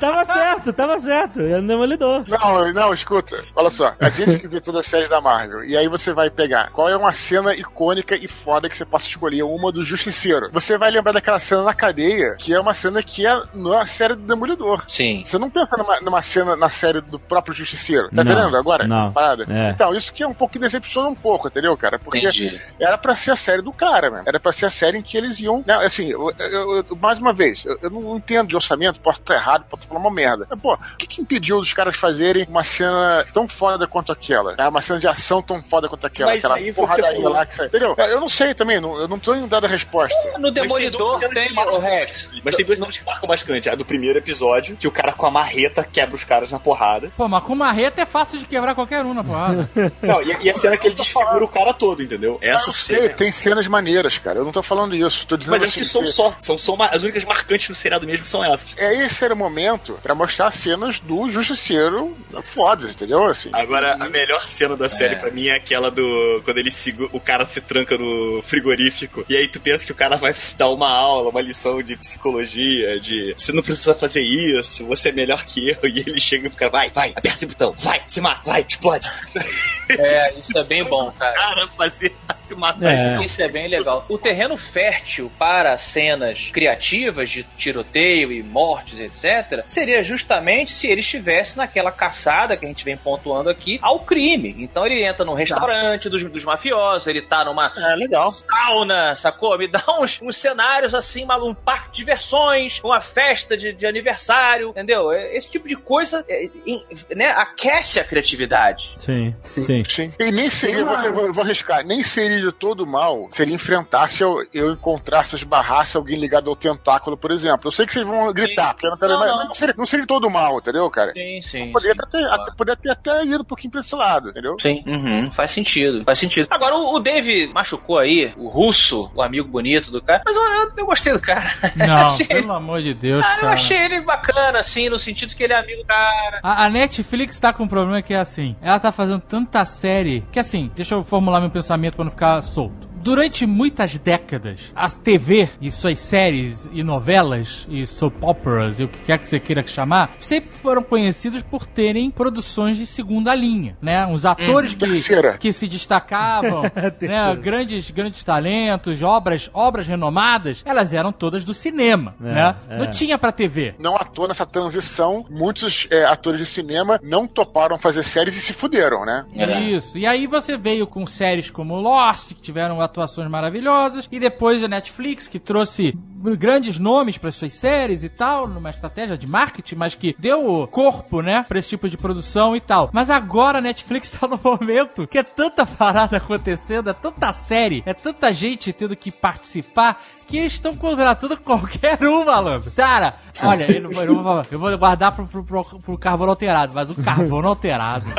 tava certo, tava certo. Era no Demolidor. Não, não, escuta. Olha só. A gente que viu todas as séries da Marvel. E aí você vai pegar qual é uma cena icônica e foda que você possa escolher, uma do Justiceiro. Você vai lembrar daquela cena na cadeia, que é uma cena que é na série do Demolidor. Sim. Você não pensa numa, numa cena na série do próprio Justiceiro. Tá Não, entendendo agora? não. Parada? É. Então, isso que é um pouco que decepciona um pouco, entendeu, cara? Porque Entendi. era pra ser a série do cara, mano. Era pra ser a série em que eles iam. Né, assim, eu- eu- eu- mais uma vez, eu, eu não entendo de orçamento, posso estar errado, posso falar uma merda. Mas, pô, o que, que impediu dos caras fazerem uma cena tão foda quanto aquela? né? Uma cena de ação tão foda quanto aquela? Mas aquela aí você porradaria lá que sai. Entendeu? Eu não sei também, não- eu não tô indo dada a resposta. No Demolidor Mas tem, tem o Rex. Mas tem duas cenas que marcam bastante. A do primeiro episódio, que o cara com a marreta quebra os caras na porrada. Pô, mas com marreta é fácil de quebrar qualquer um na porrada. Não, e, e a cena que ele desfigura o cara todo, entendeu? Essa cena. tem cenas maneiras, cara. Eu não tô falando isso. Tô dizendo Mas acho assim, que são que- só. São só as únicas marcantes no seriado mesmo são essas. É esse era o momento pra mostrar cenas do Justiceiro fodas, entendeu? Assim. Agora, a melhor cena da série É. pra mim é aquela do. Quando ele segura, o cara se tranca no frigorífico. E aí tu pensa que o cara vai dar uma aula, uma lição de psicologia, de você não precisa fazer isso, você é melhor que eu. E ele chega e fica, vai, vai, aperta esse botão, vai, se mata, vai, explode. É, isso é bem bom, O cara. cara fazer se matar. É. Isso é bem legal. O terreno fértil para cenas criativas de tiroteio e mortes, etc., seria justamente se ele estivesse naquela caçada que a gente vem pontuando aqui ao crime. Então ele entra num restaurante dos, dos mafiosos, ele tá numa É, legal. sauna, sacou? Me dá uns, uns cenários assim, maluco, um parque de diversões, uma festa de, de aniversário, entendeu? É, Esse tipo de coisa é, em- né, aquece a criatividade. Sim, Sim. sim. Sim. E nem seria, vou, eu vou, arriscar, nem seria de todo mal se ele enfrentasse, eu, eu encontrasse, esbarrasse alguém ligado ao tentáculo, por exemplo. Eu sei que vocês vão gritar, porque eu não, Não, mas não. não seria, não seria de todo mal, entendeu, cara? Sim, sim. Poderia sim. até, até, poderia ter até ido um pouquinho pra esse lado, entendeu? Sim, uhum, faz sentido, faz sentido. Agora, o, o Dave machucou aí, o russo, o amigo bonito do cara, mas eu, eu, eu gostei do cara. Não, Achei ele- pelo amor de Deus, Ah, eu cara. achei ele bacana, assim, no sentido que ele é amigo do cara. A, a Netflix tá com um problema que é assim. Ela tá fazendo tanta série que assim, deixa eu formular meu pensamento pra não ficar solto. Durante muitas décadas, as TV e suas séries e novelas e soap operas e o que quer que você queira chamar, sempre foram conhecidos por terem produções de segunda linha, né? Os atores que, terceira. que se destacavam, né? Grandes, grandes talentos, obras, obras renomadas, elas eram todas do cinema, É, né? é. Não tinha pra TV. Não à toa nessa transição, muitos é, atores de cinema não toparam fazer séries e se fuderam, né? É. Isso. E aí você veio com séries como Lost, que tiveram atuações maravilhosas, e depois a Netflix, que trouxe grandes nomes para suas séries e tal, numa estratégia de marketing, mas que deu corpo, né, para esse tipo de produção e tal. Mas agora a Netflix tá no momento que é tanta parada acontecendo, é tanta série, é tanta gente tendo que participar, que estão contratando qualquer um, malandro. Cara, olha, eu, não, vou- eu, não vou, eu vou guardar pro, pro, pro, pro carbono alterado, mas o carbono alterado.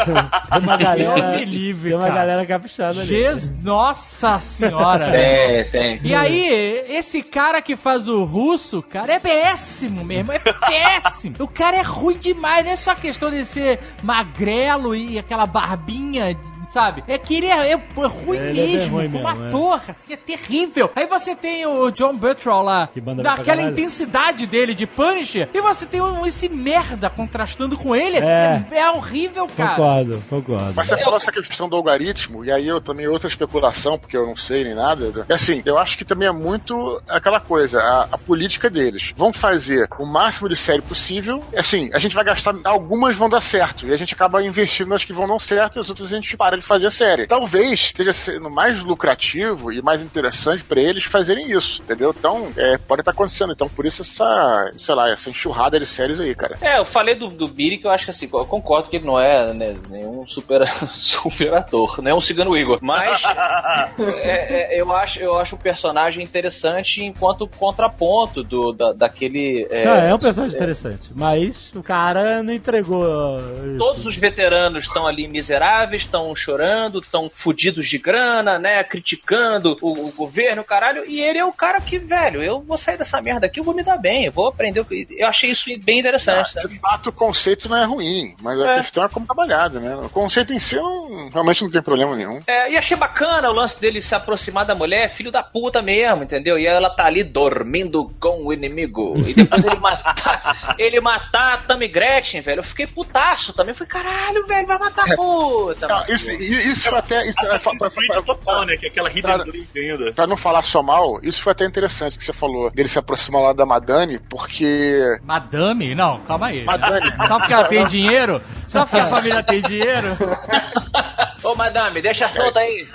Tem uma galera, me livre, tem uma cara. galera caprichada ali. Jesus, nossa senhora. É, tem. E aí, esse cara que faz o russo, cara, é péssimo mesmo. É péssimo. O cara é ruim demais. Não é só questão de ser magrelo e aquela barbinha sabe? É que ele é, é ruim Ele é mesmo, ruim como mesmo, é. assim, é terrível. Aí você tem o John Buttrell lá, daquela intensidade dele de Punisher, e você tem um, esse merda contrastando com ele. É. É, é horrível, cara. Concordo, concordo. Mas você falou essa questão do algoritmo, e aí eu também outra especulação, porque eu não sei nem nada. É assim, eu acho que também é muito aquela coisa, a, a política deles. Vão fazer o máximo de série possível. Assim, a gente vai gastar, algumas vão dar certo, e a gente acaba investindo nas que vão não certo, e as outras a gente para de fazer a série. Talvez esteja sendo mais lucrativo e mais interessante pra eles fazerem isso, entendeu? Então, é, pode estar acontecendo. Então, por isso essa, sei lá, essa enxurrada de séries aí, cara. É, eu falei do, do Biri que eu acho que assim, eu concordo que ele não é né, nenhum super, super ator, não é um cigano Igor. Mas é, é, eu, acho, eu acho o personagem interessante enquanto contraponto do, da, daquele. É, Cara, é um personagem interessante, mas o cara não entregou. uh, Todos isso. os veteranos estão ali miseráveis, estão chorando, estão fudidos de grana, né? Criticando o, o governo, caralho. E ele é o cara que, velho, eu vou sair dessa merda aqui, eu vou me dar bem, eu vou aprender. Eu achei isso bem interessante. Ah, de fato, o conceito não é ruim, mas a É. questão é como trabalhado, né? O conceito em si não- realmente não tem problema nenhum. É, e achei bacana o lance dele se aproximar da mulher, filho da puta mesmo, entendeu? E ela tá ali dormindo com o inimigo. E depois ele matar, ele matar a Tammy Gretchen, velho. Eu fiquei putaço também. Eu falei, caralho, velho, vai matar a puta. Mano. isso, isso foi até. Isso, é, total, né? Que é aquela hidden Pra- Blade ainda. pra não falar só mal, isso foi até interessante que você falou dele se aproximar lá da Madame, porque. Madame? Não, calma aí. Madame. Só porque ela tem dinheiro? Só porque a família tem dinheiro? Ô, madame, deixa solta aí.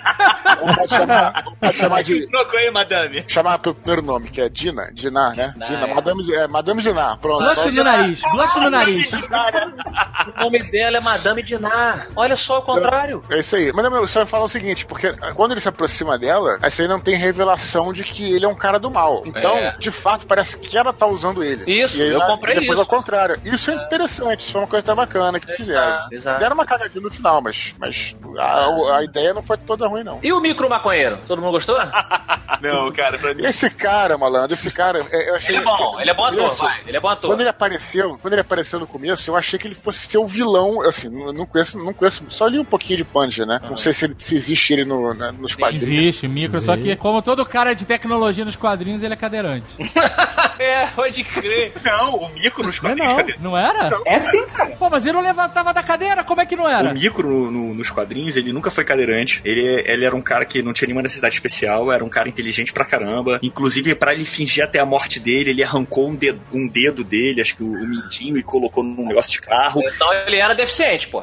Pode chamar, pode chamar de. Aí, madame. Chamar pelo primeiro nome, que é Dina, Dinar, né? Dinar, Dina, é. Madame, é, Madame Dinar, pronto. Blush no nariz, blush no nariz. O nome dela é Madame Dinar. Olha só o contrário. É isso aí. Mas você vai falar o seguinte, porque quando ele se aproxima dela, aí você não tem revelação de que ele é um cara do mal. Então, É. de fato, parece que ela tá usando ele. Isso, E aí, eu comprei depois isso. ao contrário. Isso é interessante, isso foi uma coisa até bacana que fizeram. exato. Deram uma cagadinha no final, mas, mas a, a ideia não foi toda ruim, não. E o micro maconheiro? Todo mundo gostou? Não, cara, pra mim. Esse cara, malandro, esse cara, é, eu achei. Ele é bom, ele é bom ator, vai. Ele é bom ator. Quando ele apareceu, quando ele apareceu no começo, eu achei que ele fosse ser o vilão. Assim, não, não conheço, não conheço, só li um pouquinho de Punisher, né? Não sei se, ele, se existe ele no, na- nos quadrinhos. Existe, micro, só que como todo cara de tecnologia nos quadrinhos, ele é cadeirante. é, pode crer. Não, o micro nos Não, quadrinhos. não. cadê? Não era? É sim, cara. Pô, mas ele não levantava da cadeira, como é que não era? O micro no- no- nos quadrinhos, ele nunca foi cadeirante. Ele, ele era um cara que não tinha nenhuma necessidade especial, era um cara inteligente pra caramba. Inclusive, pra ele fingir até a morte dele, ele arrancou um dedo, um dedo dele, acho que o, o mindinho, e colocou num negócio de carro. Então ele era deficiente, pô.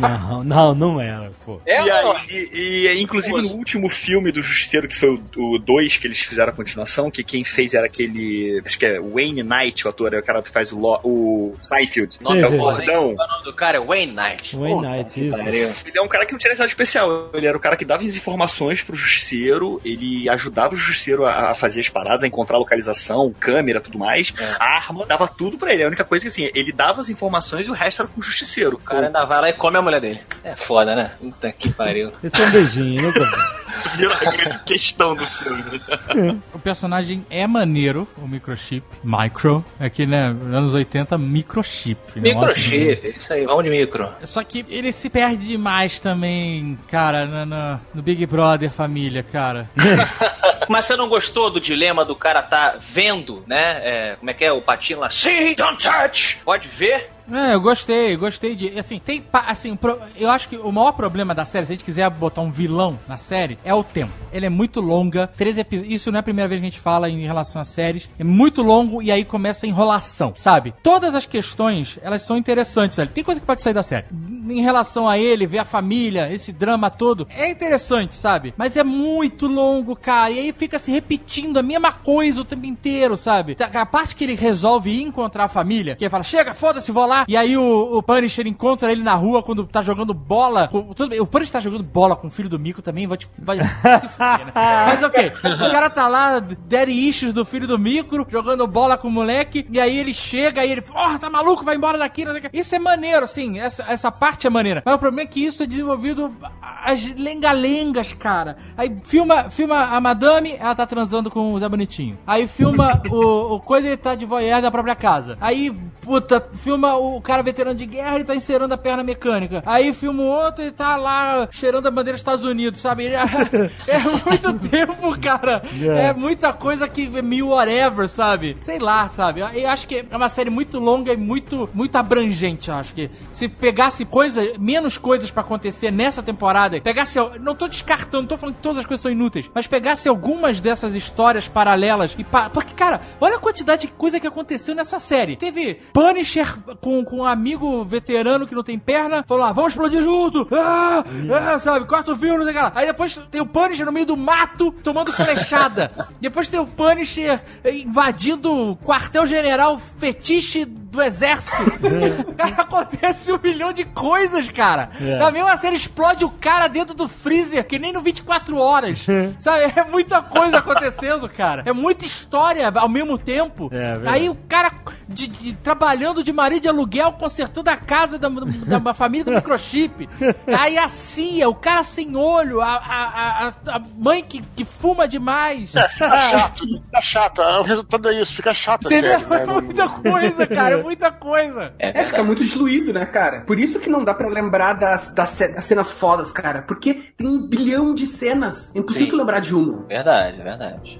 Não, não, não era, pô. É, E, aí, e, e, inclusive no último filme do Justiceiro, que foi o 2, que eles fizeram a continuação, que quem fez era aquele. Acho que é Wayne Knight, o ator, é o cara que faz o, Lo, o Seinfeld. Sim, é o sim. gordão. O nome do cara é Wayne Knight. Wayne Knight, isso. Ele é um cara que não tinha necessidade especial. Ele era o cara que dava as informações pro justiceiro, ele ajudava o justiceiro a, a fazer as paradas, a encontrar a localização, câmera, tudo mais. A arma, dava tudo pra ele. A única coisa que assim, ele dava as informações e o resto era com o justiceiro. O cara ainda vai lá e come a mulher dele. É foda, né? Puta que pariu. Esse é um beijinho, né, cara? Vira a grande questão do filme. O personagem é maneiro, o microchip. Micro. É que, né, nos anos 80, microchip. né? Nome. Microchip, isso aí, vamos de micro. Só que ele se perde demais também, cara, no, no- no Big Brother família, cara. Mas você não gostou do dilema do cara tá vendo, né? É, como é que é? O patinho lá. See, don't touch! Pode ver? É, eu gostei, gostei de. Assim, tem. Assim, eu acho que o maior problema da série, se a gente quiser botar um vilão na série, é o tempo. Ele é muito longa, 13 episódios. Isso não é a primeira vez que a gente fala em relação a séries. É muito longo e aí começa a enrolação, sabe? Todas as questões, elas são interessantes ali. Tem coisa que pode sair da série. Em relação a ele, ver a família, esse drama todo, é interessante, sabe? Mas é muito longo, cara. E aí fica se repetindo a mesma coisa o tempo inteiro, sabe? A parte que ele resolve ir encontrar a família, que ele fala, chega, foda-se, vou lá. E aí o, o Punisher encontra ele na rua quando tá jogando bola. com- tudo bem, o Punisher tá jogando bola com o filho do Mico também, vai te. Vai se fuder, né? Mas ok, o cara tá lá, daddy issues do filho do Micro, jogando bola com o moleque, e aí ele chega e ele, porra, tá maluco, vai embora daqui. Isso é maneiro, assim, essa, essa parte é maneira. Mas o problema é que isso é desenvolvido as lengalengas, cara. Aí filma, filma a madame, ela tá transando com o Zé Bonitinho. Aí filma o, o coisa, ele tá de voyeur da própria casa. Aí, puta, filma o cara veterano de guerra e tá encerando a perna mecânica. Aí filma o outro e tá lá cheirando a bandeira dos Estados Unidos, sabe? Ele- É, muito tempo, cara. É. É muita coisa que é meio whatever, sabe? Sei lá, sabe? Eu, acho que é uma série muito longa e muito, muito abrangente, eu acho que. Se pegasse coisa, menos coisas pra acontecer nessa temporada, pegasse. Não tô descartando, não tô falando que todas as coisas são inúteis, mas pegasse algumas dessas histórias paralelas e. Pa, porque, cara, olha a quantidade de coisa que aconteceu nessa série. Teve Punisher com, com um amigo veterano que não tem perna, falou lá, vamos explodir junto! Ah, ah, sabe? Corta o fio, não sei o que lá. Aí depois tem o Punisher no meio do mato tomando flechada. depois tem o Punisher invadindo o quartel-general fetiche do exército. cara, acontece um milhão de coisas, cara. É. Na mesma série explode o cara dentro do freezer, que nem no 24 horas. sabe? É muita coisa acontecendo, cara. É muita história ao mesmo tempo. É, verdade. Aí o cara de- de- trabalhando de marido de aluguel, consertando a casa da, da, da família do microchip. Aí a CIA, o cara sem olho, a, a, a, a mãe que, que fuma demais. É, fica chato, fica chato. O resultado é isso, fica chato a Entendeu? série. né? É muita coisa, cara. É muita coisa. É, fica muito diluído, né, cara? Por isso que não dá pra lembrar das, das, das cenas fodas, cara. Porque tem um bilhão de cenas. É impossível Sim. lembrar de uma. Verdade, verdade.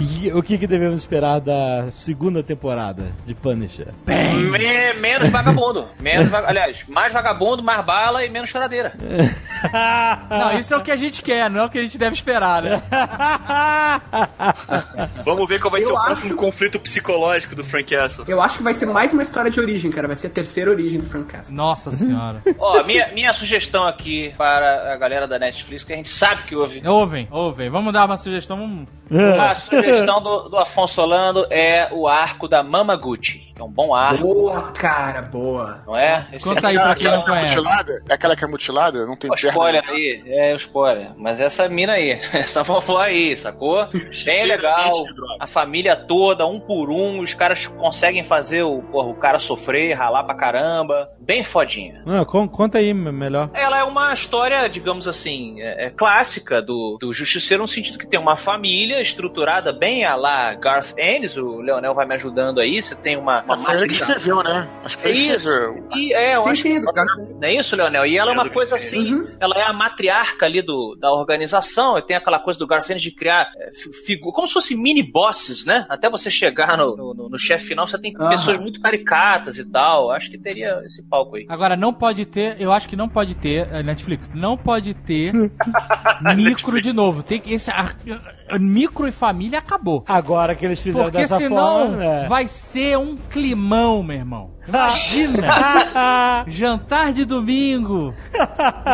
E o que, que devemos esperar da segunda temporada de Punisher? Me- menos vagabundo. Menos va- Aliás, mais vagabundo, mais bala e menos choradeira. Não, isso é o que a gente quer, não é o que a gente deve esperar, né? Vamos ver qual vai Eu ser o acho- próximo conflito psicológico do Frank Castle. Eu acho que vai ser mais uma história de origem, cara. Vai ser a terceira origem do Frank Castle. Nossa senhora. Ó, minha, minha sugestão aqui para a galera da Netflix, que a gente sabe que ouve. Ouvem, ouvem. Vamos dar uma sugestão. Vamos... A sugestão do, do Afonso Solano é o arco da Mamaguchi. É um bom arco, Boa, cara, boa. não é? Esse Conta é aí pra quem aquela não que é conhece. mutilada? É aquela que é mutilada? Não tem o perna. spoiler aí, é o spoiler. Mas essa mina aí, essa vovó aí, sacou? Bem legal. A família toda, um por um, os caras conseguem fazer o, porra, o cara sofrer, ralar pra caramba. Bem fodinha. Não, con- conta aí me- melhor. Ela é uma história, digamos assim, é, é clássica do, do Justiceiro, no sentido que tem uma família estruturada bem a lá Garth Ennis, o Leonel vai me ajudando aí, você tem uma, uma foi ele que escreveu, né? Acho que foi Isso. E é, eu Sim, acho sim, que não é isso, Leonel? E ela é uma coisa Garth assim, Uhum. ela é a matriarca ali do, da organização, e tem aquela coisa do Garfield de criar é, fi- figu- como se fossem mini bosses, né? Até você chegar no, no, no- no chefe final, você tem Aham. pessoas muito caricatas e tal. Acho que teria esse palco aí. Agora, não pode ter, eu acho que não pode ter, eh, Netflix, não pode ter micro de novo. Tem que, esse, a- a- micro e família acabou. Agora que eles fizeram Porque dessa senão forma. é. vai ser um climão, meu irmão. Imagina! Jantar de domingo.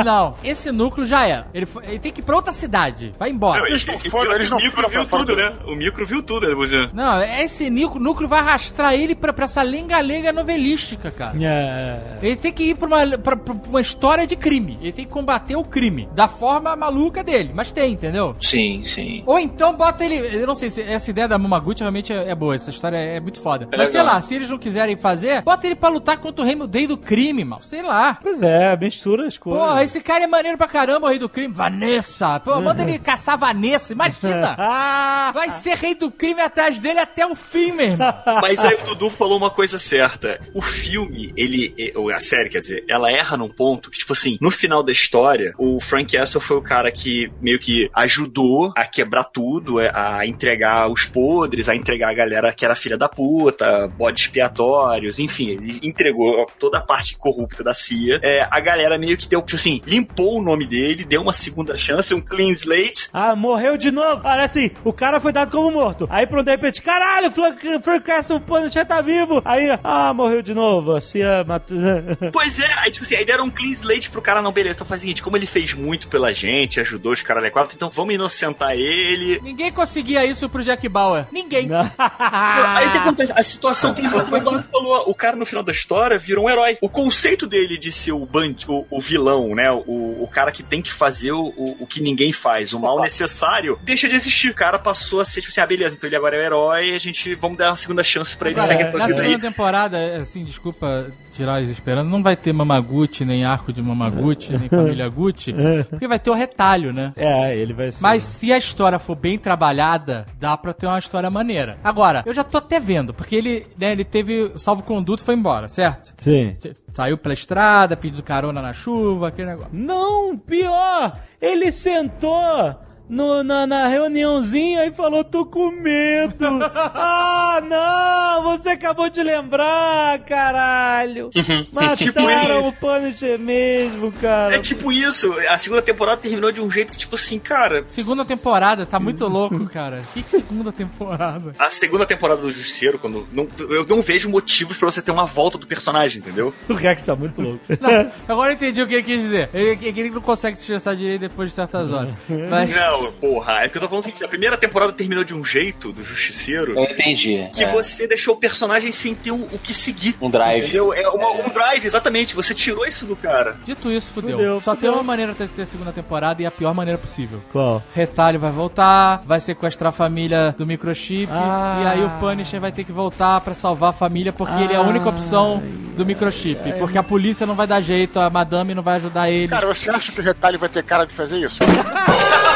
Não, esse núcleo já era. Ele, foi- ele tem que ir pra outra cidade. Vai embora. Eles não E foram, pior eles não o micro viu fora tudo, do- né? O micro viu tudo, né, você? Não, esse núcleo, vai arrastrar ele pra, pra essa lenga-lenga novelística, cara. É. Ele tem que ir pra uma, pra, pra uma história de crime. Ele tem que combater o crime. Da forma maluca dele. Mas tem, entendeu? Sim, sim. Ou então bota ele. Eu não sei se essa ideia da Mamaguchi realmente é, é boa. Essa história é, muito foda. É Mas sei legal. lá, se eles não quiserem fazer, bota ele pra lutar contra o rei Day do crime, mal. Sei lá. Pois é, mistura as coisas. Porra, esse cara é maneiro pra caramba, o rei do crime. Vanessa. Pô, manda ele caçar Vanessa. Imagina. Ah! Vai ser rei do crime atrás dele até o fim, meu irmão. Mas aí o Dudu falou uma coisa certa. O filme, ele. ou A série, quer dizer, ela erra num ponto que, tipo assim, no final da história, o Frank Castle foi o cara que meio que ajudou a quebrar tudo, é, a entregar os podres, a entregar a galera que era filha da puta, bodes expiatórios, enfim, ele entregou toda a parte corrupta da CIA. É, a galera meio que deu, tipo assim, limpou o nome dele, deu uma segunda chance, um clean slate. Ah, morreu de novo. Assim, o cara foi dado como morto. Aí pronto, de repente, caralho, Frank, Frank Castle Punisher tá vivo. Aí, ah, morreu de novo. Assim, ah, matou. Pois é, aí tipo assim, aí deram um clean slate pro cara, não, beleza, então faz o seguinte, como ele fez muito pela gente, ajudou os caras quatro, então vamos inocentar ele. Ninguém conseguia isso pro Jack Bauer. Ninguém. Aí o que acontece? A situação tem como o Eduardo falou, o cara cara, no final da história, virou um herói. O conceito dele de ser o, band, o, o vilão, né? O, o cara que tem que fazer o, o, que ninguém faz, o mal necessário, deixa de existir. O cara passou a ser, tipo assim, ah, beleza, então ele agora é o herói, a gente vamos dar uma segunda chance pra ele, Agora, segue a na segunda aí. temporada, assim, desculpa tirar eles esperando, não vai ter Mamaguchi, nem arco de Mamaguchi, nem família Gucci, porque vai ter o retalho, né? É, ele vai ser. Mas se a história for bem trabalhada, dá pra ter uma história maneira. Agora, eu já tô até vendo, porque ele, né, ele teve salvo conduto foi embora, certo? Sim. Saiu pela estrada, pediu carona na chuva, aquele negócio. Não, pior! Ele sentou no- na, na reuniãozinha e falou: tô com medo. ah, não! Você acabou de lembrar, caralho! Mataram Tipo o Punisher mesmo, cara. É tipo isso, a segunda temporada terminou de um jeito que, tipo assim, cara, Segunda temporada, tá muito louco, cara. Que, que segunda temporada? a segunda temporada do Justiceiro, quando. Não, eu não vejo motivos pra você ter uma volta do personagem, entendeu? O Rex tá muito louco. Não, agora eu entendi o que ele quis dizer. Ele, ele ele não consegue se estressar direito depois de certas horas. Mas. Não, porra, é porque eu tô falando o seguinte: a primeira temporada terminou de um jeito do Justiceiro Eu entendi. que É. você deixou o personagem sem ter o, o que seguir. Um drive. Entendeu? É uma- um drive, exatamente. Você tirou isso do cara. Dito isso, fudeu. Fudeu, Só fudeu. tem uma maneira de ter segunda temporada e a pior maneira possível. Qual? Retalho vai voltar, vai sequestrar a família do microchip, Ah. e aí o Punisher vai ter que voltar pra salvar a família porque ele é a única opção do microchip. Porque a polícia não vai dar jeito, a madame não vai ajudar ele. Cara, você acha que o retalho vai ter cara de fazer isso?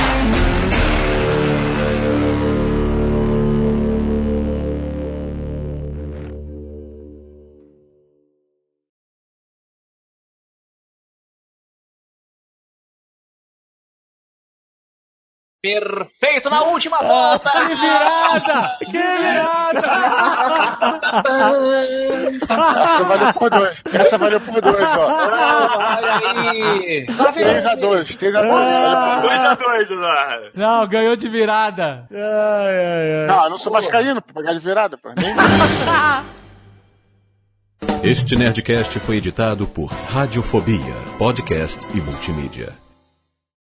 Perfeito, na última volta! Que virada! Que virada! Essa valeu por dois. Essa valeu por dois, ó. Olha aí! 3x2, 3x2. Ah. 2x2, Eduardo. Não, ganhou de virada. Ai, ai, ai. Não, eu não sou vascaíno pra pagar de virada, pô. Este Nerdcast foi editado por Radiofobia, podcast e multimídia.